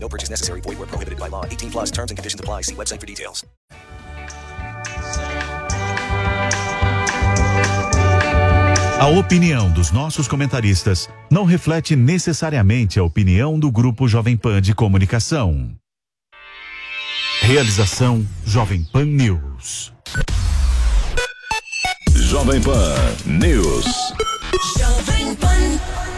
No purchase necessary. Void where prohibited by law. 18 plus terms and conditions apply. See website for details. A opinião dos nossos comentaristas não reflete necessariamente a opinião do Grupo Jovem Pan de Comunicação. Realização Jovem Pan News. Jovem Pan News. Jovem Pan.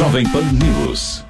Jovem Pan News.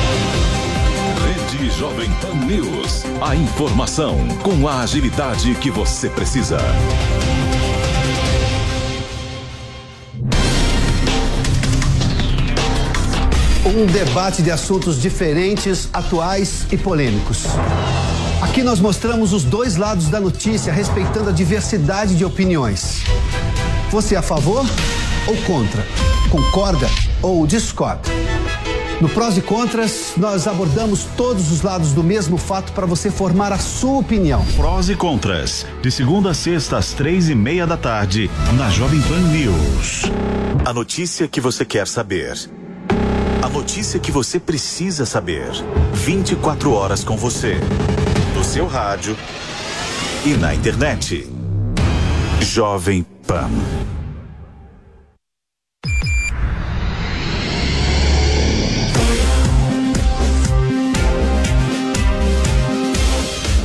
Rede Jovem Pan News. A informação com a agilidade que você precisa. Um debate de assuntos diferentes, atuais e polêmicos. Aqui nós mostramos os dois lados da notícia, respeitando a diversidade de opiniões. Você é a favor ou contra? Concorda ou discorda? No Prós e Contras, nós abordamos todos os lados do mesmo fato para você formar a sua opinião. Prós e Contras, de segunda a sexta às três e meia da tarde, na Jovem Pan News. A notícia que você quer saber. A notícia que você precisa saber. 24 horas com você. No seu rádio e na internet. Jovem Pan.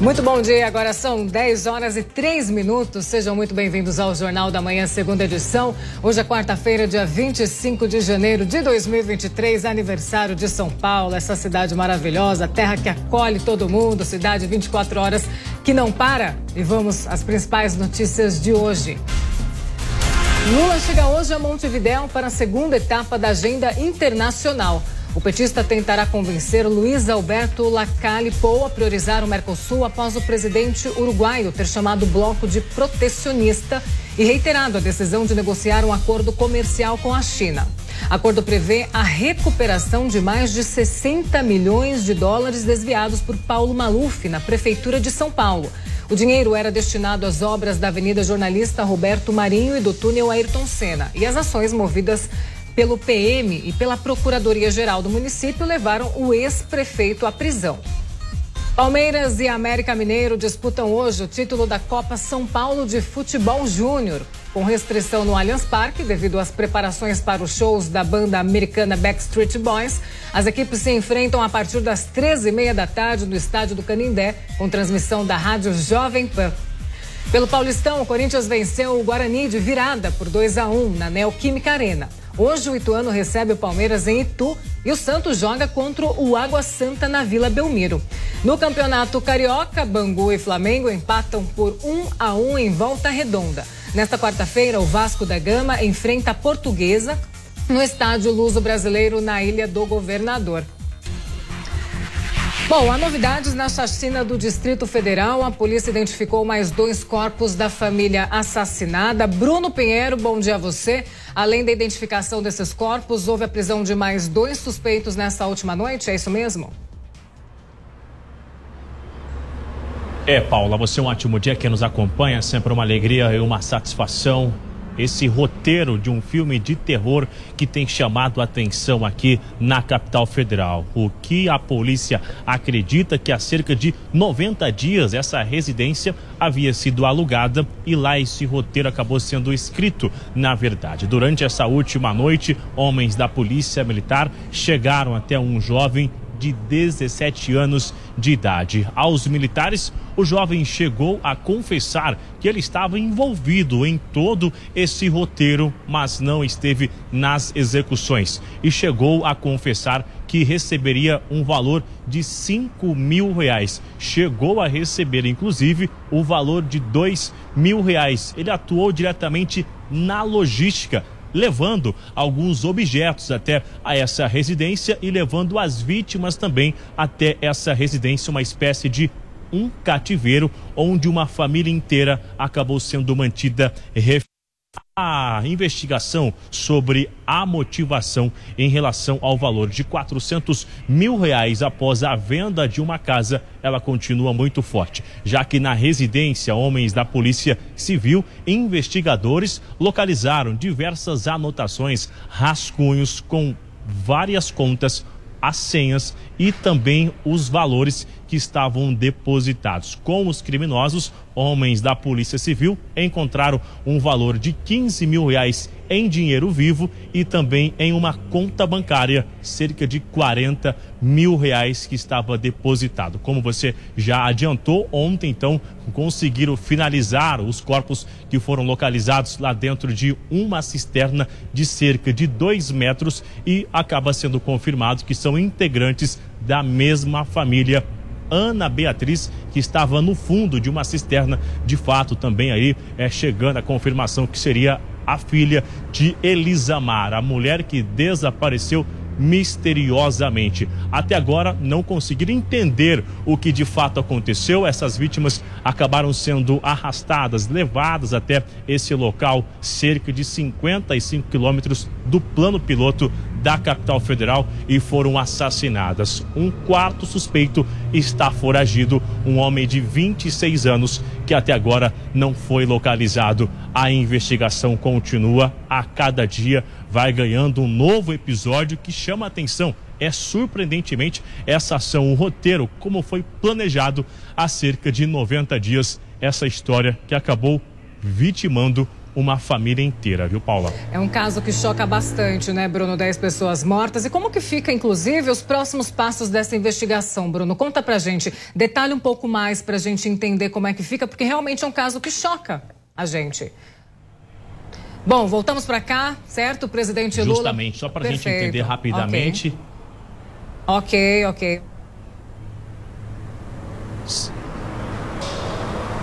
Muito bom dia, agora são 10 horas e 3 minutos. Sejam muito bem-vindos ao Jornal da Manhã, segunda edição. Hoje é quarta-feira, dia 25 de janeiro de 2023, aniversário de São Paulo, essa cidade maravilhosa, terra que acolhe todo mundo, cidade 24 horas que não para. E vamos às principais notícias de hoje. Lula chega hoje a Montevidéu para a segunda etapa da agenda internacional. O petista tentará convencer Luiz Alberto Lacalle Pou a priorizar o Mercosul após o presidente uruguaio ter chamado o bloco de protecionista e reiterado a decisão de negociar um acordo comercial com a China. Acordo prevê a recuperação de mais de 60 milhões de dólares desviados por Paulo Maluf na Prefeitura de São Paulo. O dinheiro era destinado às obras da Avenida Jornalista Roberto Marinho e do túnel Ayrton Senna. E as ações movidas pelo PM e pela Procuradoria-Geral do município levaram o ex-prefeito à prisão. Palmeiras e América Mineiro disputam hoje o título da Copa São Paulo de Futebol Júnior. Com restrição no Allianz Parque, devido às preparações para os shows da banda americana Backstreet Boys, as equipes se enfrentam a partir das 13h30 da tarde no estádio do Canindé, com transmissão da rádio Jovem Pan. Pelo Paulistão, o Corinthians venceu o Guarani de virada por 2 a 1 na Neoquímica Arena. Hoje o Ituano recebe o Palmeiras em Itu e o Santos joga contra o Água Santa na Vila Belmiro. No Campeonato Carioca, Bangu e Flamengo empatam por 1 a 1 em Volta Redonda. Nesta quarta-feira, o Vasco da Gama enfrenta a Portuguesa no estádio Luso Brasileiro na Ilha do Governador. Bom, há novidades na chacina do Distrito Federal. A polícia identificou mais dois corpos da família assassinada. Bruno Pinheiro, bom dia a você. Além da identificação desses corpos, houve a prisão de mais dois suspeitos nessa última noite, é isso mesmo? É, Paula, você é um ótimo dia que nos acompanha, sempre uma alegria e uma satisfação esse roteiro de um filme de terror que tem chamado a atenção aqui na capital federal. O que a polícia acredita que há cerca de 90 dias essa residência havia sido alugada e lá esse roteiro acabou sendo escrito, na verdade. Durante essa última noite, homens da Polícia Militar chegaram até um jovem de 17 anos de idade. Aos militares, o jovem chegou a confessar que ele estava envolvido em todo esse roteiro, mas não esteve nas execuções. E chegou a confessar que receberia um valor de 5 mil reais. Chegou a receber, inclusive, o valor de 2 mil reais. Ele atuou diretamente na logística levando alguns objetos até a essa residência e levando as vítimas também até essa residência, uma espécie de um cativeiro onde uma família inteira acabou sendo mantida refém a investigação sobre a motivação em relação ao valor de 400 mil reais após a venda de uma casa, ela continua muito forte, já que na residência, homens da Polícia Civil investigadores localizaram diversas anotações, rascunhos com várias contas as senhas e também os valores que estavam depositados. Com os criminosos, homens da Polícia Civil encontraram um valor de 15 mil reais em dinheiro vivo e também em uma conta bancária, cerca de 40 mil reais que estava depositado. Como você já adiantou, ontem então conseguiram finalizar os corpos que foram localizados lá dentro de uma cisterna de cerca de dois metros e acaba sendo confirmado que são integrantes da mesma família Ana Beatriz, que estava no fundo de uma cisterna, de fato também aí é chegando a confirmação que seria a filha de Elisamar, a mulher que desapareceu misteriosamente. Até agora não conseguiram entender o que de fato aconteceu. Essas vítimas acabaram sendo arrastadas, levadas até esse local, cerca de 55 quilômetros do plano piloto da capital federal e foram assassinadas. Um quarto suspeito está foragido, um homem de 26 anos que até agora não foi localizado. A investigação continua a cada dia, vai ganhando um novo episódio que chama a atenção. É surpreendentemente essa ação, o roteiro, como foi planejado há cerca de 90 dias, essa história que acabou vitimando uma família inteira, viu, Paula? É um caso que choca bastante, né, Bruno? Dez pessoas mortas. E como que fica, inclusive, os próximos passos dessa investigação, Bruno? Conta pra gente, detalhe um pouco mais pra gente entender como é que fica, porque realmente é um caso que choca a gente. Bom, voltamos para cá, certo? Presidente Lula. Justamente, só para a gente entender rapidamente. Ok, ok. okay.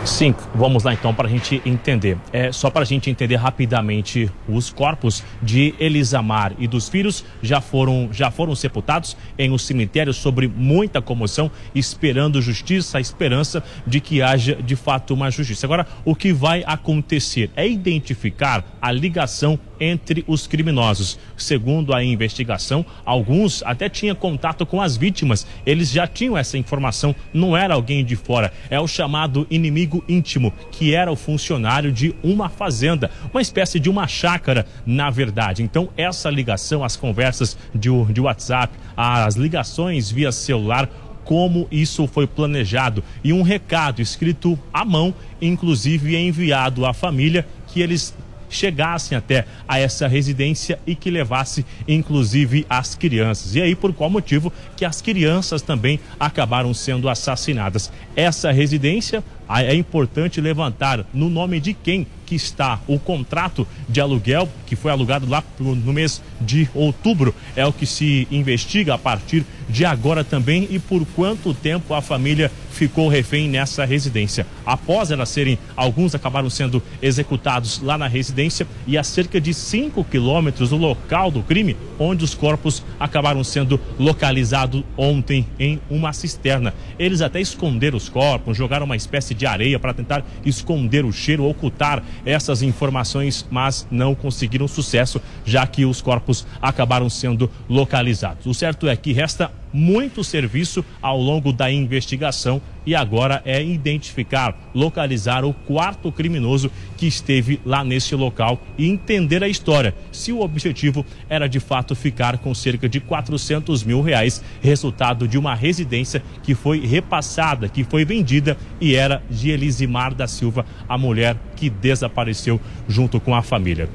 Sim, vamos lá então para a gente entender. É só para a gente entender rapidamente os corpos de Elisamar e dos filhos já foram já foram sepultados em um cemitério sobre muita comoção, esperando justiça, a esperança de que haja de fato uma justiça. Agora, o que vai acontecer é identificar a ligação entre os criminosos. Segundo a investigação, alguns até tinham contato com as vítimas. Eles já tinham essa informação, não era alguém de fora, é o chamado inimigo íntimo, que era o funcionário de uma fazenda, uma espécie de uma chácara, na verdade. Então, essa ligação, as conversas de, de WhatsApp, as ligações via celular, como isso foi planejado e um recado escrito à mão, inclusive enviado à família, que eles chegassem até a essa residência e que levasse inclusive as crianças. E aí por qual motivo que as crianças também acabaram sendo assassinadas. Essa residência é importante levantar no nome de quem que está o contrato de aluguel que foi alugado lá no mês de outubro. É o que se investiga a partir de agora também e por quanto tempo a família ficou refém nessa residência. Após elas serem, alguns acabaram sendo executados lá na residência e a cerca de 5 quilômetros do local do crime, onde os corpos acabaram sendo localizados ontem em uma cisterna. Eles até esconderam os corpos, jogaram uma espécie de areia para tentar esconder o cheiro, ocultar essas informações, mas não conseguiram sucesso, já que os corpos acabaram sendo localizados. O certo é que resta muito serviço ao longo da investigação e agora é identificar, localizar o quarto criminoso que esteve lá nesse local e entender a história. Se o objetivo era de fato ficar com cerca de 400 mil reais, resultado de uma residência que foi repassada, que foi vendida e era de Elisimar da Silva, a mulher que desapareceu junto com a família.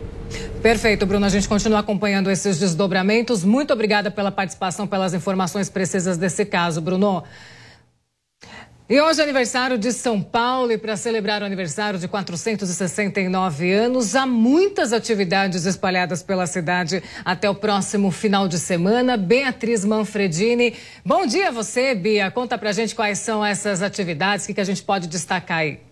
Perfeito, Bruno. A gente continua acompanhando esses desdobramentos. Muito obrigada pela participação, pelas informações precisas desse caso, Bruno. E hoje é aniversário de São Paulo e para celebrar o aniversário de 469 anos, há muitas atividades espalhadas pela cidade até o próximo final de semana. Beatriz Manfredini, bom dia a você, Bia. Conta pra gente quais são essas atividades, o que, que a gente pode destacar aí.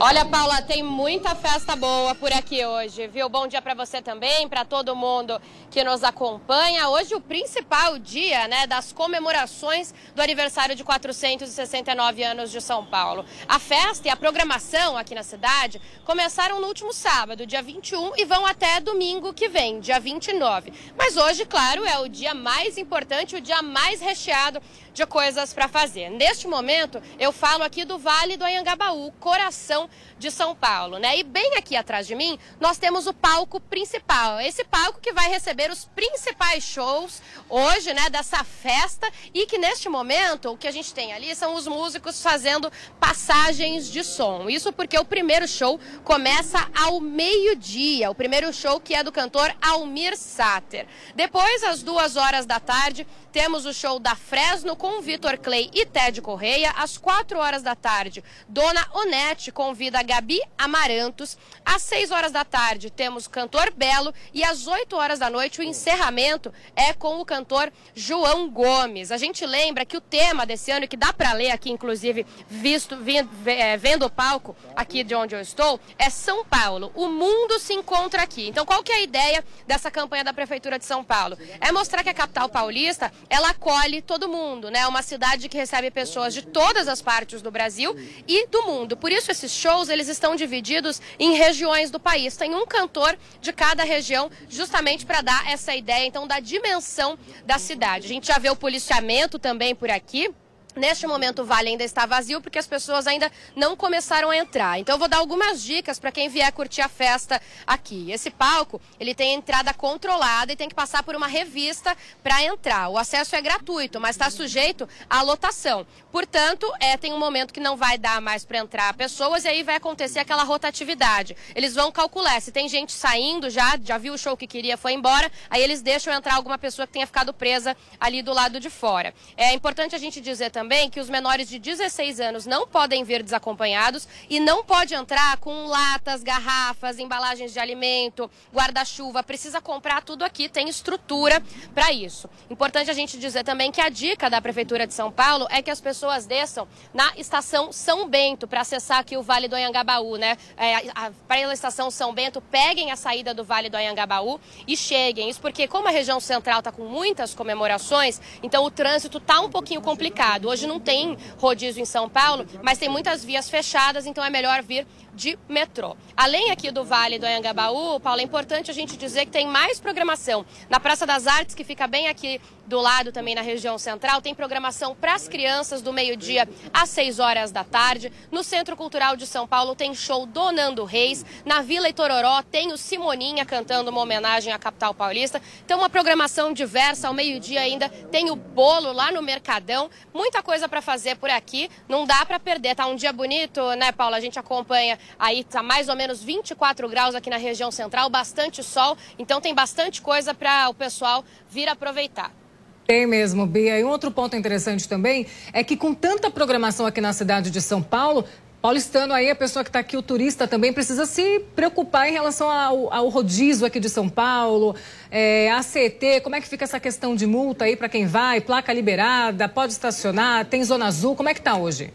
Olha, Paula, tem muita festa boa por aqui hoje, viu? Bom dia para você também, para todo mundo que nos acompanha. Hoje o principal dia, né, das comemorações do aniversário de 469 anos de São Paulo. A festa e a programação aqui na cidade começaram no último sábado, dia 21, e vão até domingo que vem, dia 29. Mas hoje, claro, é o dia mais importante, o dia mais recheado de coisas para fazer. Neste momento, eu falo aqui do Vale do Anhangabaú, coração de São Paulo, né? E bem aqui atrás de mim, nós temos o palco principal. Esse palco que vai receber os principais shows hoje, né, dessa festa e que neste momento o que a gente tem ali são os músicos fazendo passagens de som. Isso porque o primeiro show começa ao meio-dia. O primeiro show que é do cantor Almir Sater. Depois, às duas horas da tarde, temos o show da Fresno com Vitor Clay e Ted Correia. Às quatro horas da tarde, Dona Onete convida Gabi Amarantos. Às seis horas da tarde, temos o cantor Belo. E às oito horas da noite, o encerramento é com o cantor João Gomes. A gente lembra que o tema desse ano, que dá para ler aqui, inclusive, visto, é, vendo o palco aqui de onde eu estou, é São Paulo. O mundo se encontra aqui. Então, qual que é a ideia dessa campanha da Prefeitura de São Paulo? É mostrar que a capital paulista ela acolhe todo mundo, né? É uma cidade que recebe pessoas de todas as partes do Brasil e do mundo. Por isso esses shows eles estão divididos em regiões do país. Tem um cantor de cada região, justamente para dar essa ideia então da dimensão da cidade. A gente já vê o policiamento também por aqui. Neste momento o vale ainda está vazio porque as pessoas ainda não começaram a entrar. Então eu vou dar algumas dicas para quem vier curtir a festa aqui. Esse palco, ele tem entrada controlada e tem que passar por uma revista para entrar. O acesso é gratuito, mas está sujeito à lotação. Portanto, é, tem um momento que não vai dar mais para entrar pessoas e aí vai acontecer aquela rotatividade. Eles vão calcular se tem gente saindo já, já viu o show que queria, foi embora, aí eles deixam entrar alguma pessoa que tenha ficado presa ali do lado de fora. É importante a gente dizer também também que os menores de 16 anos não podem vir desacompanhados e não pode entrar com latas, garrafas, embalagens de alimento, guarda-chuva. Precisa comprar tudo aqui, tem estrutura para isso. Importante a gente dizer também que a dica da Prefeitura de São Paulo é que as pessoas desçam na estação São Bento para acessar aqui o Vale do Anhangabaú, né? É, para a estação São Bento, peguem a saída do Vale do Anhangabaú e cheguem. Isso porque, como a região central está com muitas comemorações, então o trânsito está um pouquinho complicado. Hoje não tem rodízio em São Paulo, mas tem muitas vias fechadas, então é melhor vir de metrô. Além aqui do Vale do Anhangabaú, Paulo, é importante a gente dizer que tem mais programação. Na Praça das Artes, que fica bem aqui do lado também na região central, tem programação para as crianças do meio-dia às 6 horas da tarde. No Centro Cultural de São Paulo tem show do Nando Reis. Na Vila Itororó tem o Simoninha cantando uma homenagem à capital paulista. Então, uma programação diversa. Ao meio-dia ainda tem o bolo lá no Mercadão. Muita coisa para fazer por aqui. Não dá para perder. Tá um dia bonito, né, Paula? A gente acompanha aí, tá mais ou menos 24 graus aqui na região central, bastante sol. Então, tem bastante coisa para o pessoal vir aproveitar. Tem mesmo, Bia. E um outro ponto interessante também é que com tanta programação aqui na cidade de São Paulo, paulistano aí, a pessoa que está aqui, o turista também, precisa se preocupar em relação ao, ao rodízio aqui de São Paulo, é, ACT, como é que fica essa questão de multa aí para quem vai, placa liberada, pode estacionar, tem zona azul, como é que está hoje?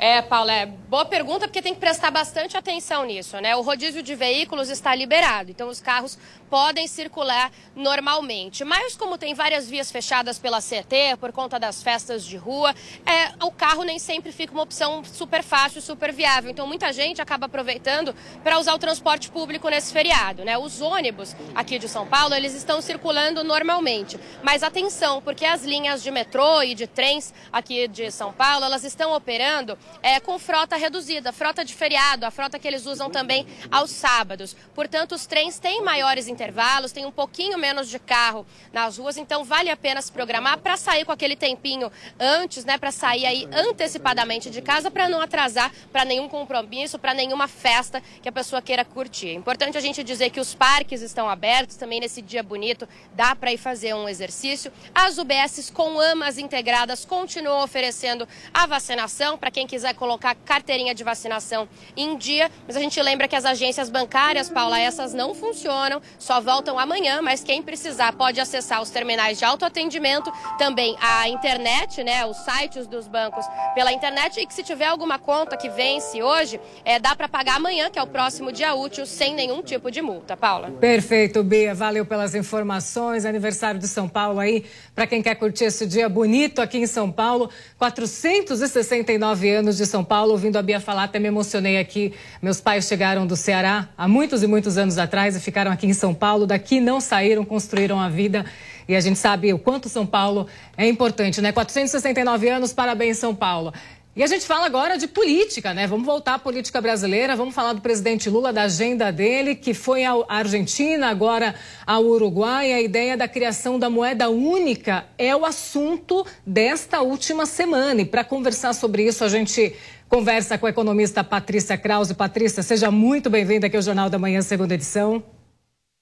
É, Paula, é boa pergunta porque tem que prestar bastante atenção nisso, né? O rodízio de veículos está liberado, então os carros podem circular normalmente. Mas como tem várias vias fechadas pela CT por conta das festas de rua, é, o carro nem sempre fica uma opção super fácil, super viável. Então muita gente acaba aproveitando para usar o transporte público nesse feriado, né? Os ônibus aqui de São Paulo, eles estão circulando normalmente. Mas atenção, porque as linhas de metrô e de trens aqui de São Paulo, elas estão operando é, com frota reduzida, frota de feriado, a frota que eles usam também aos sábados. Portanto, os trens têm maiores intervalos, tem um pouquinho menos de carro nas ruas, então vale a pena se programar para sair com aquele tempinho antes, né, para sair aí antecipadamente de casa para não atrasar para nenhum compromisso, para nenhuma festa que a pessoa queira curtir. É importante a gente dizer que os parques estão abertos também nesse dia bonito, dá para ir fazer um exercício. As UBSs com amas integradas continuam oferecendo a vacinação para quem quiser colocar carteirinha de vacinação em dia, mas a gente lembra que as agências bancárias, Paula, essas não funcionam, só voltam amanhã, mas quem precisar pode acessar os terminais de autoatendimento, também a internet, né, os sites dos bancos pela internet e que se tiver alguma conta que vence hoje, é, dá para pagar amanhã, que é o próximo dia útil, sem nenhum tipo de multa. Paula. Perfeito, Bia, valeu pelas informações. Aniversário de São Paulo aí, para quem quer curtir esse dia bonito aqui em São Paulo, 469 anos de São Paulo, ouvindo a Bia falar, até me emocionei aqui. Meus pais chegaram do Ceará há muitos e muitos anos atrás e ficaram aqui em São Paulo. Daqui não saíram, construíram a vida. E a gente sabe o quanto São Paulo é importante, né? 469 anos, parabéns, São Paulo. E a gente fala agora de política, né? Vamos voltar à política brasileira, vamos falar do presidente Lula, da agenda dele, que foi à Argentina, agora ao Uruguai. A ideia da criação da moeda única é o assunto desta última semana. E para conversar sobre isso, a gente conversa com a economista Patrícia Krause. Patrícia, seja muito bem-vinda aqui ao Jornal da Manhã, segunda edição.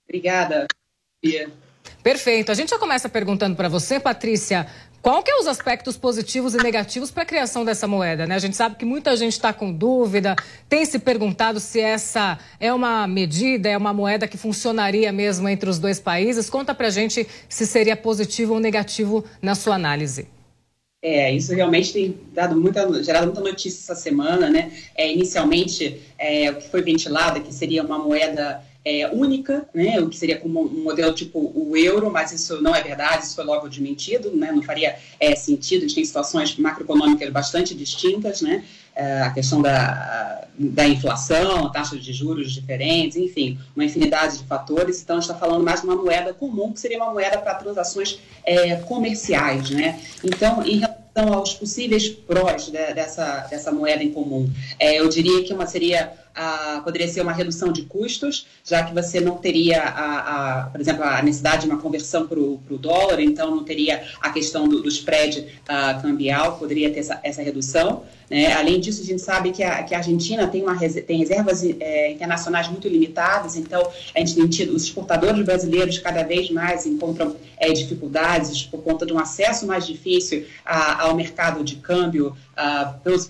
Obrigada, Bia. Perfeito. A gente já começa perguntando para você, Patrícia, qual que é os aspectos positivos e negativos para a criação dessa moeda? Né? A gente sabe que muita gente está com dúvida, tem se perguntado se essa é uma medida, é uma moeda que funcionaria mesmo entre os dois países. Conta para a gente se seria positivo ou negativo na sua análise. É, isso realmente tem dado muita, gerado muita notícia essa semana, né? É, inicialmente, é, o que foi ventilado é que seria uma moeda é, única, né, o que seria como um modelo tipo o euro, mas isso não é verdade, isso foi logo desmentido, né, não faria é, sentido, a gente tem situações macroeconômicas bastante distintas, né, é, a questão da, da inflação, taxas de juros diferentes, enfim, uma infinidade de fatores, então a gente está falando mais de uma moeda comum, que seria uma moeda para transações é, comerciais, né, então em relação aos possíveis prós de, dessa, dessa moeda em comum, é, eu diria que uma seria a, poderia ser uma redução de custos, já que você não teria, a, a por exemplo, a necessidade de uma conversão para o dólar, então não teria a questão do, do spread uh, cambial, poderia ter essa, essa redução. Né? Além disso, a gente sabe que a, que a Argentina tem, uma, tem reservas é, internacionais muito limitadas, então a gente tem tido, os exportadores brasileiros cada vez mais encontram é, dificuldades por conta de um acesso mais difícil a, ao mercado de câmbio pelos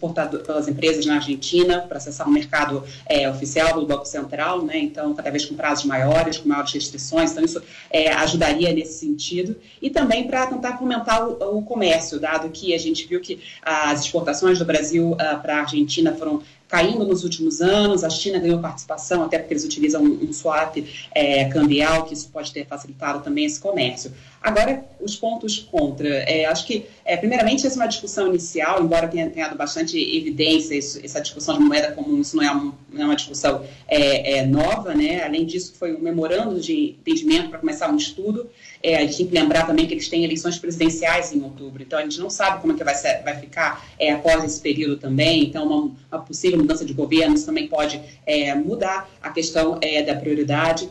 pelas empresas na Argentina para acessar o mercado é, oficial do Banco Central, né? então cada vez com prazos maiores, com maiores restrições, então isso é, ajudaria nesse sentido e também para tentar fomentar o, o, comércio, dado que a gente viu que as exportações do Brasil uh, para a Argentina foram caindo nos últimos anos, a China ganhou participação, até porque eles utilizam um, um swap é, cambial, que isso pode ter facilitado também esse comércio. Agora, os pontos contra. É, acho que, é, primeiramente, essa é uma discussão inicial, embora tenha, tenha dado bastante evidência isso, essa discussão de moeda comum, isso não é, um, não é uma discussão é, é, nova, né? Além disso, foi um memorando de entendimento para começar um estudo. É, a gente tem que lembrar também que eles têm eleições presidenciais em outubro, então a gente não sabe como é que vai, ser, vai ficar após esse período também, então uma, uma possível mudança de governo, isso também pode mudar a questão da prioridade.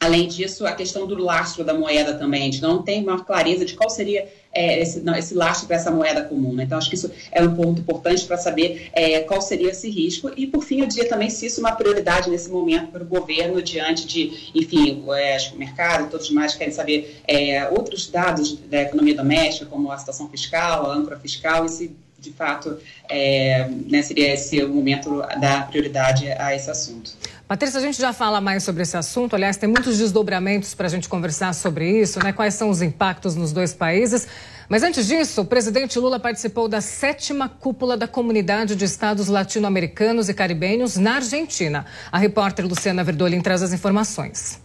Além disso, a questão do lastro da moeda também, a gente não tem uma clareza de qual seria é, esse, não, esse lastro para essa moeda comum. Né? Então, acho que isso é um ponto importante para saber é, qual seria esse risco. E, por fim, eu diria também se isso é uma prioridade nesse momento para o governo, diante de, enfim, é, acho que o mercado e todos os demais querem saber é, outros dados da economia doméstica, como a situação fiscal, a âncora fiscal, e se de fato, é, né, seria esse o momento da prioridade a esse assunto. Patrícia, a gente já fala mais sobre esse assunto. Aliás, tem muitos desdobramentos para a gente conversar sobre isso, né? Quais são os impactos nos dois países. Mas antes disso, o presidente Lula participou da sétima cúpula da Comunidade de Estados Latino-Americanos e Caribenhos na Argentina. A repórter Luciana Verdolin traz as informações.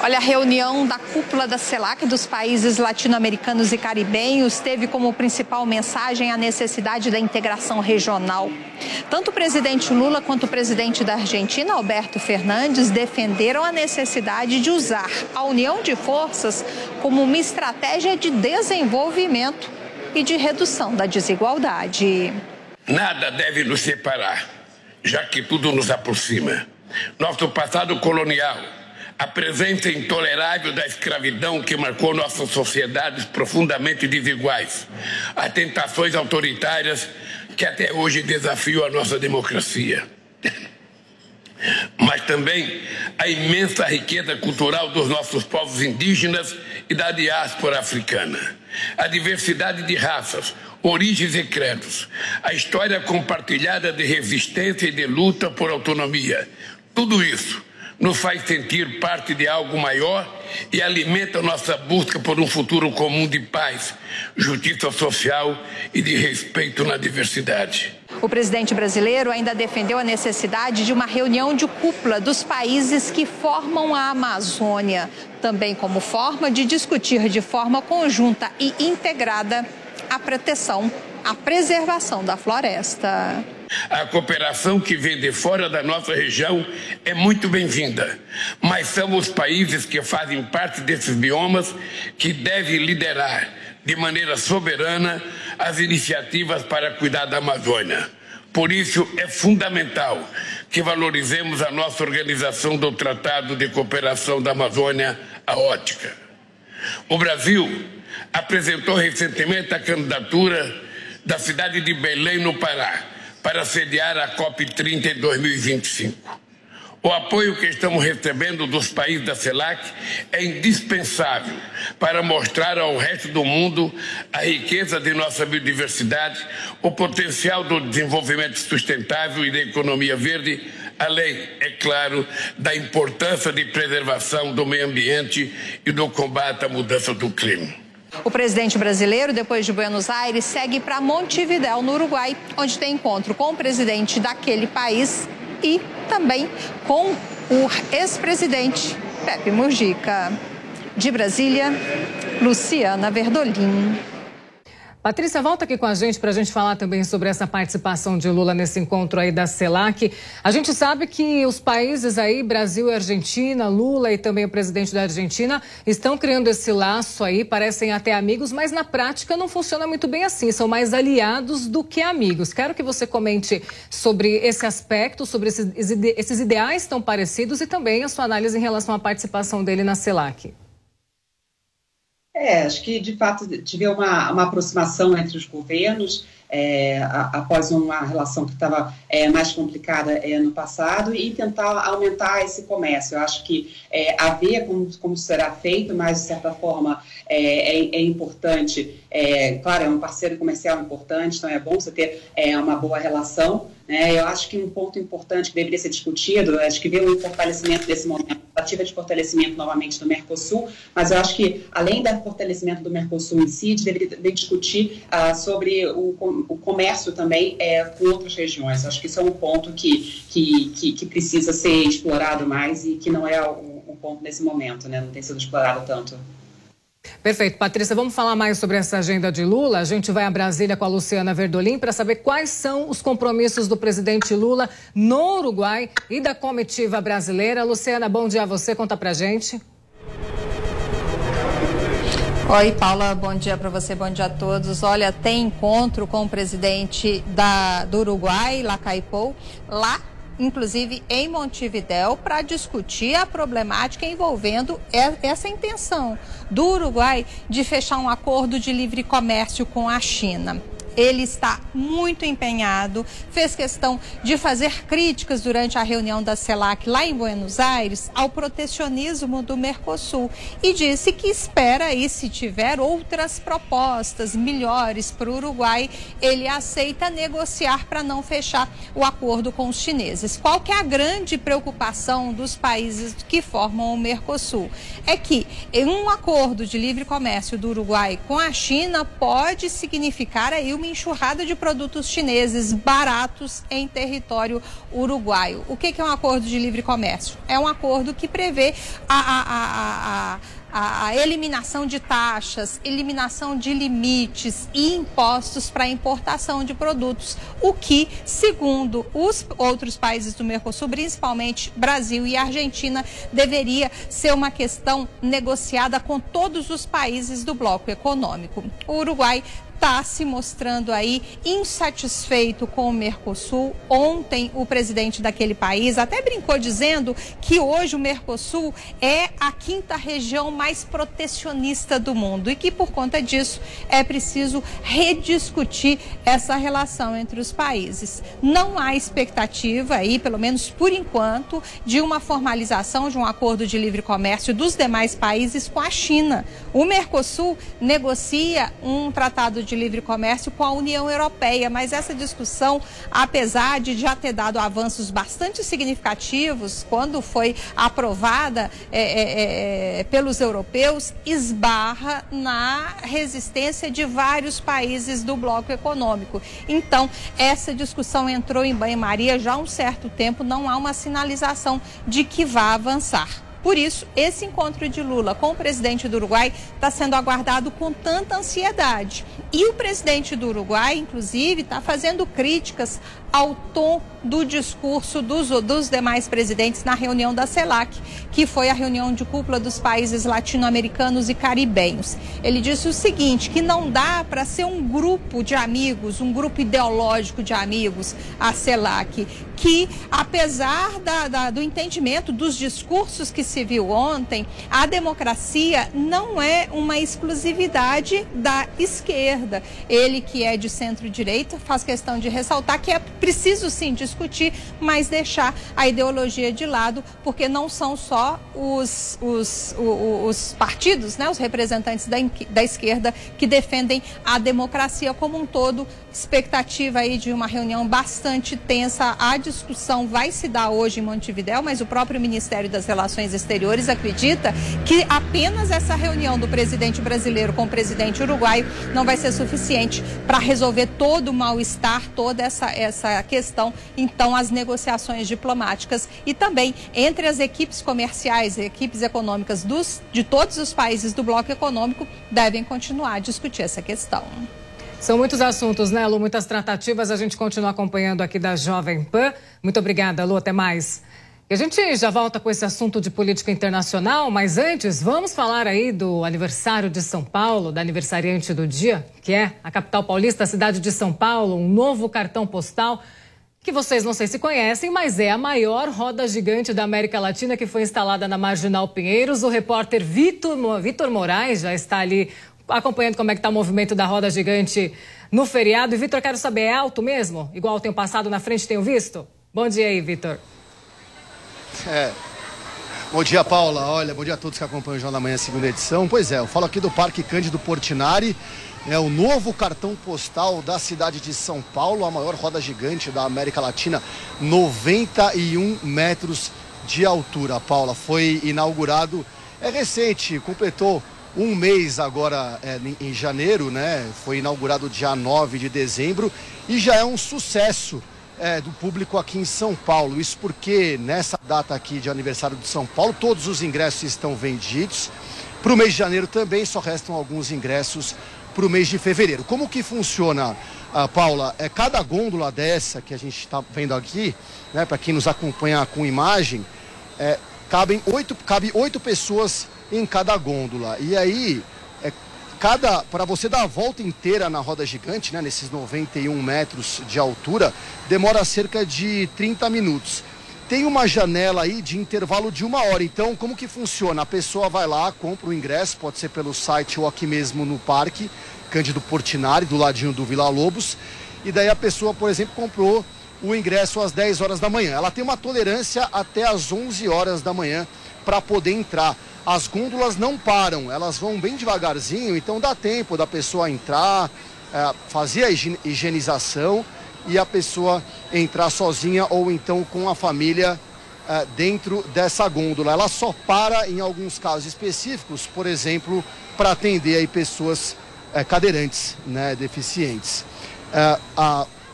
Olha, a reunião da cúpula da CELAC dos países latino-americanos e caribenhos teve como principal mensagem a necessidade da integração regional. Tanto o presidente Lula quanto o presidente da Argentina, Alberto Fernandes, defenderam a necessidade de usar a união de forças como uma estratégia de desenvolvimento e de redução da desigualdade. Nada deve nos separar, já que tudo nos aproxima. Nosso passado colonial a presença intolerável da escravidão que marcou nossas sociedades profundamente desiguais, as tentações autoritárias que até hoje desafiam a nossa democracia. Mas também a imensa riqueza cultural dos nossos povos indígenas e da diáspora africana, a diversidade de raças, origens e credos, a história compartilhada de resistência e de luta por autonomia. Tudo isso nos faz sentir parte de algo maior e alimenta nossa busca por um futuro comum de paz, justiça social e de respeito na diversidade. O presidente brasileiro ainda defendeu a necessidade de uma reunião de cúpula dos países que formam a Amazônia, também como forma de discutir de forma conjunta e integrada a proteção, a preservação da floresta. A cooperação que vem de fora da nossa região é muito bem-vinda, mas são os países que fazem parte desses biomas que devem liderar de maneira soberana as iniciativas para cuidar da Amazônia. Por isso, é fundamental que valorizemos a nossa organização do Tratado de Cooperação da Amazônia, a Ótica. O Brasil apresentou recentemente a candidatura da cidade de Belém, no Pará para sediar a COP30 em 2025. O apoio que estamos recebendo dos países da CELAC é indispensável para mostrar ao resto do mundo a riqueza de nossa biodiversidade, o potencial do desenvolvimento sustentável e da economia verde, além, é claro, da importância de preservação do meio ambiente e do combate à mudança do clima. O presidente brasileiro, depois de Buenos Aires, segue para Montevidéu, no Uruguai, onde tem encontro com o presidente daquele país e também com o ex-presidente Pepe Mujica. De Brasília, Luciana Verdolim. Patrícia, volta aqui com a gente para a gente falar também sobre essa participação de Lula nesse encontro aí da CELAC. A gente sabe que os países aí, Brasil e Argentina, Lula e também o presidente da Argentina, estão criando esse laço aí, parecem até amigos, mas na prática não funciona muito bem assim, são mais aliados do que amigos. Quero que você comente sobre esse aspecto, sobre esses, esses ideais tão parecidos e também a sua análise em relação à participação dele na CELAC. É, acho que de fato tive uma, uma aproximação entre os governos. é, após uma relação que estava é, mais complicada é, no passado e tentar aumentar esse comércio. Eu acho que é, haver como, como será feito, mas de certa forma é, é, é importante. claro, é um parceiro comercial importante, então é bom você ter uma boa relação. Né? Eu acho que um ponto importante que deveria ser discutido, acho que ver o fortalecimento desse momento, tentativa de fortalecimento novamente do Mercosul, mas eu acho que além do fortalecimento do Mercosul em si, deveria, discutir uh, sobre o, o, comércio também é, com outras regiões. Acho que isso é um ponto que, que, que, que precisa ser explorado mais e que não é o, o ponto nesse momento, né? não tem sido explorado tanto. Perfeito. Patrícia, vamos falar mais sobre essa agenda de Lula. A gente vai a Brasília com a Luciana Verdolim para saber quais são os compromissos do presidente Lula no Uruguai e da comitiva brasileira. Luciana, bom dia a você. Conta pra gente. Oi, Paula, bom dia para você, bom dia a todos. Olha, tem encontro com o presidente da, do Uruguai, Lacaipou, lá inclusive em Montevidéu, para discutir a problemática envolvendo essa intenção do Uruguai de fechar um acordo de livre comércio com a China. Ele está muito empenhado, fez questão de fazer críticas durante a reunião da CELAC lá em Buenos Aires ao protecionismo do Mercosul e disse que espera aí, se tiver outras propostas melhores para o Uruguai, ele aceita negociar para não fechar o acordo com os chineses. Qual que é a grande preocupação dos países que formam o Mercosul? É que um acordo de livre comércio do Uruguai com a China pode significar aí uma enxurrada de produtos chineses baratos em território uruguaio. O que é um acordo de livre comércio? É um acordo que prevê a, a, a, a a, eliminação de taxas, eliminação de limites e impostos para importação de produtos, o que, segundo os outros países do Mercosul, principalmente Brasil e Argentina, deveria ser uma questão negociada com todos os países do bloco econômico. O Uruguai está se mostrando aí insatisfeito com o Mercosul. Ontem, o presidente daquele país até brincou dizendo que hoje o Mercosul é a quinta região mais protecionista do mundo e que, por conta disso, é preciso rediscutir essa relação entre os países. Não há expectativa aí, pelo menos por enquanto, de uma formalização de um acordo de livre comércio dos demais países com a China. O Mercosul negocia um tratado de livre comércio com a União Europeia, mas essa discussão, apesar de já ter dado avanços bastante significativos quando foi aprovada é, é, é, pelos europeus, esbarra na resistência de vários países do bloco econômico. Então, essa discussão entrou em banho-maria já há um certo tempo, não há uma sinalização de que vá avançar. Por isso, esse encontro de Lula com o presidente do Uruguai está sendo aguardado com tanta ansiedade. E o presidente do Uruguai, inclusive, está fazendo críticas ao tom do discurso dos, dos demais presidentes na reunião da CELAC, que foi a reunião de cúpula dos países latino-americanos e caribenhos. Ele disse o seguinte, que não dá para ser um grupo de amigos, um grupo ideológico de amigos, a CELAC, que apesar da, da, do entendimento dos discursos que se viu ontem, a democracia não é uma exclusividade da esquerda. Ele que é de centro-direita faz questão de ressaltar que é preciso sim discutir, mas deixar a ideologia de lado, porque não são só os, os, os, os partidos, né, os representantes da, da esquerda que defendem a democracia como um todo. Expectativa aí de uma reunião bastante tensa. A discussão vai se dar hoje em Montevidéu, mas o próprio Ministério das Relações Exteriores acredita que apenas essa reunião do presidente brasileiro com o presidente uruguaio não vai ser suficiente para resolver todo o mal-estar, toda essa, essa questão, então, as negociações diplomáticas e também entre as equipes comerciais e equipes econômicas dos, de todos os países do bloco econômico devem continuar a discutir essa questão. São muitos assuntos, né, Lu? Muitas tratativas. A gente continua acompanhando aqui da Jovem Pan. Muito obrigada, Lu. Até mais. E a gente já volta com esse assunto de política internacional, mas antes vamos falar aí do aniversário de São Paulo, da aniversariante do dia, que é a capital paulista, a cidade de São Paulo, um novo cartão postal que vocês não sei se conhecem, mas é a maior roda gigante da América Latina que foi instalada na Marginal Pinheiros. O repórter Vitor, Vitor Moraes já está ali acompanhando como é que está o movimento da roda gigante no feriado. E, Vitor, quero saber, é alto mesmo? Igual tenho passado na frente, tenho visto? Bom dia aí, Vitor. É. Bom dia, Paula. Olha, bom dia a todos que acompanham o Jornal da Manhã, segunda edição. Pois é, eu falo aqui do Parque Cândido Portinari. É o novo cartão postal da cidade de São Paulo, a maior roda gigante da América Latina, 91 metros de altura. Paula, foi inaugurado, é recente, completou um mês agora é, em janeiro, né? Foi inaugurado dia 9 de dezembro e já é um sucesso é, do público aqui em São Paulo. Isso porque nessa data aqui de aniversário de São Paulo, todos os ingressos estão vendidos. Para o mês de janeiro também só restam alguns ingressos para o mês de fevereiro. Como que funciona, uh, Paula? É cada gôndola dessa que a gente está vendo aqui, né, para quem nos acompanha com imagem, é, cabem oito, cabe oito pessoas em cada gôndola. E aí, é, cada para você dar a volta inteira na roda gigante, né, nesses 91 metros de altura, demora cerca de 30 minutos. Tem uma janela aí de intervalo de uma hora. Então, como que funciona? A pessoa vai lá, compra o ingresso, pode ser pelo site ou aqui mesmo no parque, Cândido Portinari, do ladinho do Vila Lobos. E daí a pessoa, por exemplo, comprou o ingresso às 10 horas da manhã. Ela tem uma tolerância até às 11 horas da manhã para poder entrar. As gôndolas não param, elas vão bem devagarzinho, então dá tempo da pessoa entrar, é, fazer a higienização e a pessoa entrar sozinha ou então com a família uh, dentro dessa gôndola. Ela só para em alguns casos específicos, por exemplo, para atender aí pessoas uh, cadeirantes, né, deficientes.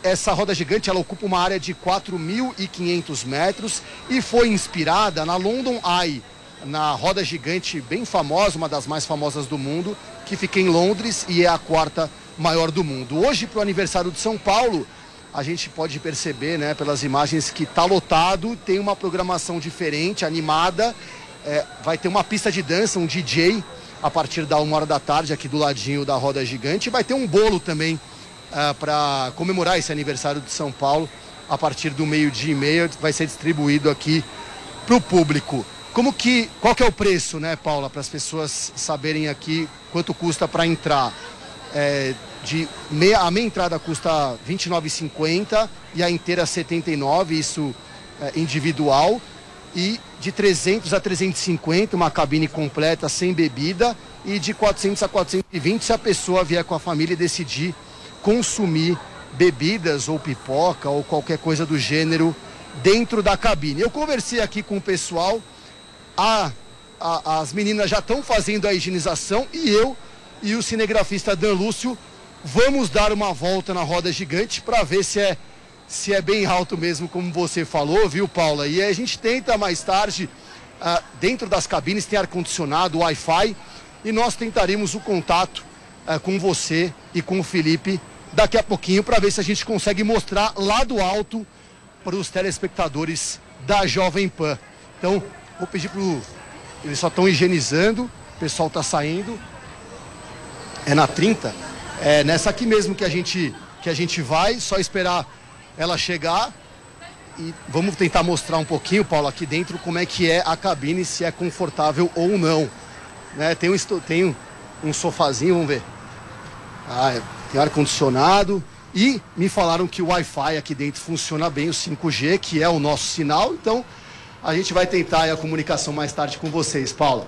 Essa roda gigante ela ocupa uma área de 4.500 metros e foi inspirada na London Eye, na roda gigante bem famosa, uma das mais famosas do mundo, que fica em Londres e é a quarta maior do mundo. Hoje, para o aniversário de São Paulo, a gente pode perceber, né, pelas imagens que está lotado, tem uma programação diferente, animada, é, vai ter uma pista de dança, um DJ a partir da uma hora da tarde aqui do ladinho da roda gigante, vai ter um bolo também é, para comemorar esse aniversário de São Paulo a partir do meio dia e meia vai ser distribuído aqui para o público. Como que, qual que é o preço, né, Paula, para as pessoas saberem aqui quanto custa para entrar? É, de meia, a meia entrada custa R$ 29,50 e a inteira 79, isso é, individual. E de 300 a 350, uma cabine completa sem bebida. E de 400 a 420, se a pessoa vier com a família e decidir consumir bebidas ou pipoca ou qualquer coisa do gênero dentro da cabine. Eu conversei aqui com o pessoal, a, a as meninas já estão fazendo a higienização e eu e o cinegrafista Dan Lúcio Vamos dar uma volta na roda gigante para ver se é, se é bem alto mesmo, como você falou, viu, Paula? E a gente tenta mais tarde, uh, dentro das cabines tem ar-condicionado, Wi-Fi, e nós tentaremos o contato uh, com você e com o Felipe daqui a pouquinho para ver se a gente consegue mostrar lá do alto para os telespectadores da Jovem Pan. Então, vou pedir para Eles só estão higienizando, o pessoal está saindo. É na 30? É nessa aqui mesmo que a gente que a gente vai, só esperar ela chegar e vamos tentar mostrar um pouquinho, Paulo, aqui dentro como é que é a cabine, se é confortável ou não. Né? Tem, um, tem um sofazinho, vamos ver. Ah, é, tem ar-condicionado e me falaram que o Wi-Fi aqui dentro funciona bem, o 5G, que é o nosso sinal. Então a gente vai tentar a comunicação mais tarde com vocês, Paulo.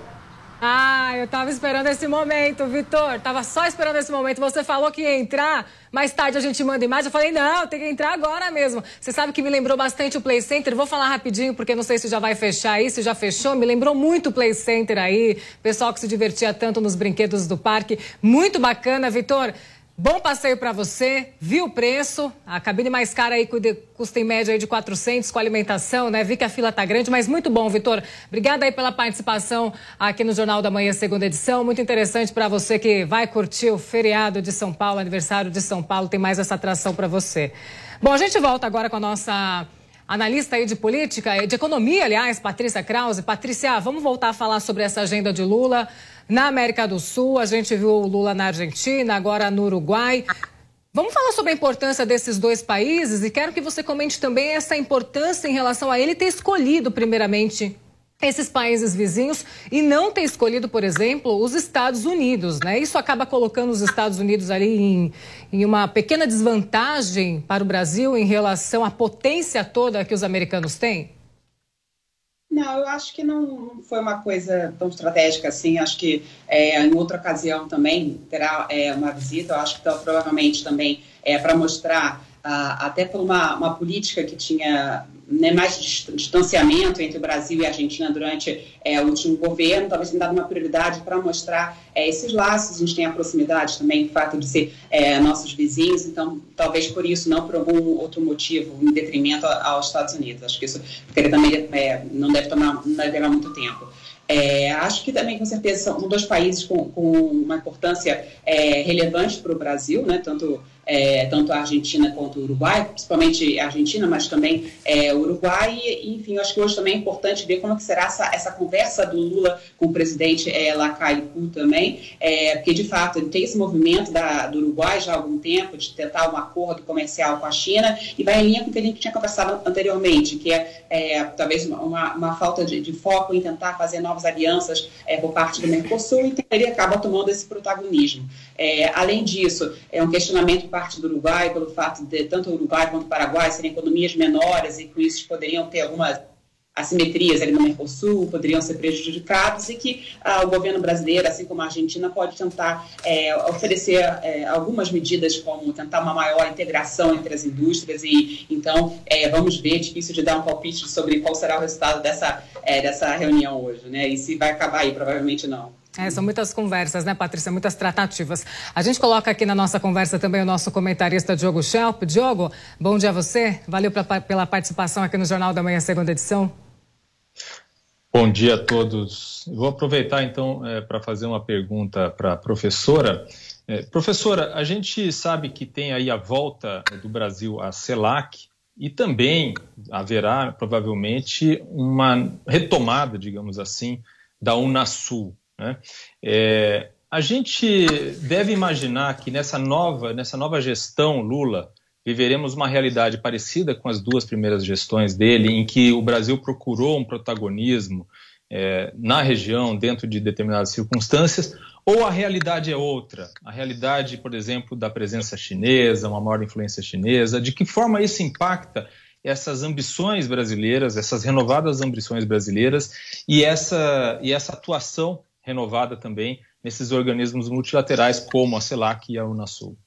Ah, eu tava esperando esse momento, Vitor. Tava só esperando esse momento. Você falou que ia entrar, mais tarde a gente manda imagem. Eu falei, não, tem que entrar agora mesmo. Você sabe que me lembrou bastante o Play Center. Vou falar rapidinho, porque não sei se já vai fechar aí, se já fechou. Me lembrou muito o Play Center aí. Pessoal que se divertia tanto nos brinquedos do parque. Muito bacana, Vitor. Bom passeio para você. Viu o preço? A cabine mais cara aí custa em média aí de 400 com alimentação, né? Vi que a fila tá grande, mas muito bom, Vitor. Obrigada aí pela participação aqui no Jornal da Manhã, segunda edição. Muito interessante para você que vai curtir o feriado de São Paulo, aniversário de São Paulo. Tem mais essa atração para você. Bom, a gente volta agora com a nossa analista aí de política, de economia, aliás, Patrícia Krause. Patrícia, vamos voltar a falar sobre essa agenda de Lula. Na América do Sul, a gente viu o Lula na Argentina, agora no Uruguai. Vamos falar sobre a importância desses dois países e quero que você comente também essa importância em relação a ele ter escolhido, primeiramente, esses países vizinhos e não ter escolhido, por exemplo, os Estados Unidos. Né? Isso acaba colocando os Estados Unidos ali em, em, uma pequena desvantagem para o Brasil em relação à potência toda que os americanos têm? Não, eu acho que não foi uma coisa tão estratégica assim. Acho que é, em outra ocasião também terá é, uma visita. Eu acho que então, provavelmente também é para mostrar ah, até por uma, uma política que tinha né, mais distanciamento entre o Brasil e a Argentina durante é, o último governo, talvez tenha dado uma prioridade para mostrar é, esses laços. A gente tem a proximidade também, o fato de ser é, nossos vizinhos, então talvez por isso, não por algum outro motivo, em detrimento aos Estados Unidos. Acho que isso porque também é, não deve tomar, não deve levar muito tempo. É, acho que também, com certeza, são dois países com, com uma importância é, relevante para o Brasil, né? tanto é, tanto a Argentina quanto o Uruguai, principalmente a Argentina, mas também é, o Uruguai. E, enfim, acho que hoje também é importante ver como é que será essa, essa conversa do Lula com o presidente é, Lacaipu também, é, porque de fato ele tem esse movimento da, do Uruguai já há algum tempo de tentar um acordo comercial com a China e vai em linha com o que a gente tinha conversado anteriormente, que é, é talvez uma, uma falta de, de, foco em tentar fazer novas alianças é, por parte do Mercosul, então ele acaba tomando esse protagonismo. É, além disso, é um questionamento parte do Uruguai, pelo fato de tanto o Uruguai quanto o Paraguai serem economias menores e com isso poderiam ter algumas assimetrias ali no Mercosul, poderiam ser prejudicados e que ah, o governo brasileiro, assim como a Argentina, pode tentar é, oferecer é, algumas medidas como tentar uma maior integração entre as indústrias e então é, vamos ver, difícil de dar um palpite sobre qual será o resultado dessa, é, dessa reunião hoje, né? E se vai acabar aí, provavelmente não. É, são muitas conversas, né, Patrícia? Muitas tratativas. A gente coloca aqui na nossa conversa também o nosso comentarista Diogo Schelp. Diogo, bom dia a você. Valeu pra, pela participação aqui no Jornal da Manhã, segunda edição. Bom dia a todos. vou aproveitar então é, para fazer uma pergunta para a professora. É, professora, a gente sabe que tem aí a volta do Brasil à CELAC e também haverá provavelmente uma retomada, digamos assim, da Unasul. Né? É, a gente deve imaginar que nessa nova, nessa nova gestão Lula viveremos uma realidade parecida com as duas primeiras gestões dele, em que o Brasil procurou um protagonismo é, na região dentro de determinadas circunstâncias, ou a realidade é outra? A realidade, por exemplo, da presença chinesa, uma maior influência chinesa, de que forma isso impacta essas ambições brasileiras, essas renovadas ambições brasileiras e essa, e essa atuação renovada também nesses organismos multilaterais como a CELAC e a Unasul.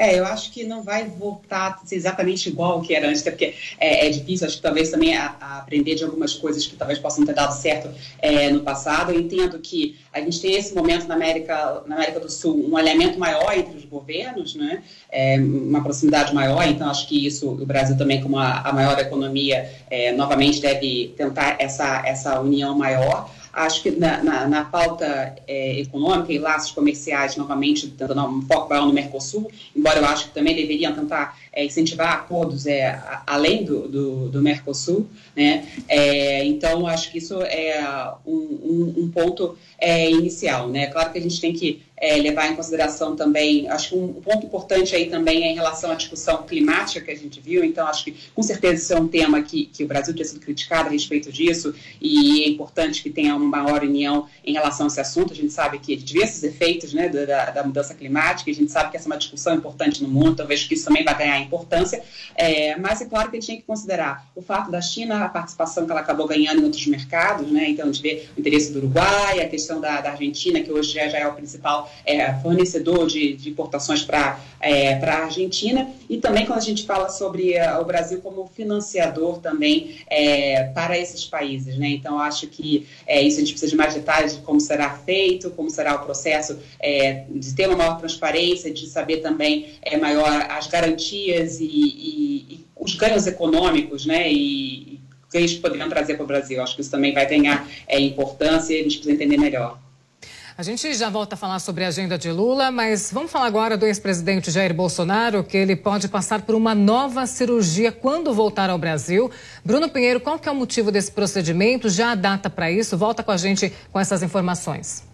É, eu acho que não vai voltar a ser exatamente igual ao que era antes, porque é, é difícil, acho que talvez também a, a aprender de algumas coisas que talvez possam ter dado certo é, no passado. Eu entendo que a gente tem esse momento na América, na América do Sul, um alinhamento maior entre os governos, né? É, uma proximidade maior, então acho que isso, o Brasil também, como a, a maior economia, é, novamente deve tentar essa, essa união maior. Acho que na, na, na pauta é, econômica e laços comerciais, novamente, dando um foco maior no Mercosul, embora eu acho que também deveriam tentar é, incentivar acordos é, além do, do, do, Mercosul. Né? É, então, acho que isso é um, um, um ponto é, inicial. Né? Claro que a gente tem que é, levar em consideração também, acho que um, ponto importante aí também é em relação à discussão climática que a gente viu, então acho que com certeza isso é um tema que, que o Brasil tem sido criticado a respeito disso e é importante que tenha uma maior união em relação a esse assunto, a gente sabe que diversos efeitos né, da, da mudança climática, a gente sabe que essa é uma discussão importante no mundo, talvez que isso também vai ganhar importância, é, mas é claro que a gente tem que considerar o fato da China, a participação que ela acabou ganhando em outros mercados, né, então gente vê o interesse do Uruguai, a questão da, da Argentina, que hoje já, é o principal é, fornecedor de, de importações para é, a Argentina, e também quando a gente fala sobre uh, o Brasil como financiador também é, para esses países. Né? Então, acho que é, isso a gente precisa de mais detalhes de como será feito, como será o processo é, de ter uma maior transparência, de saber também é, maior as garantias e, e, e os ganhos econômicos, né? E que eles poderiam trazer para o Brasil. Acho que isso também vai ganhar é, importância e a gente precisa entender melhor. A gente já volta a falar sobre a agenda de Lula, mas vamos falar agora do ex-presidente Jair Bolsonaro, que ele pode passar por uma nova cirurgia quando voltar ao Brasil. Bruno Pinheiro, qual que é o motivo desse procedimento? Já há data para isso? Volta com a gente com essas informações.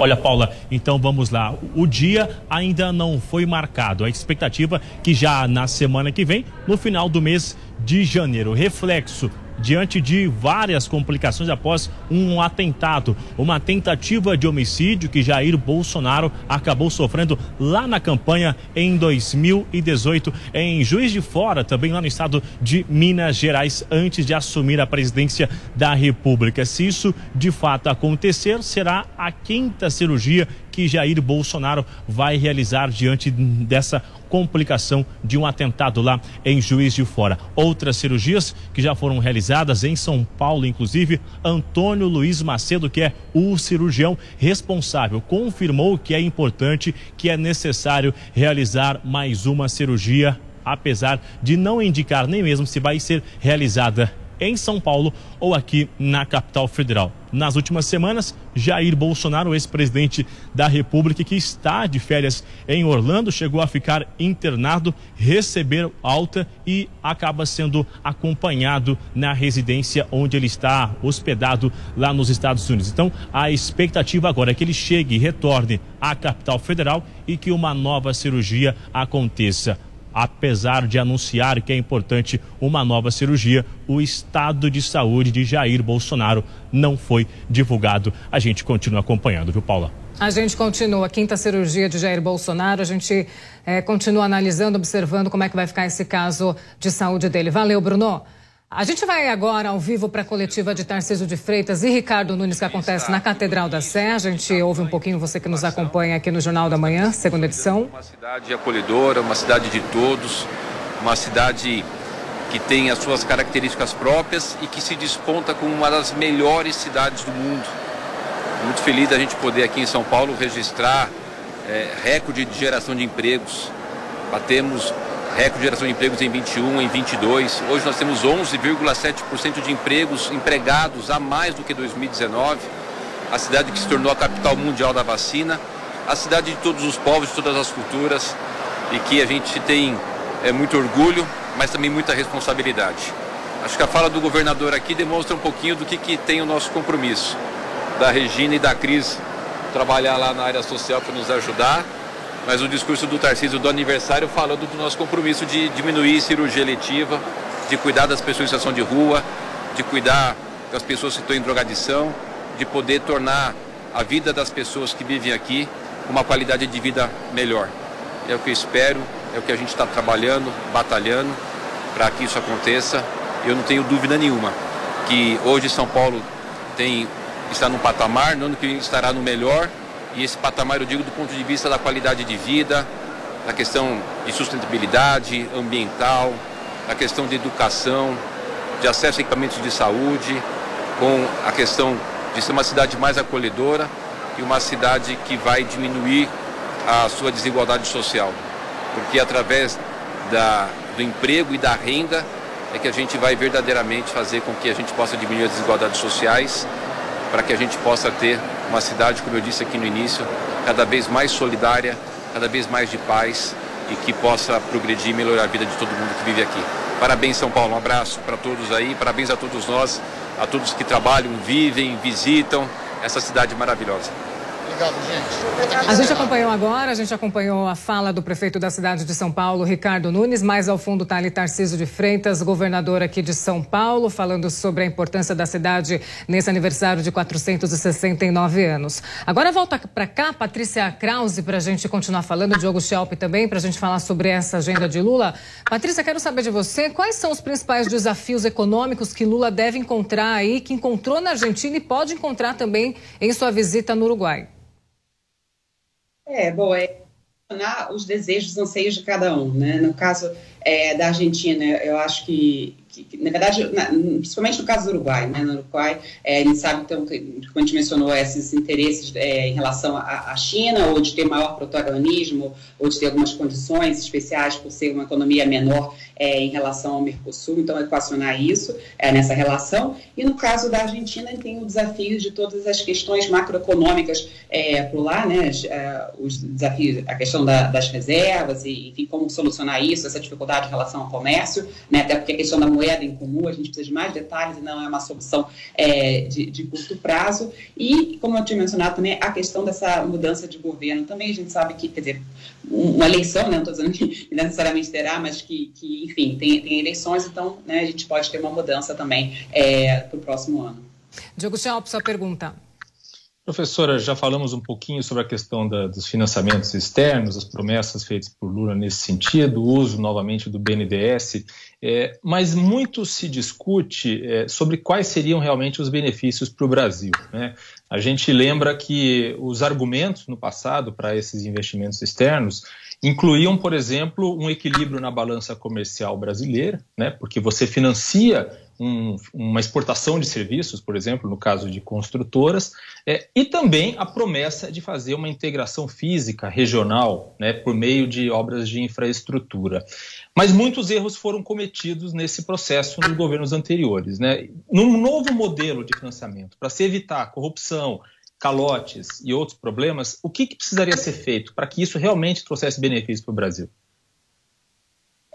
Olha, Paula, então vamos lá. O dia ainda não foi marcado. A expectativa é que já na semana que vem, no final do mês de janeiro, reflexo diante de várias complicações após um atentado, uma tentativa de homicídio que Jair Bolsonaro acabou sofrendo lá na campanha em 2018 em Juiz de Fora, também lá no estado de Minas Gerais, antes de assumir a presidência da República. Se isso de fato acontecer, será a quinta cirurgia que Jair Bolsonaro vai realizar diante dessa complicação de um atentado lá em Juiz de Fora. Outras cirurgias que já foram realizadas em São Paulo, inclusive Antônio Luiz Macedo, que é o cirurgião responsável, confirmou que é importante, que é necessário realizar mais uma cirurgia, apesar de não indicar nem mesmo se vai ser realizada em São Paulo ou aqui na capital federal. Nas últimas semanas, Jair Bolsonaro, ex-presidente da República, que está de férias em Orlando, chegou a ficar internado, receber alta e acaba sendo acompanhado na residência onde ele está hospedado lá nos Estados Unidos. Então, a expectativa agora é que ele chegue e retorne à capital federal e que uma nova cirurgia aconteça apesar de anunciar que é importante uma nova cirurgia, o estado de saúde de Jair Bolsonaro não foi divulgado. A gente continua acompanhando, viu, Paula? A gente continua. Quinta cirurgia de Jair Bolsonaro, a gente é, continua analisando, observando como é que vai ficar esse caso de saúde dele. Valeu, Bruno. A gente vai agora ao vivo para a coletiva de Tarcísio de Freitas e Ricardo Nunes, que acontece na Catedral da Sé. A gente ouve um pouquinho você que nos acompanha aqui no Jornal da Manhã, segunda edição. Uma cidade acolhedora, uma cidade de todos, uma cidade que tem as suas características próprias e que se desponta como uma das melhores cidades do mundo. Muito feliz da gente poder aqui em São Paulo registrar é, recorde de geração de empregos. Batemos recorde de geração de empregos em 21, em 22. Hoje nós temos 11,7% de empregos empregados a mais do que 2019. A cidade que se tornou a capital mundial da vacina, a cidade de todos os povos, de todas as culturas e que a gente tem é, muito orgulho, mas também muita responsabilidade. Acho que a fala do governador aqui demonstra um pouquinho do que, que tem o nosso compromisso, da Regina e da Cris trabalhar lá na área social para nos ajudar mas o discurso do Tarcísio do aniversário falando do nosso compromisso de diminuir cirurgia letiva, de cuidar das pessoas em situação de rua, de cuidar das pessoas que estão em drogadição, de poder tornar a vida das pessoas que vivem aqui uma qualidade de vida melhor. É o que eu espero, é o que a gente está trabalhando, batalhando para que isso aconteça. Eu não tenho dúvida nenhuma que hoje São Paulo tem, está num patamar, no ano que estará no melhor, e esse patamar eu digo do ponto de vista da qualidade de vida, da questão de sustentabilidade ambiental, da questão de educação, de acesso a equipamentos de saúde, com a questão de ser uma cidade mais acolhedora e uma cidade que vai diminuir a sua desigualdade social. Porque através da, do emprego e da renda é que a gente vai verdadeiramente fazer com que a gente possa diminuir as desigualdades sociais, para que a gente possa ter uma cidade, como eu disse aqui no início, cada vez mais solidária, cada vez mais de paz e que possa progredir e melhorar a vida de todo mundo que vive aqui. Parabéns, São Paulo. Um abraço para todos aí, parabéns a todos nós, a todos que trabalham, vivem, visitam essa cidade maravilhosa. Obrigado, gente. A gente acompanhou agora, a gente acompanhou a fala do prefeito da cidade de São Paulo, Ricardo Nunes. Mais ao fundo está ali Tarcísio de Freitas, governador aqui de São Paulo, falando sobre a importância da cidade nesse aniversário de 469 anos. Agora volta para cá, Patrícia Krause, para a gente continuar falando, Diogo Schelp também, para a gente falar sobre essa agenda de Lula. Patrícia, quero saber de você quais são os principais desafios econômicos que Lula deve encontrar aí, que encontrou na Argentina e pode encontrar também em sua visita no Uruguai. É, bom, é os desejos, os anseios de cada um, né? No caso é, da Argentina, eu acho que, que, que na verdade, na, principalmente no caso do Uruguai, né? No Uruguai, é, a gente sabe, então, que, como a gente mencionou, esses interesses é, em relação à, à, China, ou de ter maior protagonismo, ou de ter algumas condições especiais por ser uma economia menor é, em relação ao Mercosul, então equacionar isso é, nessa relação. E no caso da Argentina, tem o desafio de todas as questões macroeconômicas é, por lá, né, é, os desafios, a questão da, das reservas e, enfim, como solucionar isso, essa dificuldade em relação ao comércio, né, até porque a questão da moeda em comum, a gente precisa de mais detalhes e não é uma solução é, de, de, curto prazo. E, como eu tinha mencionado também, a questão dessa mudança de governo. Também a gente sabe que, quer dizer, uma eleição, né, não estou dizendo que necessariamente terá, mas que, que enfim, tem, tem eleições, então né, a gente pode ter uma mudança também é, para o próximo ano. Diogo Schelp, sua pergunta. Professora, já falamos um pouquinho sobre a questão da, dos financiamentos externos, as promessas feitas por Lula nesse sentido, o uso novamente do BNDES, é, mas muito se discute é, sobre quais seriam realmente os benefícios para o Brasil. Né? A gente lembra que os argumentos no passado para esses investimentos externos incluíam, por exemplo, um equilíbrio na balança comercial brasileira, né? porque você financia um, uma exportação de serviços, por exemplo, no caso de construtoras, é, e também a promessa de fazer uma integração física regional né, por meio de obras de infraestrutura. Mas muitos erros foram cometidos nesse processo nos governos anteriores. Né? Num novo modelo de financiamento, para se evitar corrupção, calotes e outros problemas, o que, que precisaria ser feito para que isso realmente trouxesse benefício para o Brasil?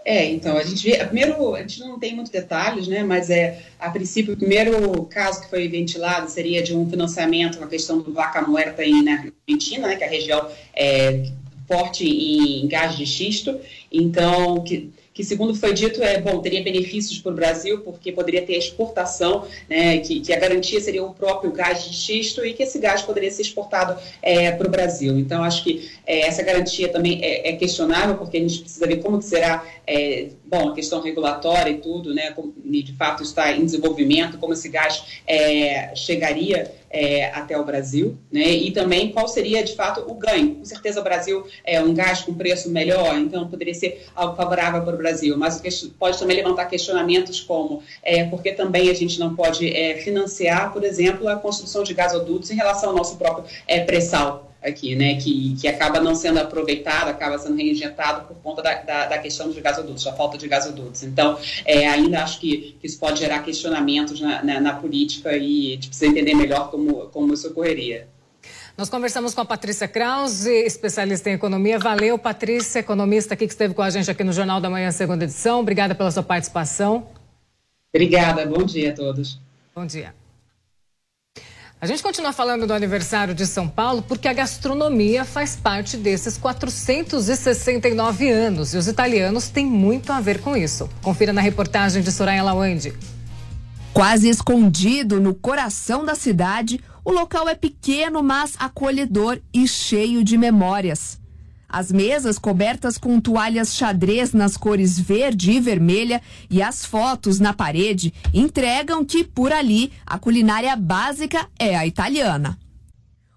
É, então, a gente vê, primeiro, a gente não tem muitos detalhes, né, mas é, a princípio, o primeiro caso que foi ventilado seria de um financiamento na questão do Vaca Muerta em, na Argentina, né, que é a região é forte em gás de xisto, então, que que, segundo foi dito, é bom, teria benefícios para o Brasil, porque poderia ter exportação, né, que, que, a garantia seria o próprio gás de xisto e que esse gás poderia ser exportado é, para o Brasil. Então, acho que é, essa garantia também é, é, questionável, porque a gente precisa ver como que será, é, bom, a questão regulatória e tudo, né, como, de fato está em desenvolvimento, como esse gás é, chegaria é, até o Brasil, né? E também qual seria de fato o ganho. Com certeza o Brasil é um gás com preço melhor, então poderia ser algo favorável para o Brasil, mas pode também levantar questionamentos como é, porque também a gente não pode é, financiar, por exemplo, a construção de gasodutos em relação ao nosso próprio é, pré-sal aqui, né, que, que acaba não sendo aproveitado, acaba sendo reinjetado por conta da, da, da questão dos gasodutos, da falta de gasodutos. Então, é, ainda acho que, que, isso pode gerar questionamentos na, na, na política e a gente precisa entender melhor como, como isso ocorreria. Nós conversamos com a Patrícia Krause, especialista em economia. Valeu, Patrícia, economista aqui que esteve com a gente aqui no Jornal da Manhã, segunda edição. Obrigada pela sua participação. Obrigada, bom dia a todos. Bom dia. A gente continua falando do aniversário de São Paulo porque a gastronomia faz parte desses 469 anos e os italianos têm muito a ver com isso. Confira na reportagem de Soraya Lawande. Quase escondido no coração da cidade, o local é pequeno, mas acolhedor e cheio de memórias. As mesas cobertas com toalhas xadrez nas cores verde e vermelha e as fotos na parede entregam que por ali a culinária básica é a italiana.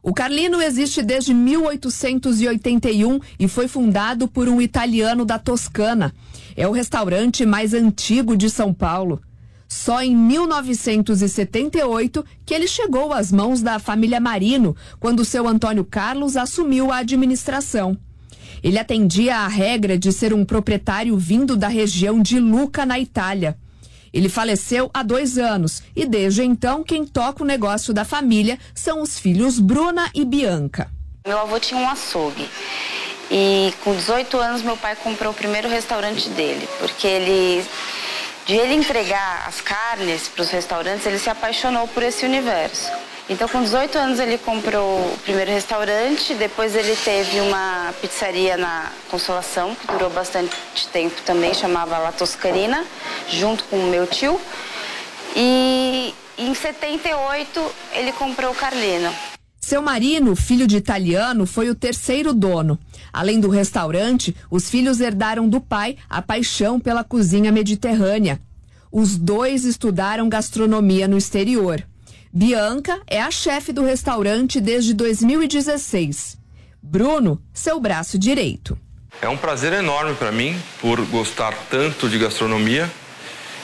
O Carlino existe desde 1881 e foi fundado por um italiano da Toscana. É o restaurante mais antigo de São Paulo. Só em 1978 que ele chegou às mãos da família Marino, quando seu Antônio Carlos assumiu a administração. Ele atendia à regra de ser um proprietário vindo da região de Luca, na Itália. Ele faleceu há dois anos e desde então quem toca o negócio da família são os filhos Bruna e Bianca. Meu avô tinha um açougue e com 18 anos meu pai comprou o primeiro restaurante dele, porque ele de ele entregar as carnes para os restaurantes, ele se apaixonou por esse universo. Então, com 18 anos, ele comprou o primeiro restaurante, depois ele teve uma pizzaria na Consolação, que durou bastante tempo também, chamava La Toscarina, junto com o meu tio. E em 78, ele comprou o Carlino. Seu Marino, filho de italiano, foi o terceiro dono. Além do restaurante, os filhos herdaram do pai a paixão pela cozinha mediterrânea. Os dois estudaram gastronomia no exterior. Bianca é a chefe do restaurante desde 2016. Bruno, seu braço direito. É um prazer enorme para mim por gostar tanto de gastronomia.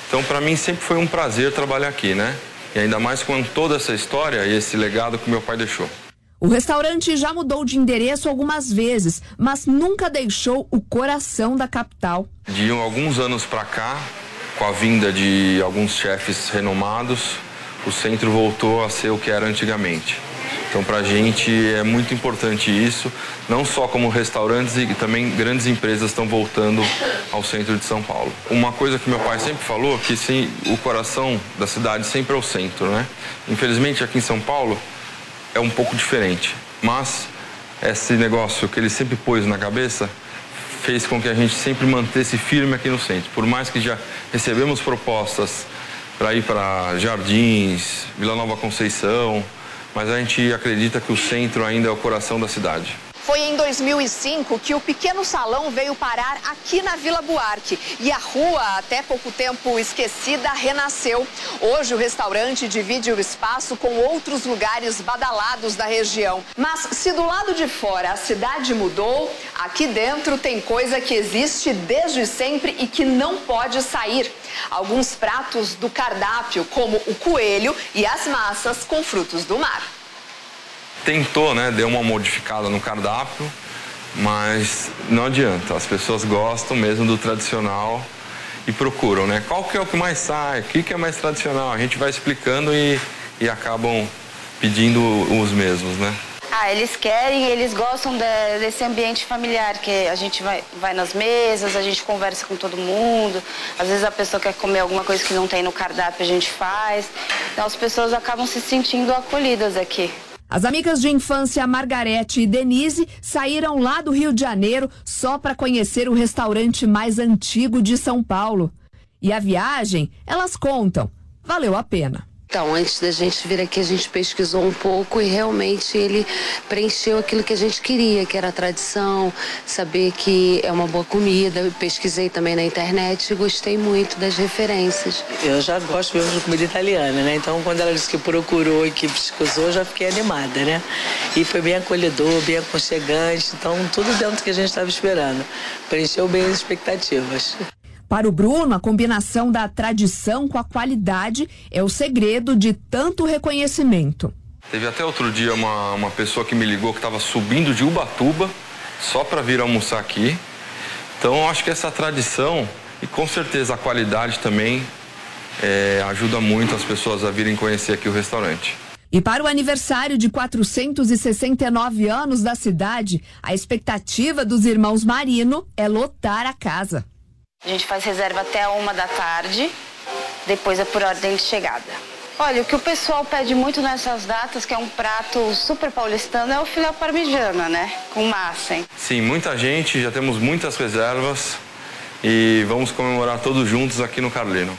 Então, para mim sempre foi um prazer trabalhar aqui, né? E ainda mais com toda essa história e esse legado que meu pai deixou. O restaurante já mudou de endereço algumas vezes, mas nunca deixou o coração da capital. De alguns anos para cá, com a vinda de alguns chefes renomados, o centro voltou a ser o que era antigamente. Então, para a gente é muito importante isso, não só como restaurantes e também grandes empresas estão voltando ao centro de São Paulo. Uma coisa que meu pai sempre falou, que sim, o coração da cidade sempre é o centro, né? Infelizmente, aqui em São Paulo é um pouco diferente, mas esse negócio que ele sempre pôs na cabeça fez com que a gente sempre mantesse firme aqui no centro. Por mais que já recebemos propostas para ir para Jardins, Vila Nova Conceição, mas a gente acredita que o centro ainda é o coração da cidade. Foi em 2005 que o pequeno salão veio parar aqui na Vila Buarque e a rua, até pouco tempo esquecida, renasceu. Hoje o restaurante divide o espaço com outros lugares badalados da região. Mas se do lado de fora a cidade mudou, aqui dentro tem coisa que existe desde sempre e que não pode sair. Alguns pratos do cardápio, como o coelho e as massas com frutos do mar tentou, né, deu uma modificada no cardápio, mas não adianta. As pessoas gostam mesmo do tradicional e procuram, né? Qual que é o que mais sai? O que, que é mais tradicional? A gente vai explicando e, e acabam pedindo os mesmos, né? Ah, eles querem, eles gostam de, desse ambiente familiar, que a gente vai, vai nas mesas, a gente conversa com todo mundo. Às vezes a pessoa quer comer alguma coisa que não tem no cardápio, a gente faz. Então as pessoas acabam se sentindo acolhidas aqui. As amigas de infância Margarete e Denise saíram lá do Rio de Janeiro só para conhecer o restaurante mais antigo de São Paulo. E a viagem, elas contam, valeu a pena. Então, antes da gente vir aqui, a gente pesquisou um pouco e realmente ele preencheu aquilo que a gente queria, que era a tradição, saber que é uma boa comida. Pesquisei também na internet e gostei muito das referências. Eu já gosto mesmo de comida italiana, né? Então, quando ela disse que procurou e que pesquisou, eu já fiquei animada, né? E foi bem acolhedor, bem aconchegante, então tudo dentro do que a gente estava esperando. Preencheu bem as expectativas. Para o Bruno, a combinação da tradição com a qualidade é o segredo de tanto reconhecimento. Teve até outro dia uma, uma pessoa que me ligou que estava subindo de Ubatuba só para vir almoçar aqui. Então, acho que essa tradição e com certeza a qualidade também é, ajuda muito as pessoas a virem conhecer aqui o restaurante. E para o aniversário de 469 anos da cidade, a expectativa dos irmãos Marino é lotar a casa. A gente faz reserva até uma da tarde, depois é por ordem de chegada. Olha, o que o pessoal pede muito nessas datas, que é um prato super paulistano, é o filé parmigiana, né? Com massa, hein? Sim, muita gente, já temos muitas reservas e vamos comemorar todos juntos aqui no Carlino.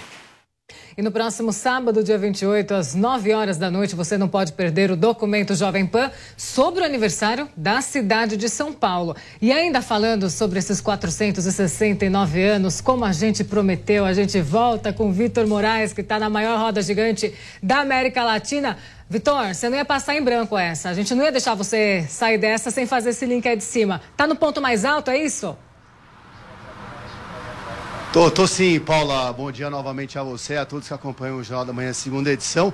E no próximo sábado, dia 28, às 9 horas da noite, você não pode perder o documento Jovem Pan sobre o aniversário da cidade de São Paulo. E ainda falando sobre esses 469 anos, como a gente prometeu, a gente volta com Vitor Moraes, que está na maior roda gigante da América Latina. Vitor, você não ia passar em branco essa. A gente não ia deixar você sair dessa sem fazer esse link aí de cima. Tá no ponto mais alto, é isso? Tô, tô sim, Paula. Bom dia novamente a você, a todos que acompanham o Jornal da Manhã, segunda edição.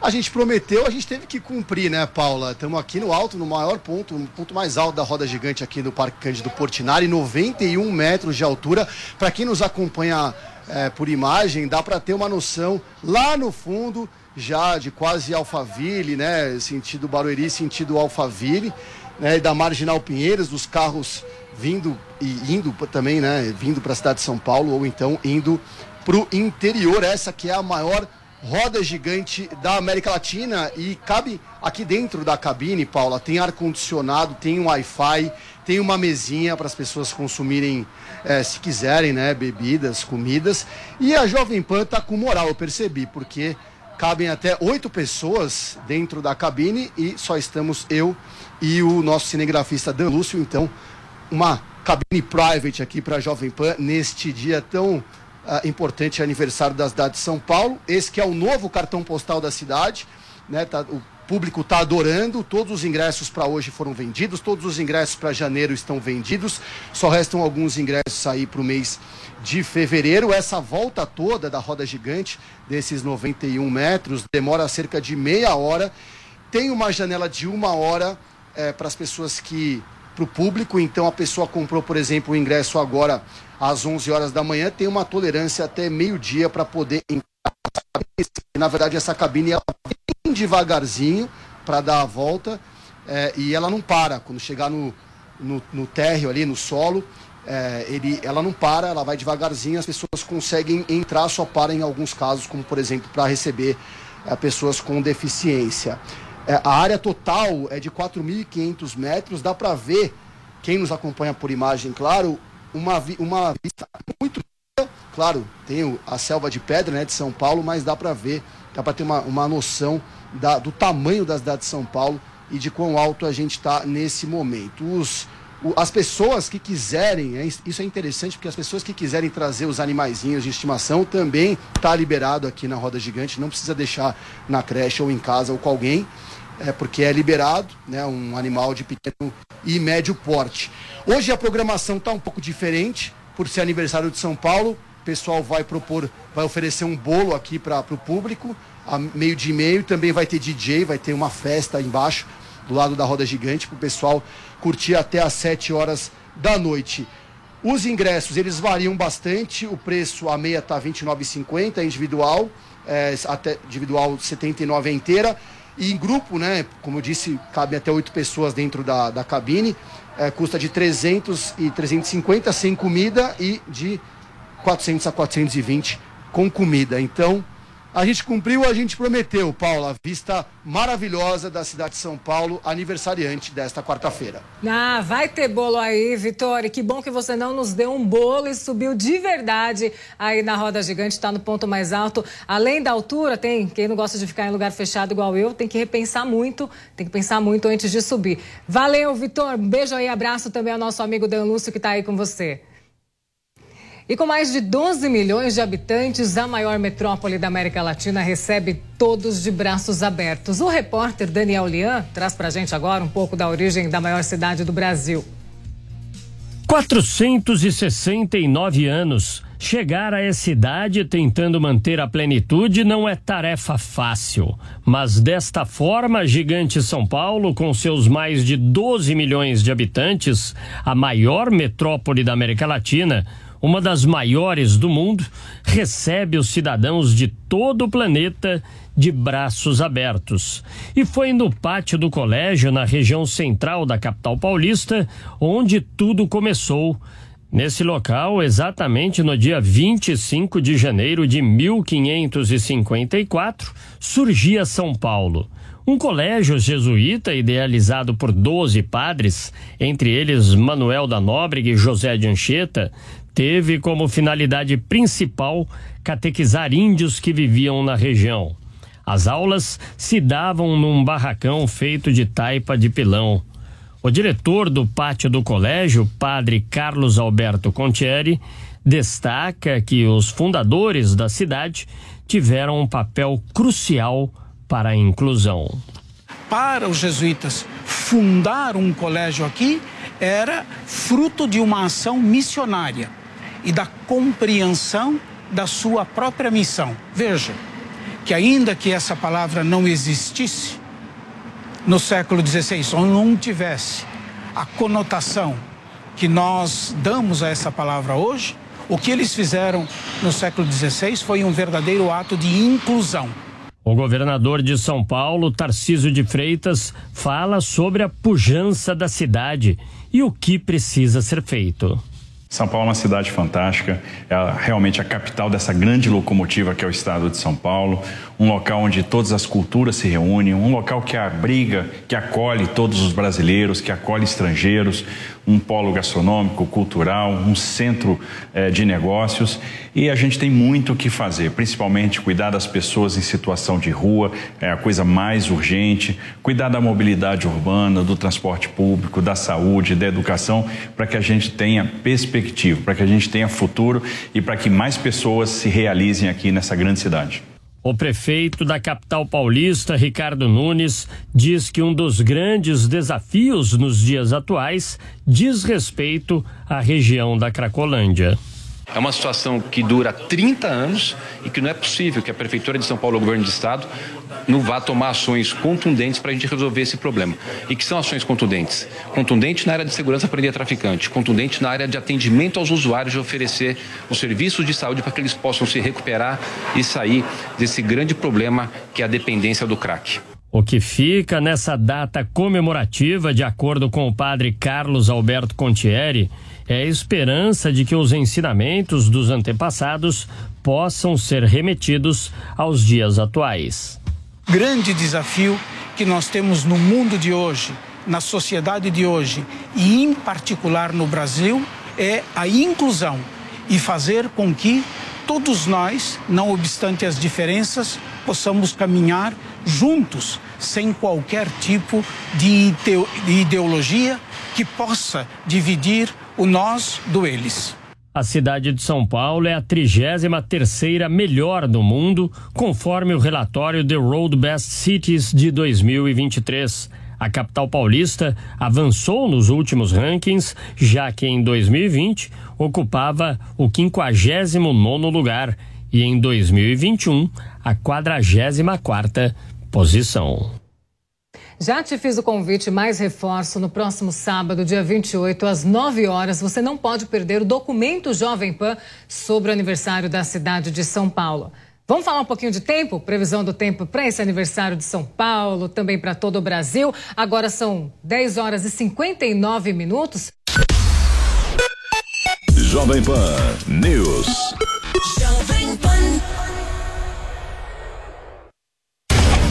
A gente prometeu, a gente teve que cumprir, né, Paula? Estamos aqui no alto, no maior ponto, no ponto mais alto da roda gigante aqui no Parque Cândido Portinari, 91 metros de altura. Para quem nos acompanha é, por imagem, dá para ter uma noção lá no fundo, já de quase Alphaville, né? Sentido Barueri, sentido Alphaville, né? Da Marginal Pinheiros, dos carros vindo e indo também, né? Vindo para a cidade de São Paulo ou então indo para o interior. Essa que é a maior roda gigante da América Latina e cabe aqui dentro da cabine, Paula, tem ar condicionado, tem um Wi-Fi, tem uma mesinha para as pessoas consumirem, é, se quiserem, né, bebidas, comidas. E a Jovem Pan tá com moral, eu percebi, porque cabem até oito pessoas dentro da cabine e só estamos eu e o nosso cinegrafista Dan Lúcio, então uma cabine private aqui para a Jovem Pan neste dia tão uh, importante aniversário da cidade de São Paulo. Esse que é o novo cartão postal da cidade, né? Tá, o público está adorando. Todos os ingressos para hoje foram vendidos, todos os ingressos para janeiro estão vendidos. Só restam alguns ingressos aí para o mês de fevereiro. Essa volta toda da roda gigante desses 91 metros demora cerca de meia hora. Tem uma janela de uma hora é, para as pessoas que para o público. Então a pessoa comprou, por exemplo, o ingresso agora às 11 horas da manhã, tem uma tolerância até meio-dia para poder entrar. Na verdade, essa cabine ela vem devagarzinho, para dar a volta é, e ela não para. Quando chegar no, no, no térreo ali, no solo, é, ele, ela não para, ela vai devagarzinho, as pessoas conseguem entrar, só para em alguns casos, como por exemplo para receber é, pessoas com deficiência. É, a área total é de 4.500 metros, dá para ver, quem nos acompanha por imagem, claro, uma, uma vista muito claro, tem a selva de pedra né, de São Paulo, mas dá para ver, dá para ter uma, uma noção da, do tamanho da cidade de São Paulo e de quão alto a gente está nesse momento. Os, o, as pessoas que quiserem, é, isso é interessante, porque as pessoas que quiserem trazer os animaizinhos de estimação também está liberado aqui na Roda Gigante, não precisa deixar na creche ou em casa ou com alguém, é, porque é liberado, né, um animal de pequeno e médio porte. Hoje a programação está um pouco diferente, por ser aniversário de São Paulo, o pessoal vai propor, vai oferecer um bolo aqui para o público, a meio de meio, também vai ter DJ, vai ter uma festa embaixo, do lado da roda gigante, para o pessoal curtir até às 7 horas da noite. Os ingressos, eles variam bastante, o preço, a meia está R$ 29,50, individual, é, até individual 79 é inteira, e em grupo, né, como eu disse, cabe até oito pessoas dentro da, da cabine, é, custa de 300 e 350 sem comida e de 400 a 420 com comida. Então, a gente cumpriu, a gente prometeu, Paula, vista maravilhosa da cidade de São Paulo, aniversariante desta quarta-feira. Ah, vai ter bolo aí, Vitória. Que bom que você não nos deu um bolo e subiu de verdade aí na roda gigante, está no ponto mais alto. Além da altura, tem quem não gosta de ficar em lugar fechado igual eu, tem que repensar muito, tem que pensar muito antes de subir. Valeu, Vitor. Um beijo aí, abraço também ao nosso amigo Dan Lúcio que está aí com você. E com mais de 12 milhões de habitantes, a maior metrópole da América Latina recebe todos de braços abertos. O repórter Daniel Lian traz para a gente agora um pouco da origem da maior cidade do Brasil. 469 anos. Chegar a essa idade tentando manter a plenitude não é tarefa fácil. Mas desta forma, gigante São Paulo, com seus mais de 12 milhões de habitantes, a maior metrópole da América Latina, uma das maiores do mundo, recebe os cidadãos de todo o planeta de braços abertos. E foi no pátio do colégio, na região central da capital paulista, onde tudo começou. Nesse local, exatamente no dia 25 de janeiro de 1554, surgia São Paulo. Um colégio jesuíta idealizado por 12 padres, entre eles Manuel da Nóbrega e José de Anchieta, teve como finalidade principal catequizar índios que viviam na região. As aulas se davam num barracão feito de taipa de pilão. O diretor do pátio do colégio, padre Carlos Alberto Contieri, destaca que os fundadores da cidade tiveram um papel crucial para a inclusão. Para os jesuítas, fundar um colégio aqui era fruto de uma ação missionária e da compreensão da sua própria missão. Veja, que ainda que essa palavra não existisse no século XVI, ou não tivesse a conotação que nós damos a essa palavra hoje, o que eles fizeram no século XVI foi um verdadeiro ato de inclusão. O governador de São Paulo, Tarcísio de Freitas, fala sobre a pujança da cidade e o que precisa ser feito. São Paulo é uma cidade fantástica, é realmente a capital dessa grande locomotiva que é o estado de São Paulo, um local onde todas as culturas se reúnem, um local que abriga, que acolhe todos os brasileiros, que acolhe estrangeiros, um polo gastronômico, cultural, um centro eh, de negócios e a gente tem muito o que fazer, principalmente cuidar das pessoas em situação de rua, é a coisa mais urgente, cuidar da mobilidade urbana, do transporte público, da saúde, da educação, para que a gente tenha perspectiva, para que a gente tenha futuro e para que mais pessoas se realizem aqui nessa grande cidade. O prefeito da capital paulista, Ricardo Nunes, diz que um dos grandes desafios nos dias atuais diz respeito à região da Cracolândia. É uma situação que dura 30 anos e que não é possível que a Prefeitura de São Paulo, o governo de Estado, não vá tomar ações contundentes para a gente resolver esse problema. E que são ações contundentes? Contundente na área de segurança para prender traficante, contundente na área de atendimento aos usuários, de oferecer os serviços de saúde para que eles possam se recuperar e sair desse grande problema que é a dependência do crack. O que fica nessa data comemorativa, de acordo com o padre Carlos Alberto Contieri, é a esperança de que os ensinamentos dos antepassados possam ser remetidos aos dias atuais. Grande desafio que nós temos no mundo de hoje, na sociedade de hoje e, em particular, no Brasil, é a inclusão e fazer com que todos nós, não obstante as diferenças, possamos caminhar juntos, sem qualquer tipo de ideologia que possa dividir o nós do eles. A cidade de São Paulo é a 33 terceira melhor do mundo, conforme o relatório The Road Best Cities de 2023. A capital paulista avançou nos últimos rankings, já que em 2020 ocupava o 59 lugar e em 2021 a 44 posição. Já te fiz o convite, mais reforço no próximo sábado, dia 28, às 9 horas. Você não pode perder o documento Jovem Pan sobre o aniversário da cidade de São Paulo. Vamos falar um pouquinho de tempo? Previsão do tempo para esse aniversário de São Paulo, também para todo o Brasil. Agora são 10 horas e 59 minutos. Jovem Pan News. Jovem Pan.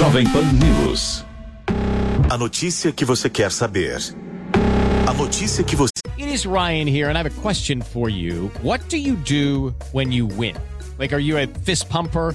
Jovem Pan News. A notícia que você quer saber. A notícia que você. It is Ryan here, and I have a question for you. What do you do when you win? Like, are you a fist pumper?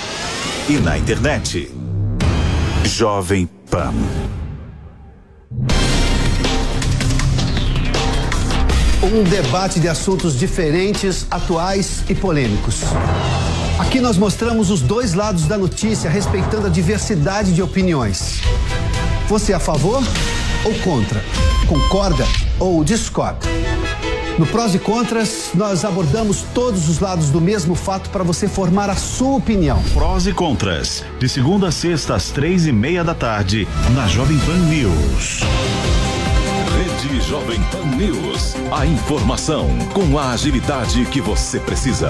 e na internet. Jovem Pan. Um debate de assuntos diferentes, atuais e polêmicos. Aqui nós mostramos os dois lados da notícia, respeitando a diversidade de opiniões. Você é a favor ou contra? Concorda ou discorda? No Prós e Contras, nós abordamos todos os lados do mesmo fato para você formar a sua opinião. Prós e Contras, de segunda a sexta às três e meia da tarde, na Jovem Pan News. Rede Jovem Pan News. A informação com a agilidade que você precisa.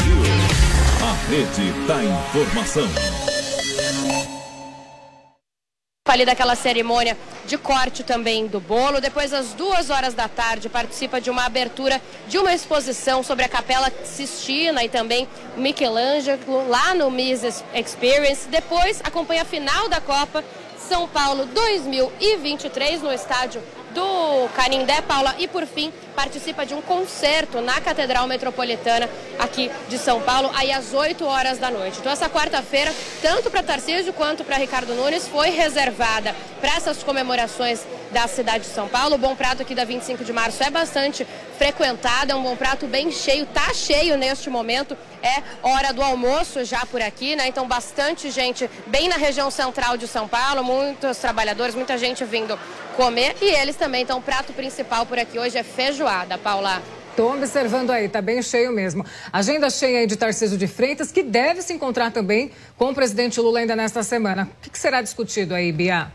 Rede da informação. ali daquela cerimônia de corte também do bolo. Depois, às duas horas da tarde, participa de uma abertura de uma exposição sobre a Capela Sistina e também Michelangelo lá no Mises Experience. Depois, acompanha a final da Copa São Paulo 2023 no estádio do Canindé, Paula. E por fim, participa de um concerto na Catedral Metropolitana aqui de São Paulo, aí às 8 horas da noite. Então essa quarta-feira, tanto para Tarcísio quanto para Ricardo Nunes, foi reservada para essas comemorações da cidade de São Paulo. O Bom Prato aqui da 25 de março é bastante frequentado, é um bom prato bem cheio, tá cheio neste momento. É hora do almoço já por aqui, né? Então bastante gente bem na região central de São Paulo, muitos trabalhadores, muita gente vindo comer e eles também. Então o prato principal por aqui hoje é feijoada, Paula. Estou observando aí, tá bem cheio mesmo. Agenda cheia aí de Tarcísio de Freitas, que deve se encontrar também com o presidente Lula ainda nesta semana. O que, que será discutido aí, Bia?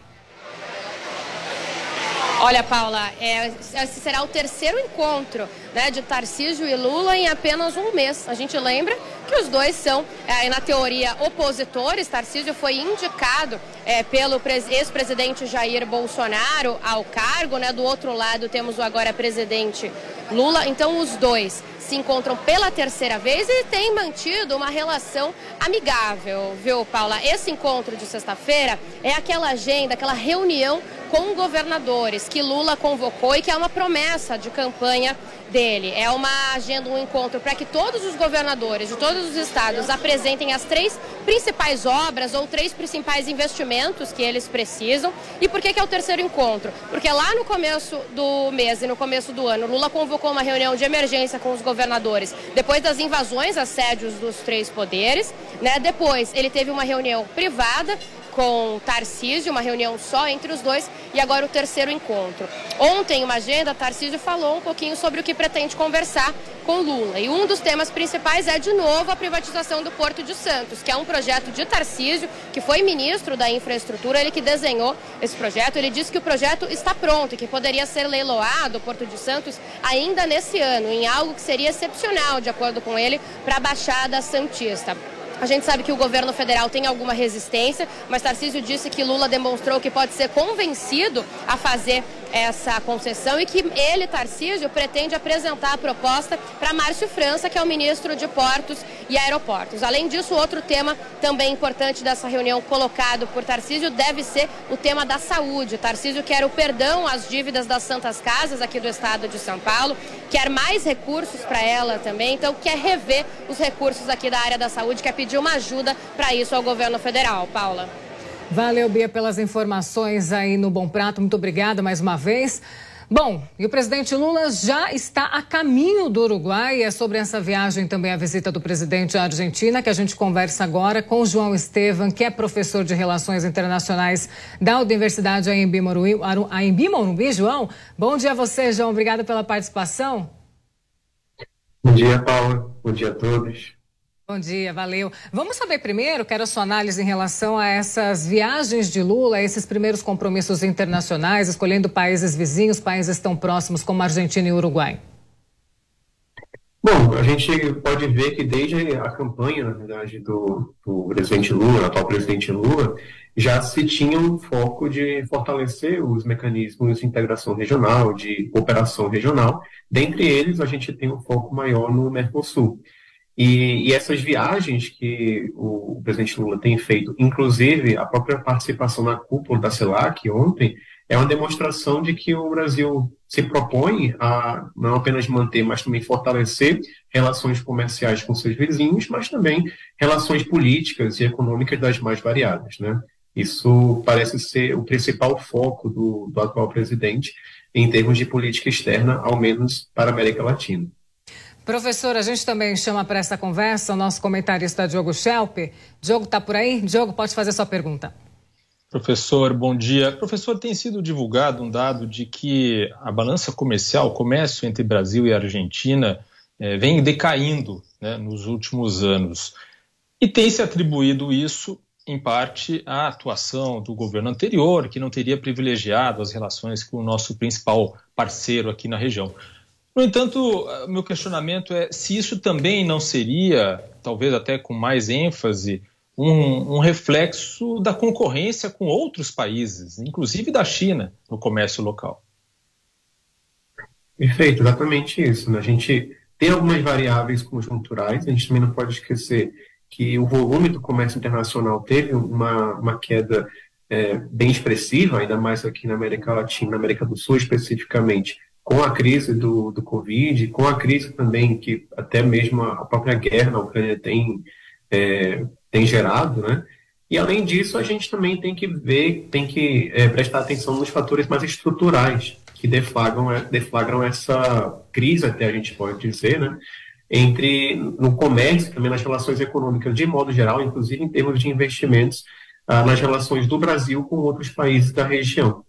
Olha, Paula, é, esse será o terceiro encontro né, de Tarcísio e Lula em apenas um mês. A gente lembra que os dois são, é, na teoria, opositores. Tarcísio foi indicado é, pelo ex-presidente Jair Bolsonaro ao cargo. Né? Do outro lado, temos o agora presidente Lula. Então, os dois se encontram pela terceira vez e têm mantido uma relação amigável, viu, Paula? Esse encontro de sexta-feira é aquela agenda, aquela reunião com governadores que Lula convocou e que é uma promessa de campanha dele. É uma agenda, um encontro para que todos os governadores de todos os estados apresentem as três principais obras ou três principais investimentos que eles precisam. E por que, que é o terceiro encontro? Porque lá no começo do mês e no começo do ano, Lula convocou uma reunião de emergência com os governadores depois das invasões, assédios dos três poderes. Né? Depois, ele teve uma reunião privada com Tarcísio, uma reunião só entre os dois, e agora o terceiro encontro. Ontem, uma agenda, Tarcísio falou um pouquinho sobre o que pretende conversar com Lula. E um dos temas principais é, de novo, a privatização do Porto de Santos, que é um projeto de Tarcísio, que foi ministro da infraestrutura, ele que desenhou esse projeto. Ele disse que o projeto está pronto e que poderia ser leiloado, o Porto de Santos, ainda nesse ano, em algo que seria excepcional, de acordo com ele, para a Baixada Santista. A gente sabe que o governo federal tem alguma resistência, mas Tarcísio disse que Lula demonstrou que pode ser convencido a fazer essa concessão e que ele, Tarcísio, pretende apresentar a proposta para Márcio França, que é o ministro de Portos e Aeroportos. Além disso, outro tema também importante dessa reunião colocado por Tarcísio deve ser o tema da saúde. Tarcísio quer o perdão às dívidas das Santas Casas aqui do estado de São Paulo, quer mais recursos para ela também, então quer rever os recursos aqui da área da saúde, quer pedir uma ajuda para isso ao governo federal. Paula. Valeu, Bia, pelas informações aí no Bom Prato. Muito obrigada mais uma vez. Bom, e o presidente Lula já está a caminho do Uruguai. E é sobre essa viagem também a visita do presidente à Argentina, que a gente conversa agora com o João Estevam, que é professor de Relações Internacionais da Universidade AMB Morumbi. Morumbi, João, bom dia a você, João. Obrigada pela participação. Bom dia, Paula. Bom dia a todos. Bom dia, valeu. Vamos saber primeiro, quero a sua análise em relação a essas viagens de Lula, esses primeiros compromissos internacionais, escolhendo países vizinhos, países tão próximos como Argentina e Uruguai. Bom, a gente pode ver que desde a campanha, na verdade, do, do presidente Lula, atual presidente Lula, já se tinha um foco de fortalecer os mecanismos de integração regional, de cooperação regional. Dentre eles, a gente tem um foco maior no Mercosul. E, e, essas viagens que o, presidente Lula tem feito, inclusive a própria participação na cúpula da CELAC ontem, é uma demonstração de que o Brasil se propõe a não apenas manter, mas também fortalecer relações comerciais com seus vizinhos, mas também relações políticas e econômicas das mais variadas. Né? Isso parece ser o principal foco do, do atual presidente em termos de política externa, ao menos para a América Latina. Professor, a gente também chama para essa conversa o nosso comentarista Diogo Schelp. Diogo está por aí? Diogo, pode fazer sua pergunta. Professor, bom dia. Professor, tem sido divulgado um dado de que a balança comercial, o comércio entre Brasil e Argentina, é, vem decaindo né, nos últimos anos. E tem se atribuído isso, em parte, à atuação do governo anterior, que não teria privilegiado as relações com o nosso principal parceiro aqui na região. No entanto, meu questionamento é se isso também não seria, talvez até com mais ênfase, um, um, reflexo da concorrência com outros países, inclusive da China, no comércio local. Perfeito, exatamente isso. Né? A gente tem algumas variáveis conjunturais, a gente também não pode esquecer que o volume do comércio internacional teve uma, uma queda é, bem expressiva, ainda mais aqui na América Latina, na América do Sul especificamente, com a crise do, do Covid, com a crise também que até mesmo a própria guerra na Ucrânia tem, é, tem gerado, né? E além disso, a gente também tem que ver, tem que é, prestar atenção nos fatores mais estruturais que deflagram, deflagram essa crise, até a gente pode dizer, né? Entre no comércio, também nas relações econômicas de modo geral, inclusive em termos de investimentos ah, nas relações do Brasil com outros países da região.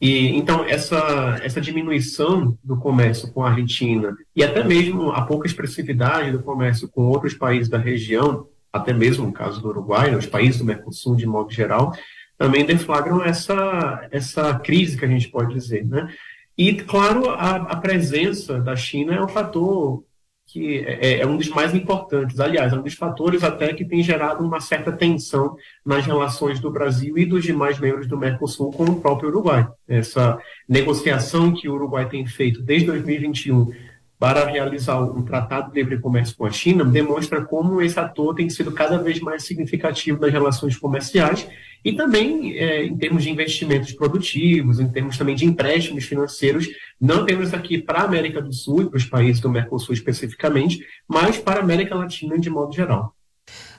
E então essa essa diminuição do comércio com a Argentina e até mesmo a pouca expressividade do comércio com outros países da região, até mesmo no caso do Uruguai, né, os países do Mercosul de modo geral, também deflagram essa essa crise que a gente pode dizer, né? E claro a, a presença da China é um fator que é, é, é, um dos mais importantes. Aliás, é um dos fatores até que tem gerado uma certa tensão nas relações do Brasil e dos demais membros do Mercosul com o próprio Uruguai. Essa negociação que o Uruguai tem feito desde 2021 para realizar um tratado de livre comércio com a China demonstra como esse ator tem sido cada vez mais significativo nas relações comerciais e também é, em termos de investimentos produtivos, em termos também de empréstimos financeiros, não apenas aqui para a América do Sul e para os países do Mercosul especificamente, mas para a América Latina de modo geral.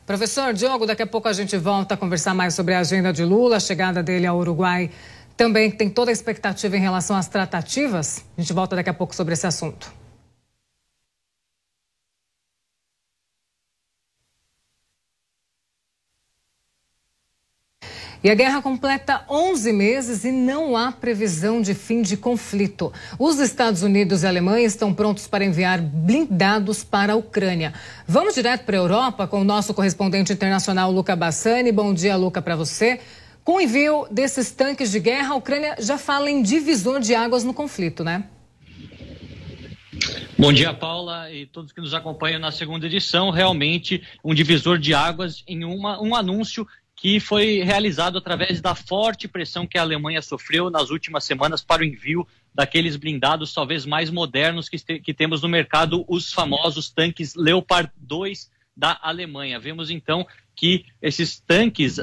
Professor Diogo, daqui a pouco a gente volta a conversar mais sobre a agenda de Lula, a chegada dele ao Uruguai. Também tem toda a expectativa em relação às tratativas. A gente volta daqui a pouco sobre esse assunto. E a guerra completa 11 meses e não há previsão de fim de conflito. Os Estados Unidos e a Alemanha estão prontos para enviar blindados para a Ucrânia. Vamos direto para a Europa com o nosso correspondente internacional, Luca Bassani. Bom dia, Luca, para você. Com o envio desses tanques de guerra, a Ucrânia já fala em divisor de águas no conflito, né? Bom dia, Paula, e todos que nos acompanham na segunda edição. Realmente, um divisor de águas em uma, um anúncio que foi realizado através da forte pressão que a Alemanha sofreu nas últimas semanas para o envio daqueles blindados talvez mais modernos que, que temos no mercado, os famosos tanques Leopard 2 da Alemanha. Vemos então que esses tanques,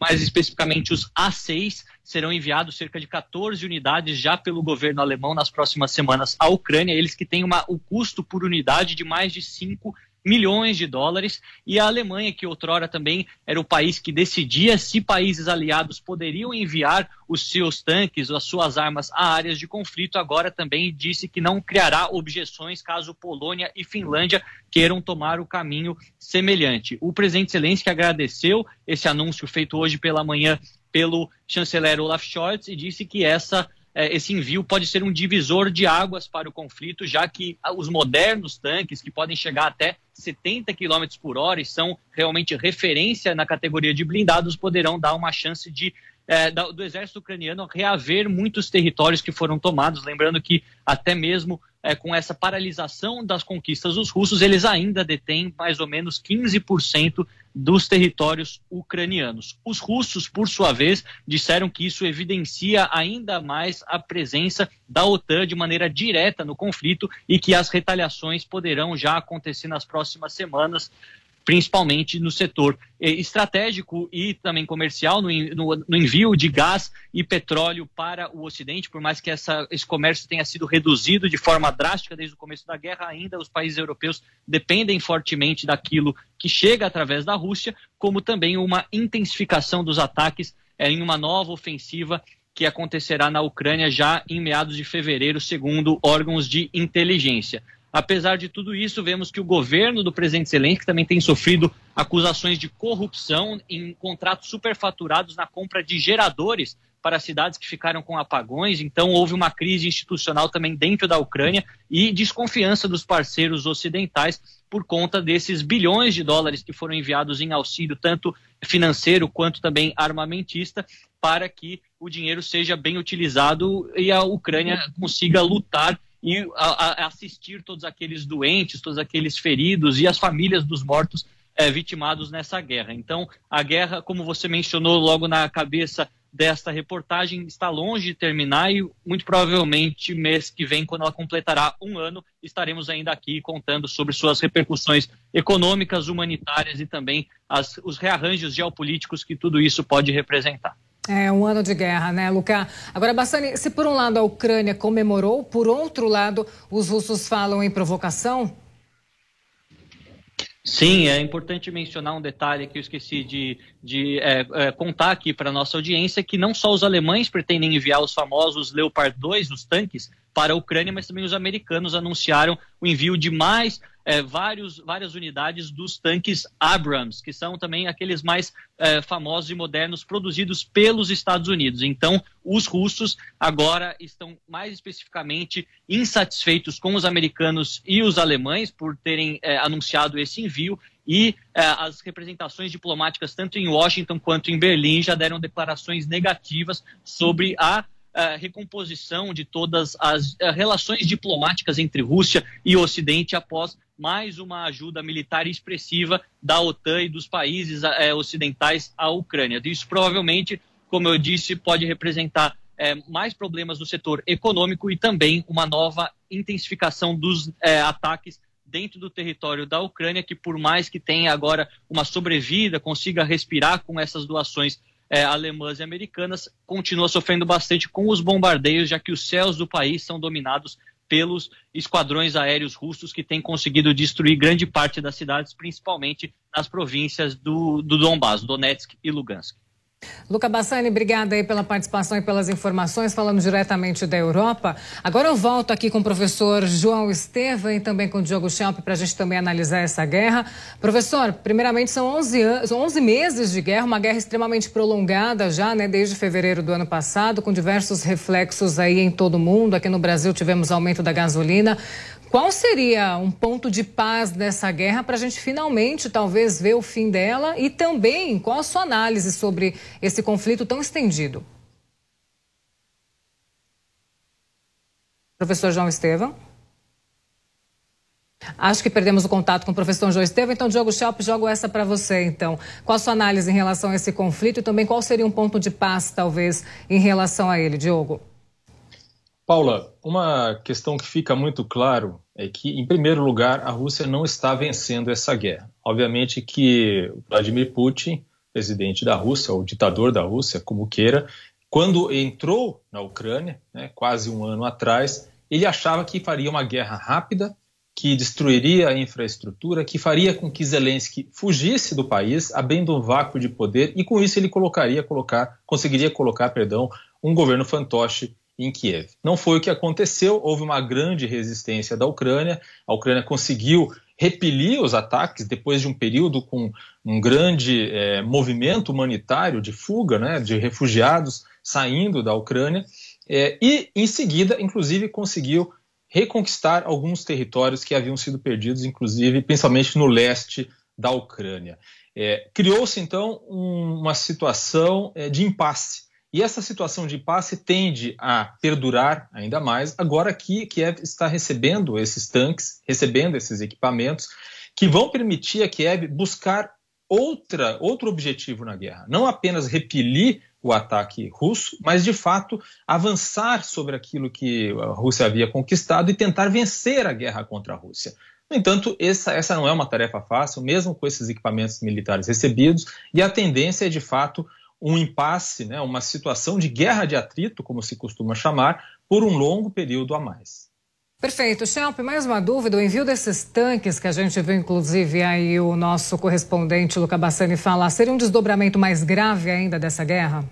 mais especificamente os A6, serão enviados cerca de 14 unidades já pelo governo alemão nas próximas semanas à Ucrânia, eles que têm uma, o custo por unidade de mais de 5 milhões de dólares, e a Alemanha, que outrora também era o país que decidia se países aliados poderiam enviar os seus tanques, as suas armas a áreas de conflito, agora também disse que não criará objeções caso Polônia e Finlândia queiram tomar o caminho semelhante. O presidente Zelensky agradeceu esse anúncio feito hoje pela manhã pelo chanceler Olaf Scholz e disse que essa esse envio pode ser um divisor de águas para o conflito, já que os modernos tanques, que podem chegar até 70 km por hora e são realmente referência na categoria de blindados, poderão dar uma chance de é, do exército ucraniano reaver muitos territórios que foram tomados. Lembrando que até mesmo é, com essa paralisação das conquistas dos russos, eles ainda detêm mais ou menos 15% dos territórios ucranianos. Os russos, por sua vez, disseram que isso evidencia ainda mais a presença da OTAN de maneira direta no conflito e que as retaliações poderão já acontecer nas próximas semanas principalmente no setor eh, estratégico e também comercial, no, envio de gás e petróleo para o Ocidente, por mais que essa, esse comércio tenha sido reduzido de forma drástica desde o começo da guerra, ainda os países europeus dependem fortemente daquilo que chega através da Rússia, como também uma intensificação dos ataques é, em uma nova ofensiva que acontecerá na Ucrânia já em meados de fevereiro, segundo órgãos de inteligência. Apesar de tudo isso, vemos que o governo do presidente Zelensky também tem sofrido acusações de corrupção em contratos superfaturados na compra de geradores para cidades que ficaram com apagões. Então, houve uma crise institucional também dentro da Ucrânia e desconfiança dos parceiros ocidentais por conta desses bilhões de dólares que foram enviados em auxílio, tanto financeiro quanto também armamentista, para que o dinheiro seja bem utilizado e a Ucrânia consiga lutar e a, a assistir todos aqueles doentes, todos aqueles feridos e as famílias dos mortos é, vitimados nessa guerra. Então, a guerra, como você mencionou logo na cabeça desta reportagem, está longe de terminar e muito provavelmente mês que vem, quando ela completará um ano, estaremos ainda aqui contando sobre suas repercussões econômicas, humanitárias e também as, os rearranjos geopolíticos que tudo isso pode representar. É um ano de guerra, né, Luca? Agora, Bassani, se por um lado a Ucrânia comemorou, por outro lado os russos falam em provocação, Sim, é importante mencionar um detalhe que eu esqueci de, de é, é, contar aqui para nossa audiência, que não só os alemães pretendem enviar os famosos Leopard 2, os tanques, para a Ucrânia, mas também os americanos anunciaram o envio de mais é, vários, várias unidades dos tanques Abrams, que são também aqueles mais é, famosos e modernos produzidos pelos Estados Unidos. Então, os russos agora estão mais especificamente insatisfeitos com os americanos e os alemães por terem é, anunciado esse envio e é, as representações diplomáticas, tanto em Washington quanto em Berlim, já deram declarações negativas sobre a uh, recomposição de todas as uh, relações diplomáticas entre Rússia e Ocidente após mais uma ajuda militar expressiva da OTAN e dos países uh, ocidentais à Ucrânia. Isso provavelmente, como eu disse, pode representar mais problemas no setor econômico e também uma nova intensificação dos ataques dentro do território da Ucrânia, que por mais que tenha agora uma sobrevida, consiga respirar com essas doações é, alemãs e americanas continua sofrendo bastante com os bombardeios, já que os céus do país são dominados pelos esquadrões aéreos russos que têm conseguido destruir grande parte das cidades, principalmente nas províncias do, do Donbass, Donetsk e Lugansk. Luca Bassani, obrigada aí pela participação e pelas informações, falando diretamente da Europa. Agora eu volto aqui com o professor João Estevam e também com o Diogo Schelp para a gente também analisar essa guerra. Professor, primeiramente são 11, anos, 11 meses de guerra, uma guerra extremamente prolongada já, né, desde fevereiro do ano passado, com diversos reflexos aí em todo o mundo. Aqui no Brasil tivemos aumento da gasolina. Qual seria um ponto de paz dessa guerra para a gente finalmente, talvez, ver o fim dela? E também, qual a sua análise sobre esse conflito tão estendido? Professor João Estevam. Acho que perdemos o contato com o professor João Estevam, então, Diogo Schelp, jogo essa para você, então. Qual a sua análise em relação a esse conflito e também qual seria um ponto de paz, talvez, em relação a ele, Diogo? Paula, uma questão que fica muito claro é que, em primeiro lugar, a Rússia não está vencendo essa guerra. Obviamente que Vladimir Putin, presidente da Rússia, ou ditador da Rússia, como queira, quando entrou na Ucrânia, né, quase um ano atrás, ele achava que faria uma guerra rápida, que destruiria a infraestrutura, que faria com que Zelensky fugisse do país, abrindo um vácuo de poder, e com isso ele colocaria, colocar, conseguiria colocar, perdão, um governo fantoche em Kiev. Não foi o que aconteceu, houve uma grande resistência da Ucrânia, a Ucrânia conseguiu repelir os ataques depois de um período com um grande é, movimento humanitário de fuga né, de refugiados saindo da Ucrânia, é, e em seguida, inclusive, conseguiu reconquistar alguns territórios que haviam sido perdidos, inclusive, principalmente no leste da Ucrânia. É, Criou-se, então, um, uma situação de impasse e essa situação de impasse tende a perdurar ainda mais agora que Kiev está recebendo esses tanques, recebendo esses equipamentos, que vão permitir a Kiev buscar outra, outro objetivo na guerra. Não apenas repelir o ataque russo, mas de fato avançar sobre aquilo que a Rússia havia conquistado e tentar vencer a guerra contra a Rússia. No entanto, essa, essa não é uma tarefa fácil, mesmo com esses equipamentos militares recebidos, e a tendência é de fato um impasse, né, uma situação de guerra de atrito, como se costuma chamar, por um longo período a mais. Perfeito. Champ, mais uma dúvida. O envio desses tanques, que a gente viu, inclusive, aí o nosso correspondente Luca Bassani falar, seria um desdobramento mais grave ainda dessa guerra?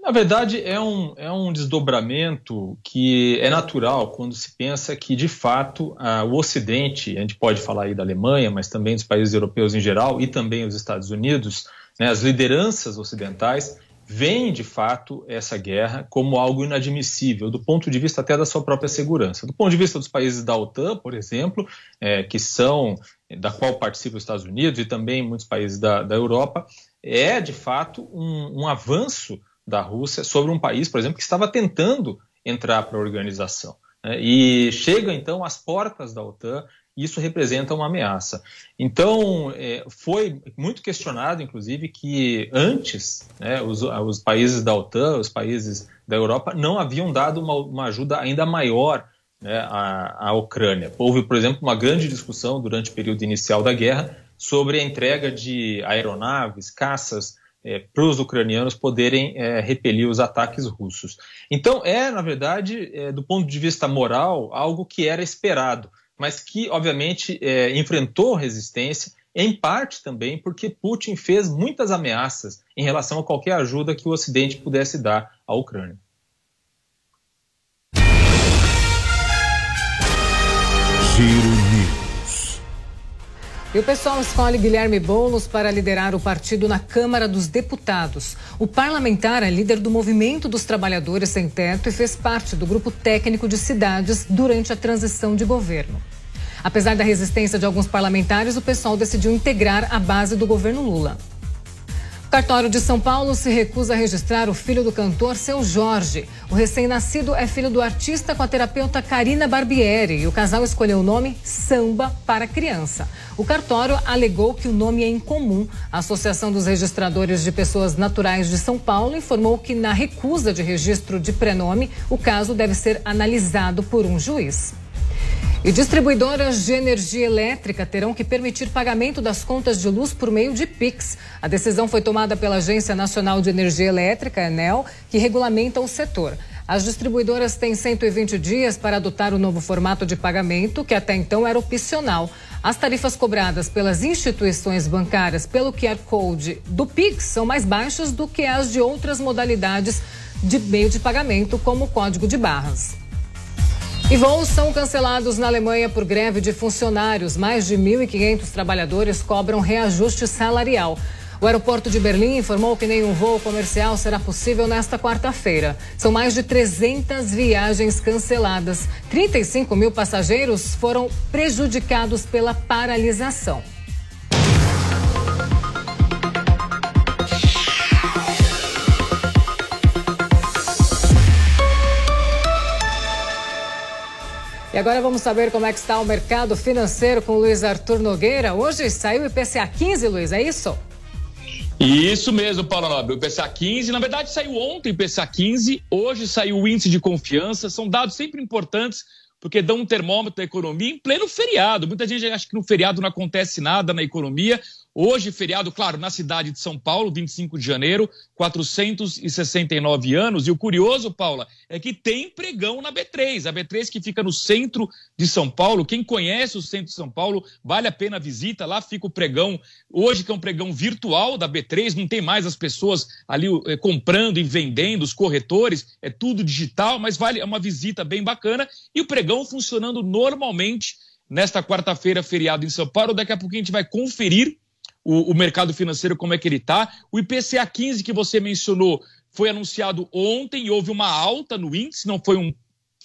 Na verdade, é um, é um desdobramento que é natural quando se pensa que, de fato, o Ocidente, a gente pode falar aí da Alemanha, mas também dos países europeus em geral e também os Estados Unidos, né, as lideranças ocidentais veem de fato essa guerra como algo inadmissível, do ponto de vista até da sua própria segurança. Do ponto de vista dos países da OTAN, por exemplo, é, que são, da qual participam os Estados Unidos e também muitos países da, da Europa, é de fato um, um avanço da Rússia sobre um país, por exemplo, que estava tentando entrar para a organização. né, e chega então às portas da OTAN. Isso representa uma ameaça. Então, é, foi muito questionado, inclusive, que antes né, os, os, países da OTAN, os países da Europa, não haviam dado uma, uma ajuda ainda maior né, à, à Ucrânia. Houve, por exemplo, uma grande discussão durante o período inicial da guerra sobre a entrega de aeronaves, caças, é, para os ucranianos poderem é, repelir os ataques russos. Então, é, na verdade, é, do ponto de vista moral, algo que era esperado, mas que, obviamente, é, enfrentou resistência, em parte também porque Putin fez muitas ameaças em relação a qualquer ajuda que o Ocidente pudesse dar à Ucrânia. Giro e o pessoal escolhe Guilherme Boulos para liderar o partido na Câmara dos Deputados. O parlamentar é líder do Movimento dos Trabalhadores Sem Teto e fez parte do grupo técnico de cidades durante a transição de governo. Apesar da resistência de alguns parlamentares, o pessoal decidiu integrar a base do governo Lula cartório de São Paulo se recusa a registrar o filho do cantor, seu Jorge. O recém-nascido é filho do artista com a terapeuta Karina Barbieri e o casal escolheu o nome Samba para criança. O cartório alegou que o nome é incomum. A Associação dos Registradores de Pessoas Naturais de São Paulo informou que, na recusa de registro de prenome, o caso deve ser analisado por um juiz. E distribuidoras de energia elétrica terão que permitir pagamento das contas de luz por meio de PIX. A decisão foi tomada pela Agência Nacional de Energia Elétrica, ANEL, que regulamenta o setor. As distribuidoras têm 120 dias para adotar o novo formato de pagamento, que até então era opcional. As tarifas cobradas pelas instituições bancárias pelo QR Code do PIX são mais baixas do que as de outras modalidades de meio de pagamento, como o código de barras. E voos são cancelados na Alemanha por greve de funcionários. Mais de 1.500 trabalhadores cobram reajuste salarial. O aeroporto de Berlim informou que nenhum voo comercial será possível nesta quarta-feira. São mais de 300 viagens canceladas. 35 mil passageiros foram prejudicados pela paralisação. E agora vamos saber como é que está o mercado financeiro com Luiz Arthur Nogueira. Hoje saiu o IPCA 15, Luiz, é isso? Isso mesmo, Paulo Nobre. O IPCA 15, na verdade, saiu ontem o IPCA 15, hoje saiu o índice de confiança. São dados sempre importantes porque dão um termômetro da economia em pleno feriado. Muita gente acha que no feriado não acontece nada na economia. Hoje, feriado, claro, na cidade de São Paulo, 25 de janeiro, 469 anos. E o curioso, Paula, é que tem pregão na B3. A B3 que fica no centro de São Paulo. Quem conhece o centro de São Paulo, vale a pena a visita. Lá fica o pregão, hoje que é um pregão virtual da B3, não tem mais as pessoas ali eh, comprando e vendendo, os corretores, é tudo digital, mas vale é uma visita bem bacana. E o pregão funcionando normalmente nesta quarta-feira, feriado em São Paulo. Daqui a pouquinho a gente vai conferir o, o mercado financeiro, como é que ele está. O IPCA 15 que você mencionou foi anunciado ontem e houve uma alta no índice, não foi um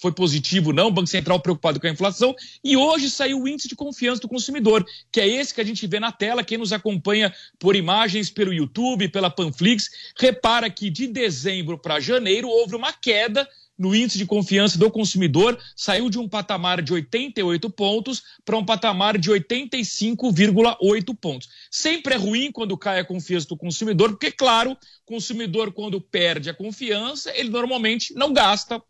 foi positivo, não, o Banco Central preocupado com a inflação, e hoje saiu o índice de confiança do consumidor, que é esse que a gente vê na tela, quem nos acompanha por imagens pelo YouTube, pela Panflix, repara que de dezembro para janeiro houve uma queda no índice de confiança do consumidor saiu de um patamar de 88 pontos para um patamar de 85,8 pontos. Sempre é ruim quando cai a confiança do consumidor, porque, claro, o consumidor, quando perde a confiança, ele normalmente não gasta,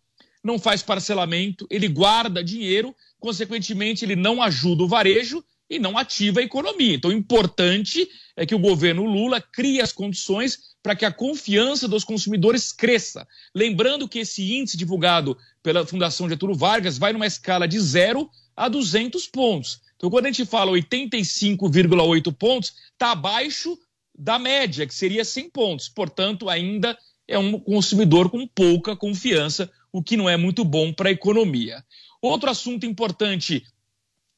não faz parcelamento, ele guarda dinheiro, consequentemente, ele não ajuda o varejo e não ativa a economia. Então, o importante é que o governo Lula crie as condições para que a confiança dos consumidores cresça. Lembrando que esse índice divulgado pela Fundação Getúlio Vargas vai numa escala de 0 a 200 pontos. Então, quando a gente fala 85,8 pontos, está abaixo da média, que seria 100 pontos. Portanto, ainda é um consumidor com pouca confiança, o que não é muito bom para a economia. Outro assunto importante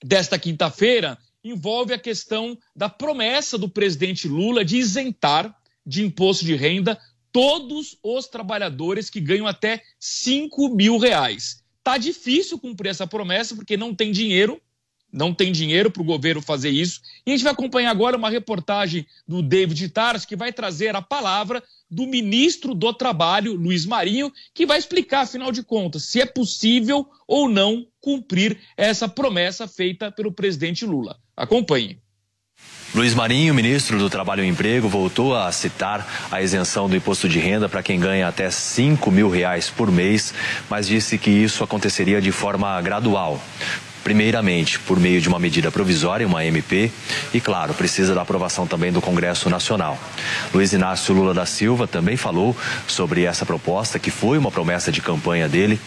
desta quinta-feira envolve a questão da promessa do presidente Lula de isentar de imposto de renda todos os trabalhadores que ganham até 5 mil reais. Tá difícil cumprir essa promessa porque não tem dinheiro não tem dinheiro para o governo fazer isso. E a gente vai acompanhar agora uma reportagem do David Tars, que vai trazer a palavra do ministro do Trabalho, Luiz Marinho, que vai explicar, afinal de contas, se é possível ou não cumprir essa promessa feita pelo presidente Lula. Acompanhe. Luiz Marinho, ministro do Trabalho e Emprego, voltou a citar a isenção do imposto de renda para quem ganha até 5 mil reais por mês, mas disse que isso aconteceria de forma gradual. Primeiramente, por meio de uma medida provisória, uma MP, e, claro, precisa da aprovação também do Congresso Nacional. Luiz Inácio Lula da Silva também falou sobre essa proposta, que foi uma promessa de campanha dele,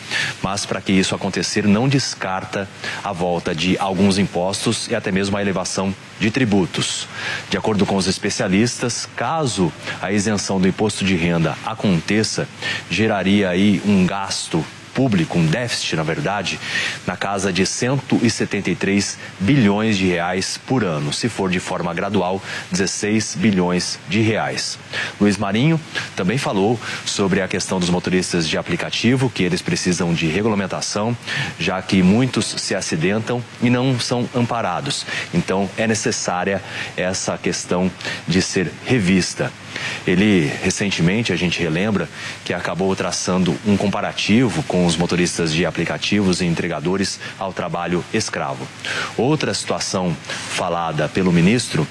mas para que isso acontecer, não descarta a volta de alguns impostos e até mesmo a elevação de tributos. De acordo com os especialistas, caso a isenção do imposto de renda aconteça, geraria aí um gasto público, um déficit, na verdade, na casa de 173 bilhões de reais por ano. Se for de forma gradual, 16 bilhões de reais. Luiz Marinho também falou sobre a questão dos motoristas de aplicativo, que eles precisam de regulamentação, já que muitos se acidentam e não são amparados. Então, é necessária essa questão de ser revista. Ele, recentemente, a gente relembra que acabou traçando um comparativo com os motoristas de aplicativos e entregadores ao trabalho escravo. Outra situação falada pelo ministro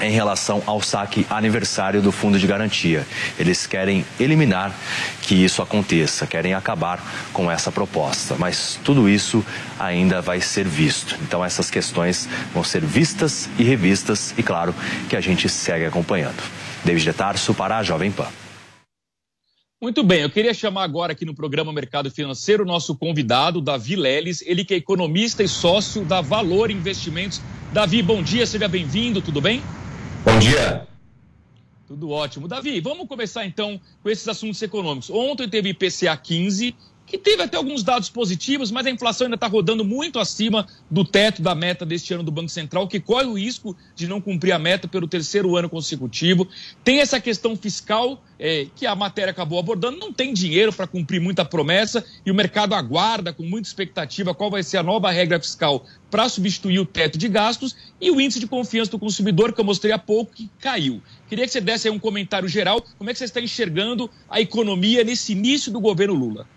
em relação ao saque aniversário do Fundo de Garantia. Eles querem eliminar que isso aconteça, querem acabar com essa proposta, mas tudo isso ainda vai ser visto. Então essas questões vão ser vistas e revistas e claro que a gente segue acompanhando. David de Tarso para a Jovem Pan. Muito bem, eu queria chamar agora aqui no programa Mercado Financeiro o nosso convidado, Davi Leles, ele que é economista e sócio da Valor Investimentos. Davi, bom dia, seja bem-vindo, tudo bem? Bom dia. Tudo ótimo. Davi, vamos começar então com esses assuntos econômicos. Ontem teve IPCA 15, que teve até alguns dados positivos, mas a inflação ainda está rodando muito acima do teto da meta deste ano do Banco Central, que corre o risco de não cumprir a meta pelo terceiro ano consecutivo. Tem essa questão fiscal é, que a matéria acabou abordando, não tem dinheiro para cumprir muita promessa e o mercado aguarda com muita expectativa qual vai ser a nova regra fiscal para substituir o teto de gastos e o índice de confiança do consumidor, que eu mostrei há pouco, que caiu. Queria que você desse aí um comentário geral, como é que você está enxergando a economia nesse início do governo Lula?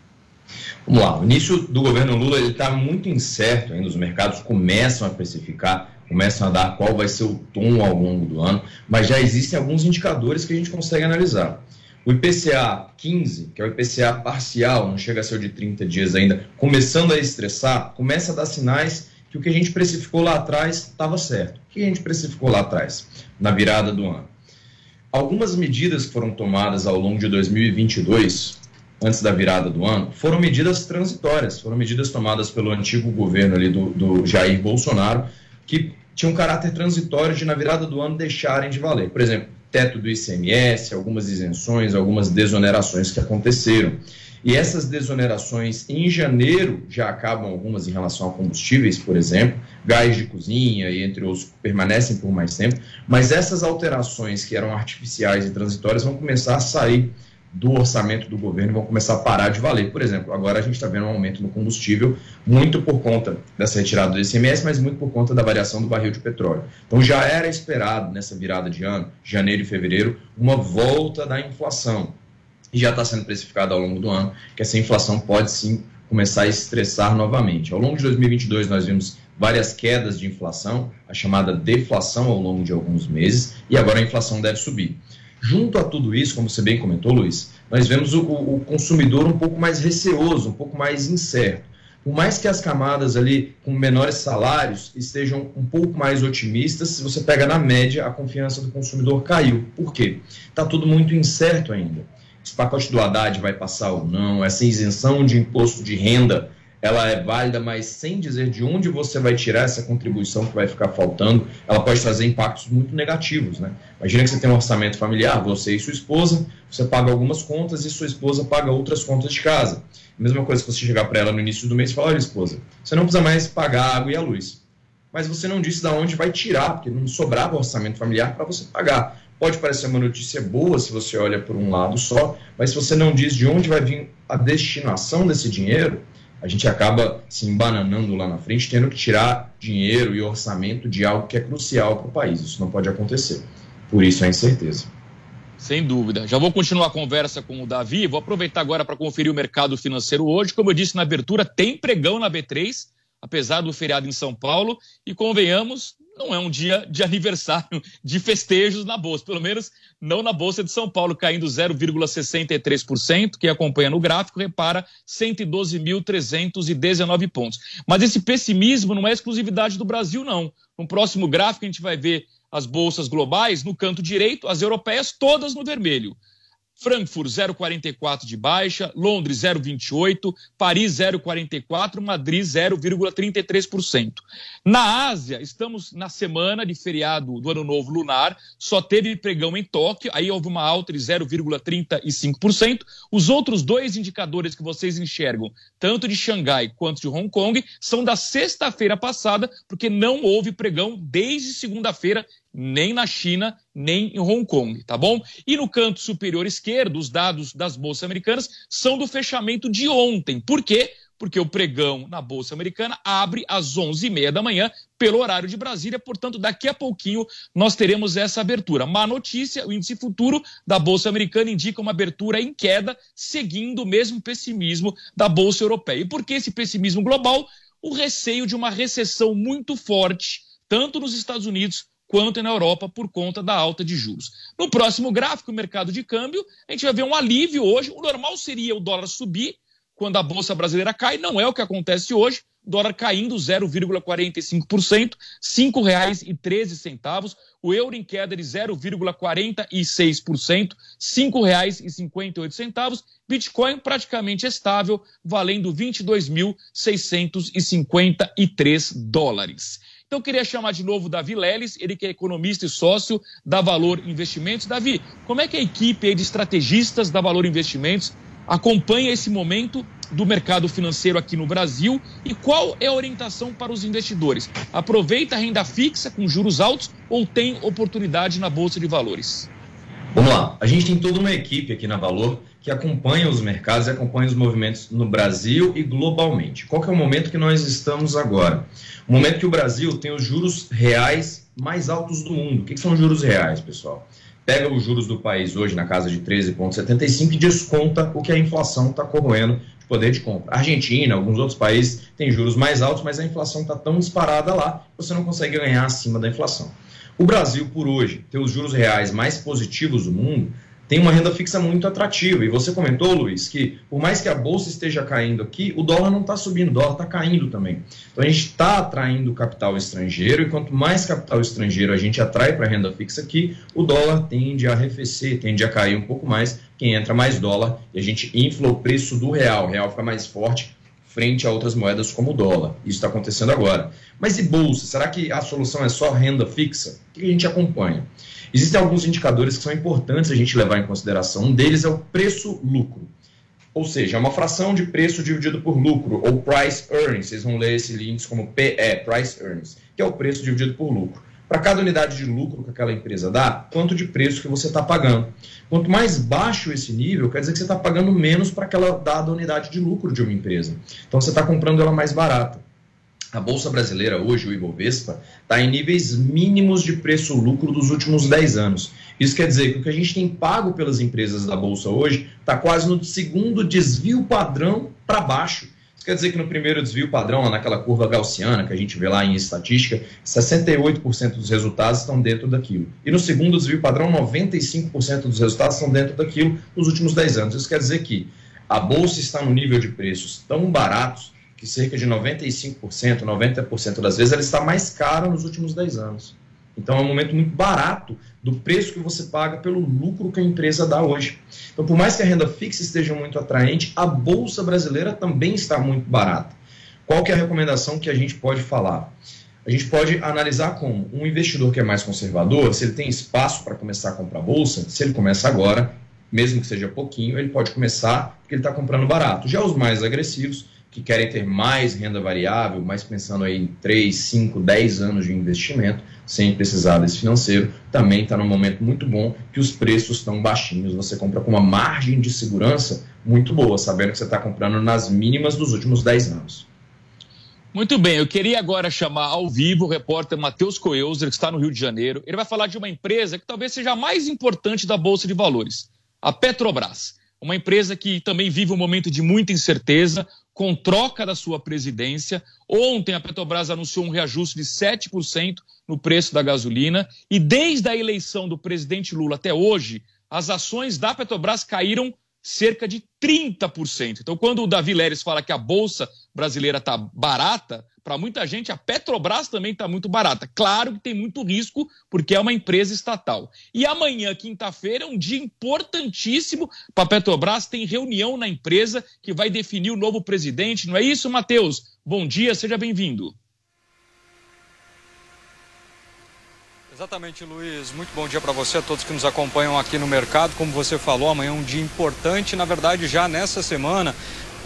Vamos lá, o início do governo Lula está muito incerto ainda, os mercados começam a precificar, começam a dar qual vai ser o tom ao longo do ano, mas já existem alguns indicadores que a gente consegue analisar. O IPCA 15, que é o IPCA parcial, não chega a ser o de 30 dias ainda, começando a estressar, começa a dar sinais que o que a gente precificou lá atrás estava certo. O que a gente precificou lá atrás, na virada do ano? Algumas medidas que foram tomadas ao longo de 2022 antes da virada do ano, foram medidas transitórias, foram medidas tomadas pelo antigo governo ali do, do Jair Bolsonaro, que tinham um caráter transitório de, na virada do ano, deixarem de valer. Por exemplo, teto do ICMS, algumas isenções, algumas desonerações que aconteceram. E essas desonerações em janeiro já acabam algumas em relação a combustíveis, por exemplo, gás de cozinha e entre outros permanecem por mais tempo, mas essas alterações que eram artificiais e transitórias vão começar a sair do orçamento do governo vão começar a parar de valer. Por exemplo, agora a gente está vendo um aumento no combustível, muito por conta dessa retirada do ICMS, mas muito por conta da variação do barril de petróleo. Então já era esperado nessa virada de ano, janeiro e fevereiro, uma volta da inflação. E já está sendo precificado ao longo do ano que essa inflação pode sim começar a estressar novamente. Ao longo de 2022, nós vimos várias quedas de inflação, a chamada deflação ao longo de alguns meses, e agora a inflação deve subir. Junto a tudo isso, como você bem comentou, Luiz, nós vemos o, o consumidor um pouco mais receoso, um pouco mais incerto. Por mais que as camadas ali com menores salários estejam um pouco mais otimistas, se você pega na média, a confiança do consumidor caiu. Por quê? Está tudo muito incerto ainda. Esse pacote do Haddad vai passar ou não, essa isenção de imposto de renda ela é válida, mas sem dizer de onde você vai tirar essa contribuição que vai ficar faltando, ela pode trazer impactos muito negativos, né? Imagina que você tem um orçamento familiar, você e sua esposa, você paga algumas contas e sua esposa paga outras contas de casa. Mesma coisa que você chegar para ela no início do mês e falar, olha esposa, você não precisa mais pagar a água e a luz. Mas você não disse de onde vai tirar, porque não sobrava orçamento familiar para você pagar. Pode parecer uma notícia boa se você olha por um lado só, mas se você não diz de onde vai vir a destinação desse dinheiro, a gente acaba se embananando lá na frente, tendo que tirar dinheiro e orçamento de algo que é crucial para o país. Isso não pode acontecer. Por isso a incerteza. Sem dúvida. Já vou continuar a conversa com o Davi. Vou aproveitar agora para conferir o mercado financeiro hoje. Como eu disse na abertura, tem pregão na B3, apesar do feriado em São Paulo. E convenhamos, não é um dia de aniversário de festejos na Bolsa, pelo menos não na Bolsa de São Paulo, caindo 0,63%. Quem acompanha no gráfico repara 112.319 pontos. Mas esse pessimismo não é exclusividade do Brasil, não. No próximo gráfico, a gente vai ver as bolsas globais no canto direito, as europeias todas no vermelho. Frankfurt 0,44 de baixa, Londres 0,28, Paris 0,44, Madrid 0,33%. Na Ásia, estamos na semana de feriado do Ano Novo Lunar, só teve pregão em Tóquio, aí houve uma alta de 0,35%. Os outros dois indicadores que vocês enxergam, tanto de Xangai quanto de Hong Kong, são da sexta-feira passada, porque não houve pregão desde segunda-feira nem na China, nem em Hong Kong, tá bom? E no canto superior esquerdo, os dados das bolsas americanas são do fechamento de ontem. Por quê? Porque o pregão na Bolsa Americana abre às 11h30 da manhã, pelo horário de Brasília, portanto, daqui a pouquinho nós teremos essa abertura. Má notícia: o índice futuro da Bolsa Americana indica uma abertura em queda, seguindo o mesmo pessimismo da Bolsa Europeia. E por que esse pessimismo global? O receio de uma recessão muito forte, tanto nos Estados Unidos quanto na Europa por conta da alta de juros. No próximo gráfico, o mercado de câmbio, a gente vai ver um alívio hoje. O normal seria o dólar subir quando a bolsa brasileira cai, não é o que acontece hoje. O dólar caindo 0,45%, R$ 5,13. O euro em queda de 0,46%, R$ 5,58. Bitcoin praticamente estável, valendo 22.653 dólares. Então, eu queria chamar de novo o Davi Leles, ele que é economista e sócio da Valor Investimentos. Davi, como é que a equipe de estrategistas da Valor Investimentos acompanha esse momento do mercado financeiro aqui no Brasil e qual é a orientação para os investidores? Aproveita a renda fixa com juros altos ou tem oportunidade na Bolsa de Valores? Vamos lá, a gente tem toda uma equipe aqui na Valor que acompanha os mercados e acompanha os movimentos no Brasil e globalmente. Qual é o momento que nós estamos agora? O momento que o Brasil tem os juros reais mais altos do mundo. O que, que são juros reais, pessoal? Pega os juros do país hoje na casa de 13,75 e desconta o que a inflação está corroendo de poder de compra. Argentina, alguns outros países têm juros mais altos, mas a inflação está tão disparada lá que você não consegue ganhar acima da inflação. O Brasil, por hoje, ter os juros reais mais positivos do mundo, tem uma renda fixa muito atrativa. E você comentou, Luiz, que por mais que a bolsa esteja caindo aqui, o dólar não está subindo, o dólar está caindo também. Então a gente está atraindo capital estrangeiro, e quanto mais capital estrangeiro a gente atrai para a renda fixa aqui, o dólar tende a arrefecer, tende a cair um pouco mais, quem entra mais dólar, e a gente infla o preço do real, o real fica mais forte frente a outras moedas como o dólar. Isso está acontecendo agora. Mas e bolsa? Será que a solução é só renda fixa? O que a gente acompanha? Existem alguns indicadores que são importantes a gente levar em consideração. Um deles é o preço-lucro. Ou seja, é uma fração de preço dividido por lucro, ou price earnings. Vocês vão ler esse índice como PE, price earnings, que é o preço dividido por lucro. Para cada unidade de lucro que aquela empresa dá, quanto de preço que você está pagando. Quanto mais baixo esse nível, quer dizer que você está pagando menos para aquela dada unidade de lucro de uma empresa. Então você está comprando ela mais barata. A Bolsa Brasileira hoje, o Ibovespa, está em níveis mínimos de preço-lucro dos últimos 10 anos. Isso quer dizer que o que a gente tem pago pelas empresas da Bolsa hoje está quase no segundo desvio padrão para baixo. Isso quer dizer que no primeiro desvio padrão, naquela curva gaussiana que a gente vê lá em estatística, 68% dos resultados estão dentro daquilo. E no segundo desvio padrão, 95% dos resultados estão dentro daquilo nos últimos 10 anos. Isso quer dizer que a Bolsa está no nível de preços tão baratos que cerca de 95%, 90% das vezes ela está mais cara nos últimos 10 anos. Então é um momento muito barato do preço que você paga pelo lucro que a empresa dá hoje. Então, por mais que a renda fixa esteja muito atraente, a bolsa brasileira também está muito barata. Qual que é a recomendação que a gente pode falar? A gente pode analisar como um investidor que é mais conservador, se ele tem espaço para começar a comprar bolsa, se ele começa agora, mesmo que seja pouquinho, ele pode começar porque ele está comprando barato. Já os mais agressivos, que querem ter mais renda variável, mas pensando aí em 3, 5, 10 anos de investimento, sem precisar desse financeiro, também está num momento muito bom que os preços estão baixinhos. Você compra com uma margem de segurança muito boa, sabendo que você está comprando nas mínimas dos últimos 10 anos. Muito bem, eu queria agora chamar ao vivo o repórter Matheus Coelzer, que está no Rio de Janeiro. Ele vai falar de uma empresa que talvez seja a mais importante da Bolsa de Valores, a Petrobras. Uma empresa que também vive um momento de muita incerteza, com troca da sua presidência. Ontem a Petrobras anunciou um reajuste de 7% no preço da gasolina e desde a eleição do presidente Lula até hoje, as ações da Petrobras caíram cerca de 30%. Então, quando o Davi Leres fala que a bolsa brasileira está barata, para muita gente a Petrobras também está muito barata. Claro que tem muito risco, porque é uma empresa estatal. E amanhã, quinta-feira, é um dia importantíssimo para a Petrobras. Tem reunião na empresa que vai definir o novo presidente. Não é isso, Matheus? Bom dia, seja bem-vindo. Exatamente, Luiz. Muito bom dia para você, a todos que nos acompanham aqui no mercado. Como você falou, amanhã é um dia importante. Na verdade, já nessa semana,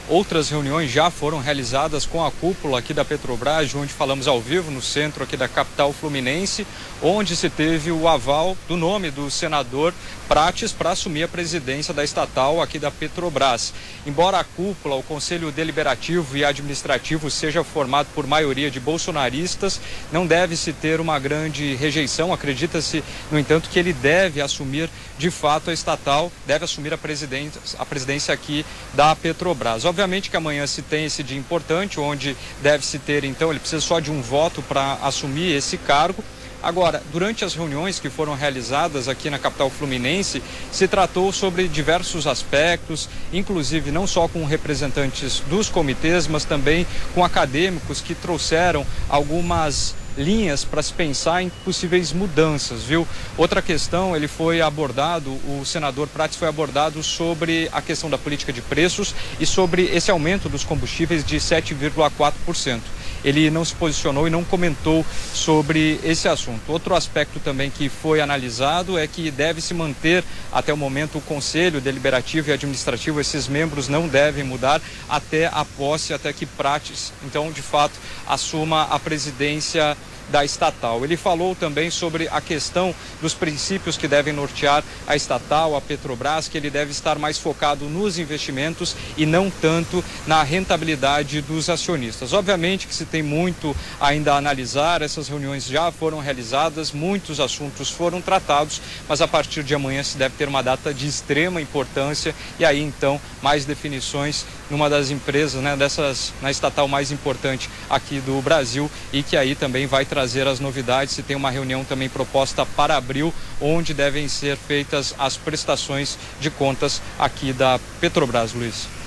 Outras reuniões já foram realizadas com a cúpula aqui da Petrobras, onde falamos ao vivo, no centro aqui da capital fluminense, onde se teve o aval do nome do senador Prates para assumir a presidência da estatal aqui da Petrobras. Embora a cúpula, o Conselho Deliberativo e Administrativo seja formado por maioria de bolsonaristas, não deve-se ter uma grande rejeição. Acredita-se, no entanto, que ele deve assumir de fato a estatal, deve assumir a presidência, a presidência aqui da Petrobras. Obviamente que amanhã se tem esse dia importante, onde deve-se ter, então, ele precisa só de um voto para assumir esse cargo. Agora, durante as reuniões que foram realizadas aqui na capital fluminense, se tratou sobre diversos aspectos, inclusive não só com representantes dos comitês, mas também com acadêmicos que trouxeram algumas linhas para se pensar em possíveis mudanças, viu? Outra questão, ele foi abordado, o senador Prates foi abordado sobre a questão da política de preços e sobre esse aumento dos combustíveis de 7,4% ele não se posicionou e não comentou sobre esse assunto. Outro aspecto também que foi analisado é que deve se manter até o momento o Conselho Deliberativo e Administrativo, esses membros não devem mudar até a posse, até que Prates, então, de fato, assuma a presidência da estatal. Ele falou também sobre a questão dos princípios que devem nortear a estatal, a Petrobras, que ele deve estar mais focado nos investimentos e não tanto na rentabilidade dos acionistas. Obviamente que se tem muito ainda a analisar, essas reuniões já foram realizadas, muitos assuntos foram tratados, mas a partir de amanhã se deve ter uma data de extrema importância e aí então mais definições numa das empresas, né, dessas na estatal mais importante aqui do Brasil e que aí também vai trazer as novidades. Se tem uma reunião também proposta para abril, onde devem ser feitas as prestações de contas aqui da Petrobras, Luiz.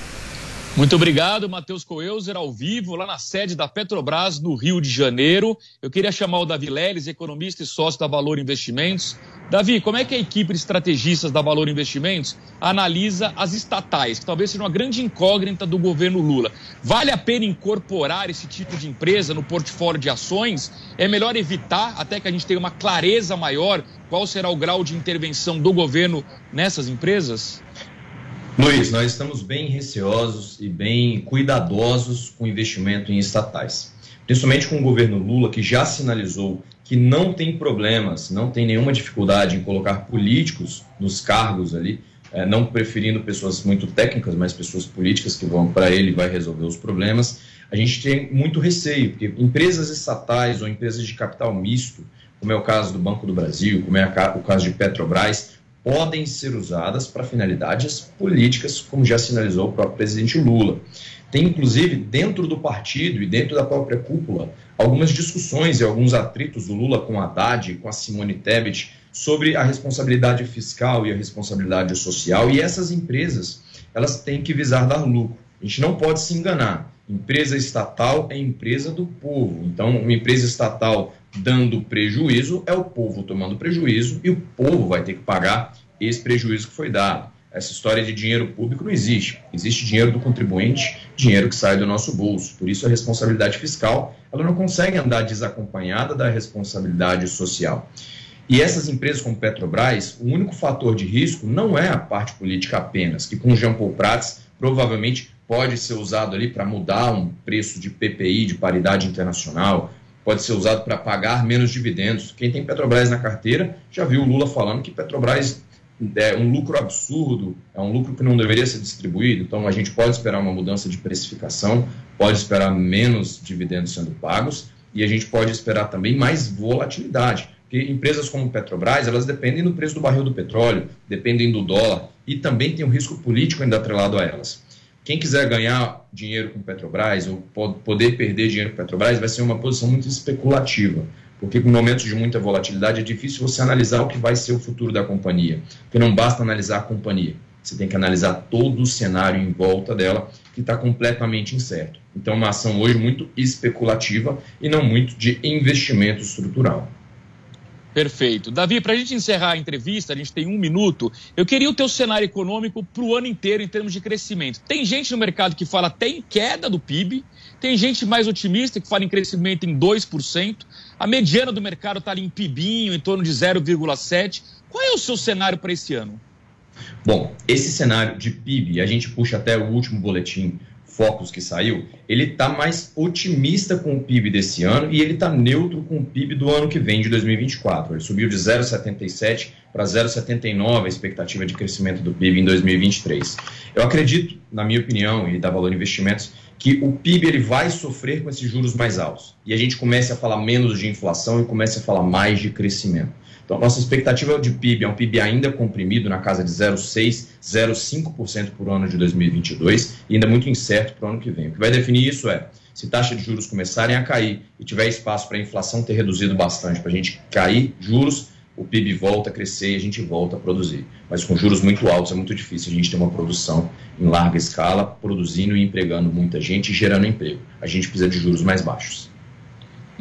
Muito obrigado, Matheus Coelzer, ao vivo, lá na sede da Petrobras, no Rio de Janeiro. Eu queria chamar o Davi Leles, economista e sócio da Valor Investimentos. Davi, como é que a equipe de estrategistas da Valor Investimentos analisa as estatais, que talvez seja uma grande incógnita do governo Lula? Vale a pena incorporar esse tipo de empresa no portfólio de ações? É melhor evitar até que a gente tenha uma clareza maior qual será o grau de intervenção do governo nessas empresas? Luiz, nós estamos bem receosos e bem cuidadosos com investimento em estatais. Principalmente com o governo Lula, que já sinalizou que não tem problemas, não tem nenhuma dificuldade em colocar políticos nos cargos ali, é, não preferindo pessoas muito técnicas, mas pessoas políticas que vão para ele vai resolver os problemas. A gente tem muito receio, porque empresas estatais ou empresas de capital misto, como é o caso do Banco do Brasil, como é o caso de Petrobras, podem ser usadas para finalidades políticas, como já sinalizou o próprio presidente Lula. Tem, inclusive, dentro do partido e dentro da própria cúpula, algumas discussões e alguns atritos do Lula com a Haddad, com a Simone Tebet, sobre a responsabilidade fiscal e a responsabilidade social. E essas empresas, elas têm que visar dar lucro. A gente não pode se enganar. Empresa estatal é empresa do povo. Então, uma empresa estatal dando prejuízo, é o povo tomando prejuízo e o povo vai ter que pagar esse prejuízo que foi dado. Essa história de dinheiro público não existe. Existe dinheiro do contribuinte, dinheiro que sai do nosso bolso. Por isso a responsabilidade fiscal, ela não consegue andar desacompanhada da responsabilidade social. E essas empresas como Petrobras, o único fator de risco não é a parte política apenas, que com Jean Paul Prats provavelmente pode ser usado ali para mudar um preço de PPI, de paridade internacional, pode ser usado para pagar menos dividendos. Quem tem Petrobras na carteira já viu o Lula falando que Petrobras é um lucro absurdo, é um lucro que não deveria ser distribuído. Então a gente pode esperar uma mudança de precificação, pode esperar menos dividendos sendo pagos e a gente pode esperar também mais volatilidade. Porque empresas como Petrobras, elas dependem do preço do barril do petróleo, dependem do dólar e também tem um risco político ainda atrelado a elas. Quem quiser ganhar dinheiro com Petrobras ou poder perder dinheiro com Petrobras vai ser uma posição muito especulativa, porque em momentos de muita volatilidade é difícil você analisar o que vai ser o futuro da companhia, porque não basta analisar a companhia, você tem que analisar todo o cenário em volta dela, que está completamente incerto. Então, é uma ação hoje muito especulativa e não muito de investimento estrutural. Perfeito. Davi, para a gente encerrar a entrevista, a gente tem um minuto. Eu queria o teu cenário econômico para o ano inteiro em termos de crescimento. Tem gente no mercado que fala até em queda do PIB, tem gente mais otimista que fala em crescimento em 2%. A mediana do mercado está ali em PIBinho, em torno de 0,7%. Qual é o seu cenário para esse ano? Bom, esse cenário de PIB, a gente puxa até o último boletim Focus que saiu, ele está mais otimista com o PIB desse ano e ele está neutro com o PIB do ano que vem, de 2024. Ele subiu de 0,77 para 0,79 a expectativa de crescimento do PIB em 2023. Eu acredito, na minha opinião, e da Valor Investimentos, que o PIB ele vai sofrer com esses juros mais altos. E a gente começa a falar menos de inflação e começa a falar mais de crescimento. Então, nossa expectativa de PIB é um PIB ainda comprimido na casa de 0,6%, 0,5% por ano de 2022 e ainda muito incerto para o ano que vem. O que vai definir isso é se taxa de juros começarem a cair e tiver espaço para a inflação ter reduzido bastante, para a gente cair juros, o PIB volta a crescer e a gente volta a produzir. Mas com juros muito altos é muito difícil a gente ter uma produção em larga escala, produzindo e empregando muita gente e gerando emprego. A gente precisa de juros mais baixos.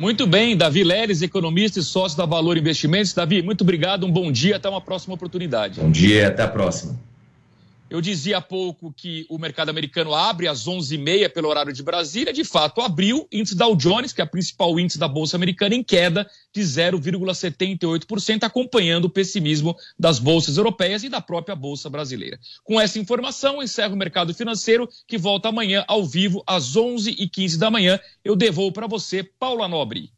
Muito bem, Davi Leres, economista e sócio da Valor Investimentos. Davi, muito obrigado, um bom dia, até uma próxima oportunidade. Bom dia até a próxima. Eu dizia há pouco que o mercado americano abre às 11h30 pelo horário de Brasília. De fato, abriu. Índice Dow Jones, que é o principal índice da Bolsa Americana, em queda de 0,78%, acompanhando o pessimismo das bolsas europeias e da própria Bolsa Brasileira. Com essa informação, encerro o mercado financeiro, que volta amanhã ao vivo às 11h15 da manhã. Eu devolvo para você, Paula Nobre.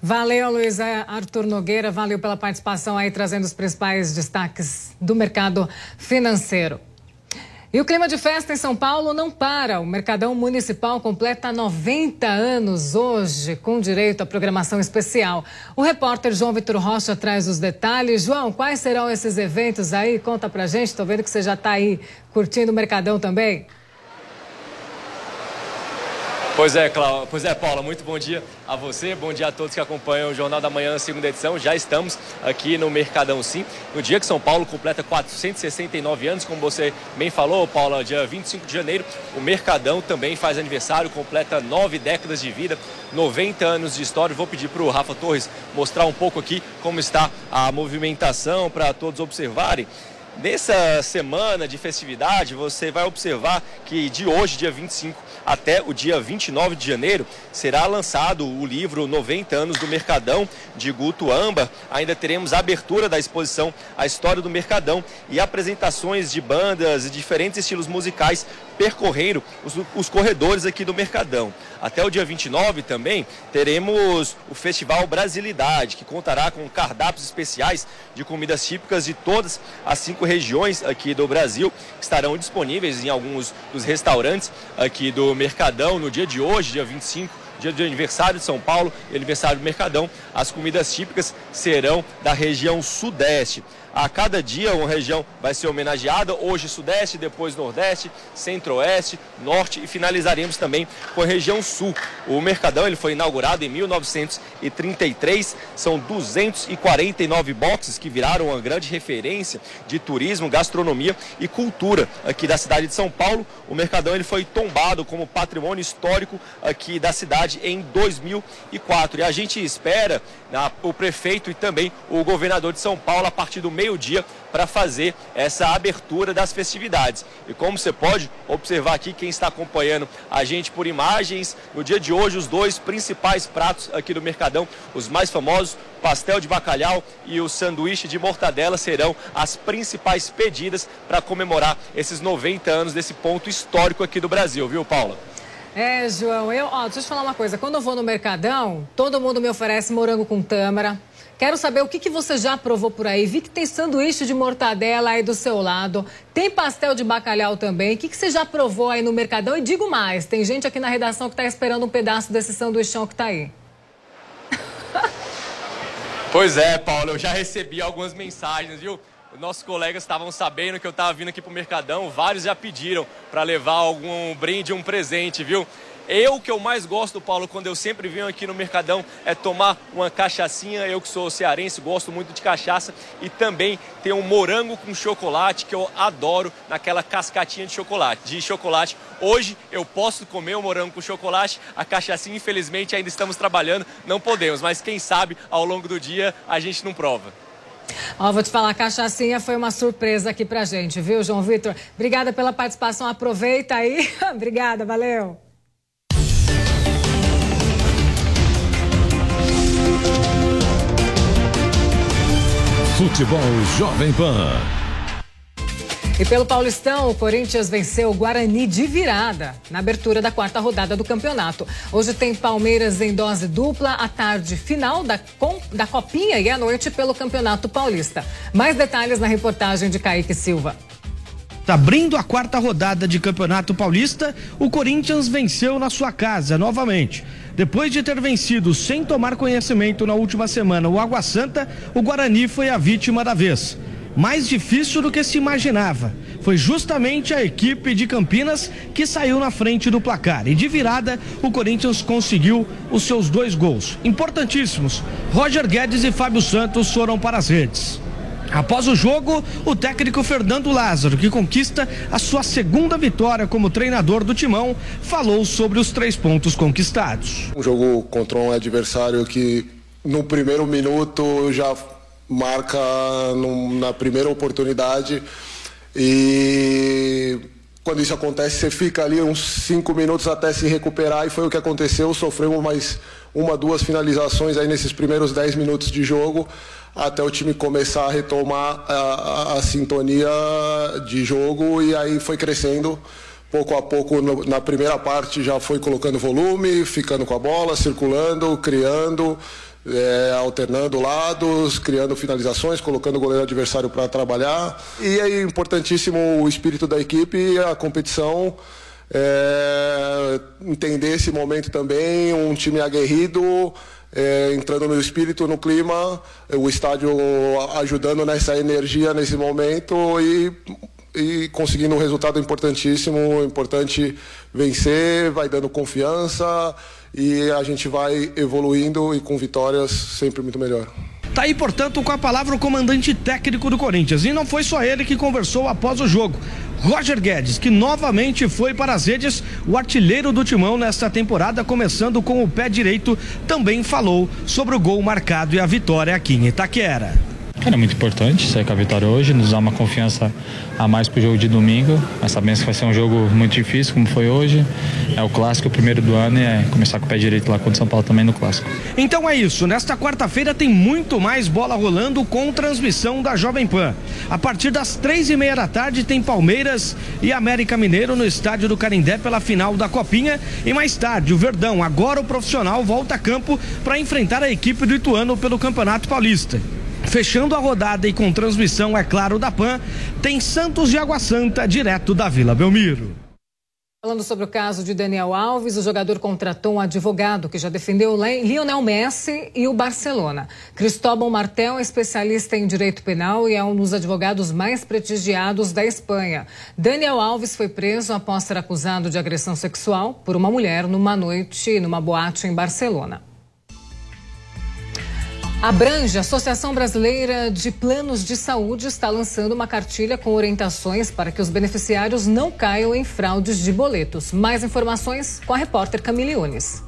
Valeu, Luiz Arthur Nogueira. Valeu pela participação aí, trazendo os principais destaques do mercado financeiro. E o clima de festa em São Paulo não para. O Mercadão Municipal completa 90 anos hoje, com direito à programação especial. O repórter João Vitor Rocha traz os detalhes. João, quais serão esses eventos aí? Conta pra gente. Estou vendo que você já está aí curtindo o Mercadão também. Pois é, Clau... pois é, Paula, muito bom dia a você, bom dia a todos que acompanham o Jornal da Manhã, segunda edição. Já estamos aqui no Mercadão Sim, no dia que São Paulo completa 469 anos, como você bem falou, Paula, dia 25 de janeiro, o Mercadão também faz aniversário, completa nove décadas de vida, 90 anos de história. Vou pedir para o Rafa Torres mostrar um pouco aqui como está a movimentação para todos observarem. Nessa semana de festividade, você vai observar que de hoje, dia 25, até o dia 29 de janeiro, será lançado o livro 90 anos do Mercadão, de Guto Amba. Ainda teremos a abertura da exposição A História do Mercadão e apresentações de bandas e diferentes estilos musicais percorreram os, os, corredores aqui do Mercadão. Até o dia 29 também teremos o Festival Brasilidade, que contará com cardápios especiais de comidas típicas de todas as cinco regiões aqui do Brasil, que estarão disponíveis em alguns dos restaurantes aqui do Mercadão no dia de hoje, dia 25 dia de aniversário de São Paulo e aniversário do Mercadão, as comidas típicas serão da região sudeste. A cada dia uma região vai ser homenageada, hoje Sudeste, depois Nordeste, Centro-Oeste, Norte e finalizaremos também com a região Sul. O Mercadão ele foi inaugurado em 1933, são 249 boxes que viraram uma grande referência de turismo, gastronomia e cultura aqui da cidade de São Paulo. O Mercadão ele foi tombado como patrimônio histórico aqui da cidade em 2004 e a gente espera né, o prefeito e também o governador de São Paulo a partir do meio-dia para fazer essa abertura das festividades. E como você pode observar aqui, quem está acompanhando a gente por imagens, no dia de hoje, os dois principais pratos aqui do Mercadão, os mais famosos, pastel de bacalhau e o sanduíche de mortadela serão as principais pedidas para comemorar esses 90 anos desse ponto histórico aqui do Brasil, viu, Paula? É, João, eu, ó, deixa eu te falar uma coisa. Quando eu vou no Mercadão, todo mundo me oferece morango com tâmara, Quero saber o que, que você já provou por aí. Vi que tem sanduíche de mortadela aí do seu lado. Tem pastel de bacalhau também. O que, que você já provou aí no Mercadão? E digo mais, tem gente aqui na redação que está esperando um pedaço desse sanduichão que está aí. Pois é, Paulo, eu já recebi algumas mensagens, viu? Nossos colegas estavam sabendo que eu estava vindo aqui para o Mercadão, vários já pediram para levar algum brinde, um presente, viu? Eu, que eu mais gosto, Paulo, quando eu sempre venho aqui no Mercadão, é tomar uma cachaçinha. Eu que sou cearense, gosto muito de cachaça. E também tem um morango com chocolate, que eu adoro, naquela cascatinha de chocolate. De chocolate. Hoje eu posso comer o um morango com chocolate. A cachaçinha, infelizmente, ainda estamos trabalhando, não podemos. Mas quem sabe, ao longo do dia, a gente não prova. Ó, vou te falar, a cachaçinha foi uma surpresa aqui pra gente, viu, João Vitor? Obrigada pela participação, aproveita aí. Obrigada, valeu. Futebol Jovem Pan. E pelo Paulistão, o Corinthians venceu o Guarani de virada na abertura da quarta rodada do campeonato. Hoje tem Palmeiras em dose dupla, à tarde final da, com, da Copinha e à noite pelo Campeonato Paulista. Mais detalhes na reportagem de Kaique Silva. Tá abrindo a quarta rodada de Campeonato Paulista, o Corinthians venceu na sua casa novamente. Depois de ter vencido sem tomar conhecimento na última semana o Água Santa, o Guarani foi a vítima da vez. Mais difícil do que se imaginava. Foi justamente a equipe de Campinas que saiu na frente do placar. E de virada, o Corinthians conseguiu os seus dois gols. Importantíssimos. Roger Guedes e Fábio Santos foram para as redes. Após o jogo, o técnico Fernando Lázaro, que conquista a sua segunda vitória como treinador do Timão, falou sobre os três pontos conquistados. Um jogo contra um adversário que no primeiro minuto já marca no, na primeira oportunidade e quando isso acontece você fica ali uns cinco minutos até se recuperar e foi o que aconteceu. Sofremos mais uma, duas finalizações aí nesses primeiros dez minutos de jogo até o time começar a retomar a, a, a sintonia de jogo e aí foi crescendo pouco a pouco no, na primeira parte já foi colocando volume, ficando com a bola, circulando, criando, é, alternando lados, criando finalizações, colocando o goleiro adversário para trabalhar. E é importantíssimo o espírito da equipe, a competição. É, entender esse momento também, um time aguerrido, é, entrando no espírito, no clima, o estádio ajudando nessa energia nesse momento e, e conseguindo um resultado importantíssimo, importante vencer, vai dando confiança e a gente vai evoluindo e com vitórias sempre muito melhor. Tá aí, portanto, com a palavra o comandante técnico do Corinthians. E não foi só ele que conversou após o jogo. Roger Guedes, que novamente foi para as redes, o artilheiro do timão nesta temporada, começando com o pé direito, também falou sobre o gol marcado e a vitória aqui em Itaquera. Cara, é muito importante sair com a vitória hoje, nos dá uma confiança a mais pro jogo de domingo. Mas sabemos que vai ser um jogo muito difícil, como foi hoje. É o clássico, o primeiro do ano, e é começar com o pé direito lá contra o São Paulo também no clássico. Então é isso. Nesta quarta-feira tem muito mais bola rolando com transmissão da Jovem Pan. A partir das três e meia da tarde tem Palmeiras e América Mineiro no estádio do Carindé pela final da Copinha. E mais tarde, o Verdão, agora o profissional, volta a campo para enfrentar a equipe do Ituano pelo Campeonato Paulista. Fechando a rodada e com transmissão, é claro, da PAN, tem Santos de Água Santa, direto da Vila Belmiro. Falando sobre o caso de Daniel Alves, o jogador contratou um advogado que já defendeu Lionel Messi e o Barcelona. Cristóbal Martel é especialista em direito penal e é um dos advogados mais prestigiados da Espanha. Daniel Alves foi preso após ser acusado de agressão sexual por uma mulher numa noite numa boate em Barcelona. A Brange, Associação Brasileira de Planos de Saúde, está lançando uma cartilha com orientações para que os beneficiários não caiam em fraudes de boletos. Mais informações com a repórter Camille Unes.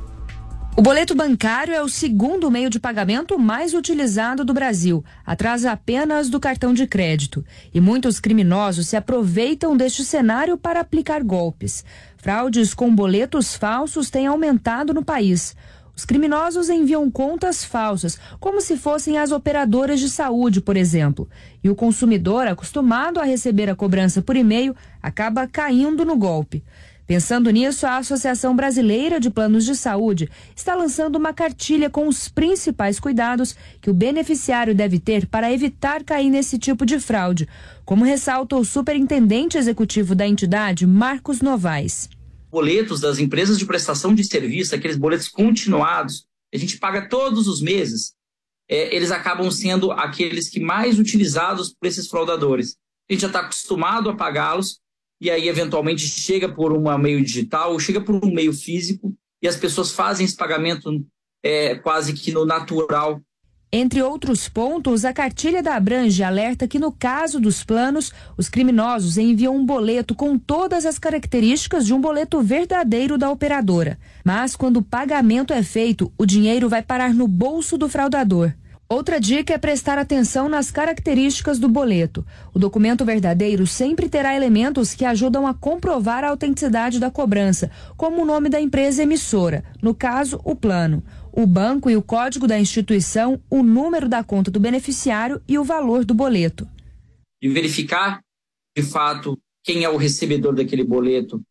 O boleto bancário é o segundo meio de pagamento mais utilizado do Brasil, atrás apenas do cartão de crédito. E muitos criminosos se aproveitam deste cenário para aplicar golpes. Fraudes com boletos falsos têm aumentado no país. Os criminosos enviam contas falsas, como se fossem as operadoras de saúde, por exemplo. E o consumidor, acostumado a receber a cobrança por e-mail, acaba caindo no golpe. Pensando nisso, a Associação Brasileira de Planos de Saúde está lançando uma cartilha com os principais cuidados que o beneficiário deve ter para evitar cair nesse tipo de fraude, como ressalta o superintendente executivo da entidade, Marcos Novaes. Boletos das empresas de prestação de serviço, aqueles boletos continuados, a gente paga todos os meses, é, eles acabam sendo aqueles que mais utilizados por esses fraudadores. A gente já está acostumado a pagá-los e aí eventualmente chega por um meio digital, chega por um meio físico, e as pessoas fazem esse pagamento é, quase que no natural. Entre outros pontos, a cartilha da Abrange alerta que, no caso dos planos, os criminosos enviam um boleto com todas as características de um boleto verdadeiro da operadora. Mas, quando o pagamento é feito, o dinheiro vai parar no bolso do fraudador. Outra dica é prestar atenção nas características do boleto. O documento verdadeiro sempre terá elementos que ajudam a comprovar a autenticidade da cobrança, como o nome da empresa emissora, no caso, o plano, o banco e o código da instituição, o número da conta do beneficiário e o valor do boleto. De verificar, de fato, quem é o recebedor daquele boleto,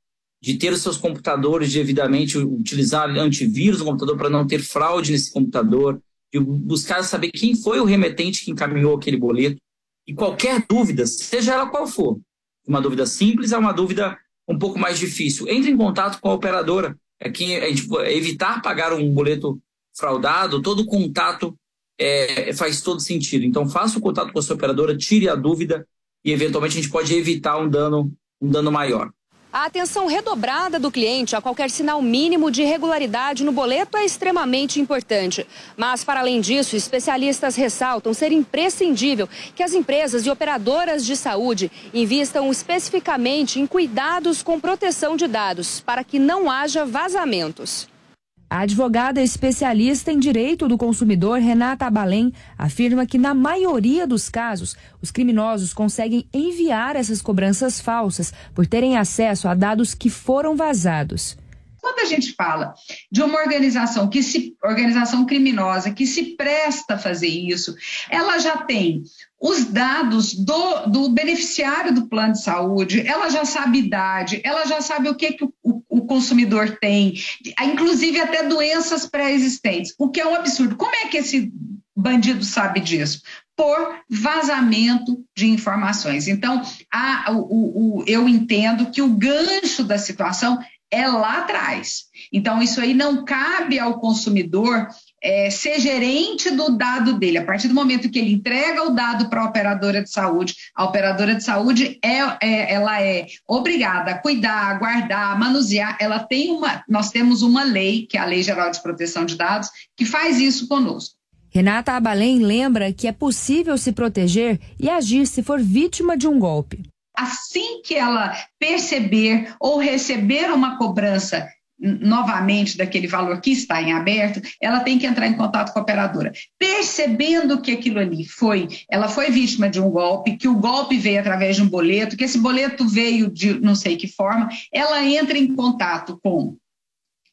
de ter os seus computadores devidamente, utilizar antivírus no computador para não ter fraude nesse computador de buscar saber quem foi o remetente que encaminhou aquele boleto. E qualquer dúvida, seja ela qual for, uma dúvida simples é uma dúvida um pouco mais difícil, entre em contato com a operadora. É que a gente, evitar pagar um boleto fraudado, todo contato é, faz todo sentido. Então, faça o contato com a sua operadora, tire a dúvida e, eventualmente, a gente pode evitar um dano, um dano maior. A atenção redobrada do cliente a qualquer sinal mínimo de irregularidade no boleto é extremamente importante. Mas, para além disso, especialistas ressaltam ser imprescindível que as empresas e operadoras de saúde invistam especificamente em cuidados com proteção de dados para que não haja vazamentos. A advogada especialista em direito do consumidor, Renata Abalém, afirma que, na maioria dos casos, os criminosos conseguem enviar essas cobranças falsas por terem acesso a dados que foram vazados. Quando a gente fala de uma organização que se organização criminosa que se presta a fazer isso, ela já tem os dados do, do beneficiário do plano de saúde, ela já sabe idade, ela já sabe o que, que o, o, consumidor tem, inclusive até doenças pré-existentes, o que é um absurdo. Como é que esse bandido sabe disso? Por vazamento de informações. Então, a, o, o, eu entendo que o gancho da situação é lá atrás. Então, isso aí não cabe ao consumidor é, ser gerente do dado dele. A partir do momento que ele entrega o dado para a operadora de saúde, a operadora de saúde é, é, ela é obrigada a cuidar, guardar, manusear. Ela tem uma, nós temos uma lei, que é a Lei Geral de Proteção de Dados, que faz isso conosco. Renata Abalém lembra que é possível se proteger e agir se for vítima de um golpe assim que ela perceber ou receber uma cobrança novamente daquele valor que está em aberto, ela tem que entrar em contato com a operadora. Percebendo que aquilo ali foi, ela foi vítima de um golpe, que o golpe veio através de um boleto, que esse boleto veio de não sei que forma, ela entra em contato com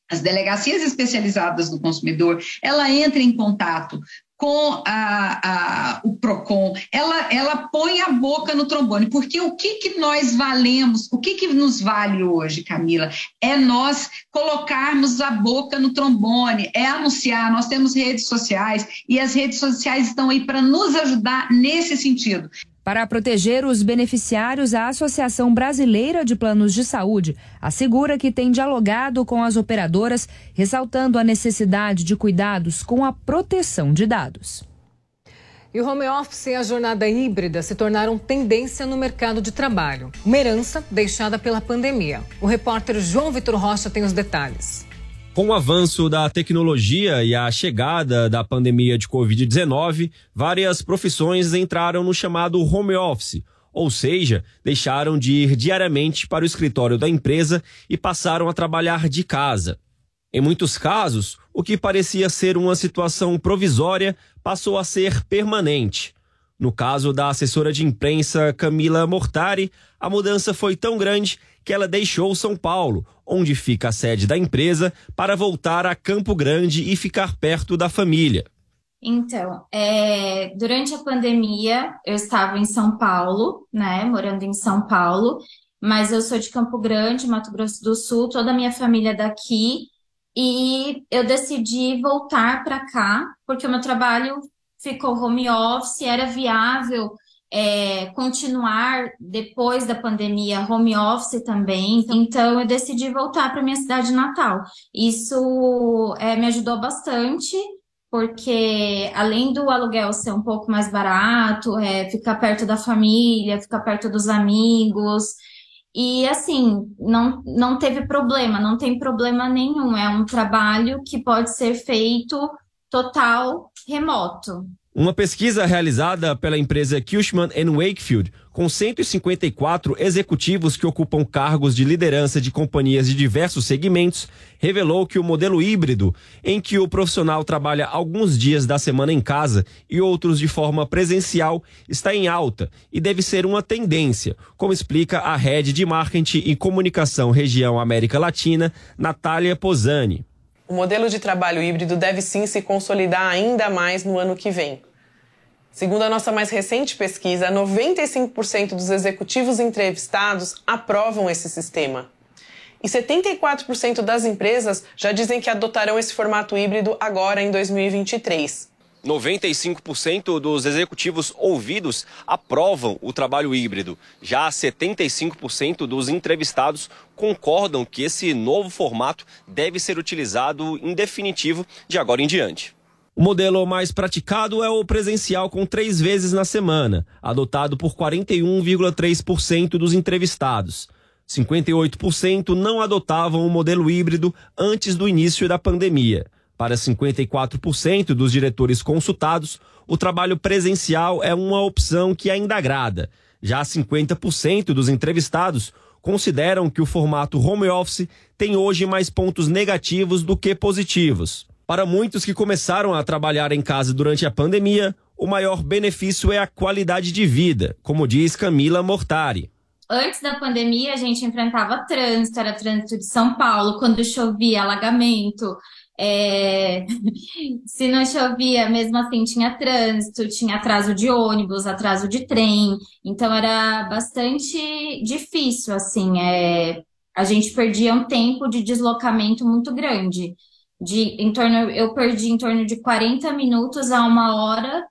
as delegacias especializadas do consumidor, ela entra em contato com a, a, o PROCON, ela, ela põe a boca no trombone, porque o que, que nós valemos, o que, que nos vale hoje, Camila, é nós colocarmos a boca no trombone, é anunciar, nós temos redes sociais, e as redes sociais estão aí para nos ajudar nesse sentido. Para proteger os beneficiários, a Associação Brasileira de Planos de Saúde assegura que tem dialogado com as operadoras, ressaltando a necessidade de cuidados com a proteção de dados. E o home office e a jornada híbrida se tornaram tendência no mercado de trabalho. Uma herança deixada pela pandemia. O repórter João Vitor Rocha tem os detalhes. Com o avanço da tecnologia e a chegada da pandemia de Covid-19, várias profissões entraram no chamado home office, ou seja, deixaram de ir diariamente para o escritório da empresa e passaram a trabalhar de casa. Em muitos casos, o que parecia ser uma situação provisória passou a ser permanente. No caso da assessora de imprensa Camila Mortari, a mudança foi tão grande que ela deixou São Paulo, onde fica a sede da empresa, para voltar a Campo Grande e ficar perto da família. Então, é, durante a pandemia, eu estava em São Paulo, né, morando em São Paulo, mas eu sou de Campo Grande, Mato Grosso do Sul, toda a minha família é daqui, e eu decidi voltar para cá, porque o meu trabalho ficou home office, era viável é, continuar depois da pandemia home office também. Então, eu decidi voltar para minha cidade natal. Isso é, me ajudou bastante, porque além do aluguel ser um pouco mais barato, é, ficar perto da família, ficar perto dos amigos. E assim, não, não teve problema, não tem problema nenhum. É um trabalho que pode ser feito total remoto. Uma pesquisa realizada pela empresa Cushman Wakefield, com 154 executivos que ocupam cargos de liderança de companhias de diversos segmentos, revelou que o modelo híbrido, em que o profissional trabalha alguns dias da semana em casa e outros de forma presencial, está em alta e deve ser uma tendência, como explica a head de marketing e comunicação região América Latina, Natália Posani. O modelo de trabalho híbrido deve sim se consolidar ainda mais no ano que vem. Segundo a nossa mais recente pesquisa, 95% dos executivos entrevistados aprovam esse sistema. E 74% das empresas já dizem que adotarão esse formato híbrido agora em 2023. 95% dos executivos ouvidos aprovam o trabalho híbrido. Já 75% dos entrevistados concordam que esse novo formato deve ser utilizado em definitivo de agora em diante. O modelo mais praticado é o presencial com três vezes na semana, adotado por 41,3% dos entrevistados. 58% não adotavam o modelo híbrido antes do início da pandemia. Para 54% dos diretores consultados, o trabalho presencial é uma opção que ainda agrada. Já 50% dos entrevistados consideram que o formato home office tem hoje mais pontos negativos do que positivos. Para muitos que começaram a trabalhar em casa durante a pandemia, o maior benefício é a qualidade de vida, como diz Camila Mortari. Antes da pandemia, a gente enfrentava trânsito, era trânsito de São Paulo, quando chovia, alagamento, é... Se não chovia, mesmo assim tinha trânsito, tinha atraso de ônibus, atraso de trem, então era bastante difícil, assim, é... a gente perdia um tempo de deslocamento muito grande. De, em torno, eu perdi em torno de 40 minutos a uma hora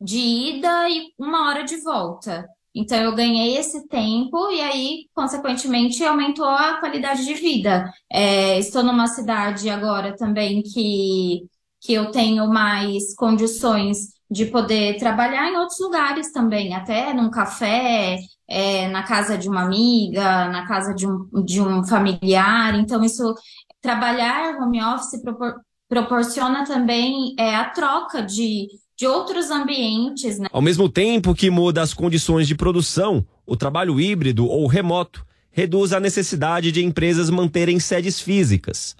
de ida e uma hora de volta. Então, eu ganhei esse tempo e aí, consequentemente, aumentou a qualidade de vida. É, estou numa cidade agora também que, que eu tenho mais condições de poder trabalhar em outros lugares também, até num café, é, na casa de uma amiga, na casa de um, de um familiar. Então, isso, trabalhar home office propor, proporciona também é, a troca de de outros ambientes. Né? Ao mesmo tempo que muda as condições de produção, o trabalho híbrido ou remoto reduz a necessidade de empresas manterem sedes físicas.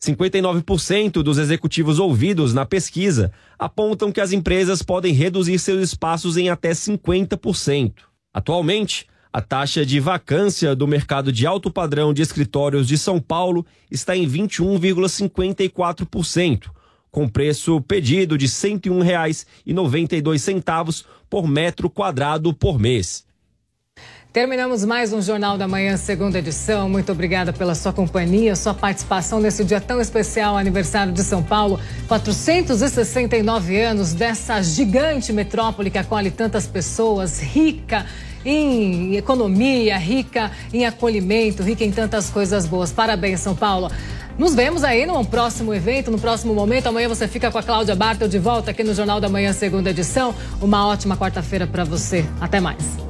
59% dos executivos ouvidos na pesquisa apontam que as empresas podem reduzir seus espaços em até 50%. Atualmente, a taxa de vacância do mercado de alto padrão de escritórios de São Paulo está em 21,54%, com preço pedido de R$ 101,92 por metro quadrado por mês. Terminamos mais um Jornal da Manhã, segunda edição. Muito obrigada pela sua companhia, sua participação nesse dia tão especial, aniversário de São Paulo. 469 anos dessa gigante metrópole que acolhe tantas pessoas, rica em economia, rica em acolhimento, rica em tantas coisas boas. Parabéns, São Paulo. Nos vemos aí num próximo evento, no próximo momento. Amanhã você fica com a Cláudia Bartel de volta aqui no Jornal da Manhã, segunda edição. Uma ótima quarta-feira para você. Até mais.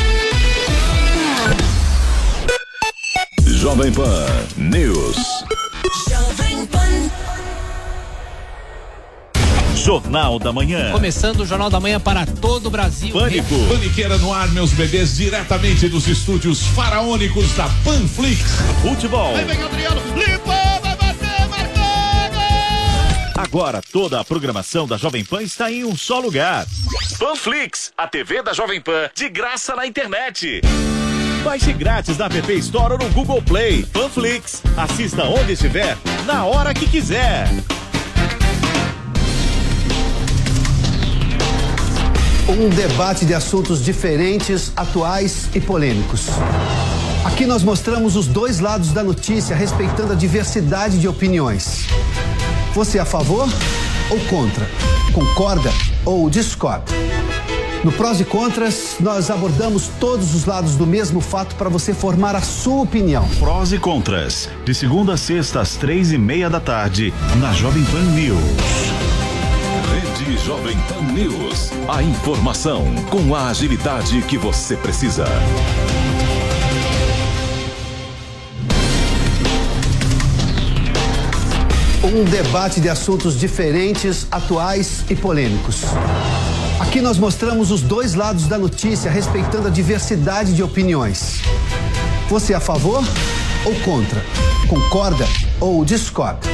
Jovem Pan News. Jornal da Manhã. Começando o Jornal da Manhã para todo o Brasil. Pânico. Paniqueira no ar, meus bebês, diretamente dos estúdios faraônicos da Panflix. Futebol. Aí vem Adriano, limpou, vai bater, marcou! Agora toda a programação da Jovem Pan está em um só lugar. Panflix, a TV da Jovem Pan, de graça na internet. Baixe grátis na App Store ou no Google Play. Panflix, assista onde estiver, na hora que quiser. Um debate de assuntos diferentes, atuais e polêmicos. Aqui nós mostramos os dois lados da notícia, respeitando a diversidade de opiniões. Você é a favor ou contra? Concorda ou discorda? No Prós e Contras, nós abordamos todos os lados do mesmo fato para você formar a sua opinião. Prós e Contras, de segunda a sexta às três e meia da tarde, na Jovem Pan News. Rede Jovem Pan News. A informação com a agilidade que você precisa. Um debate de assuntos diferentes, atuais e polêmicos. Aqui nós mostramos os dois lados da notícia, respeitando a diversidade de opiniões. Você é a favor ou contra? Concorda ou discorda?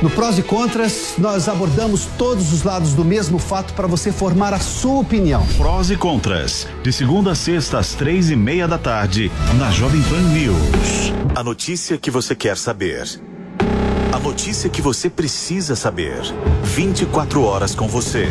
No Prós e Contras, nós abordamos todos os lados do mesmo fato para você formar a sua opinião. Prós e Contras, de segunda a sexta às três e meia da tarde, na Jovem Pan News. A notícia que você quer saber. A notícia que você precisa saber. 24 horas com você.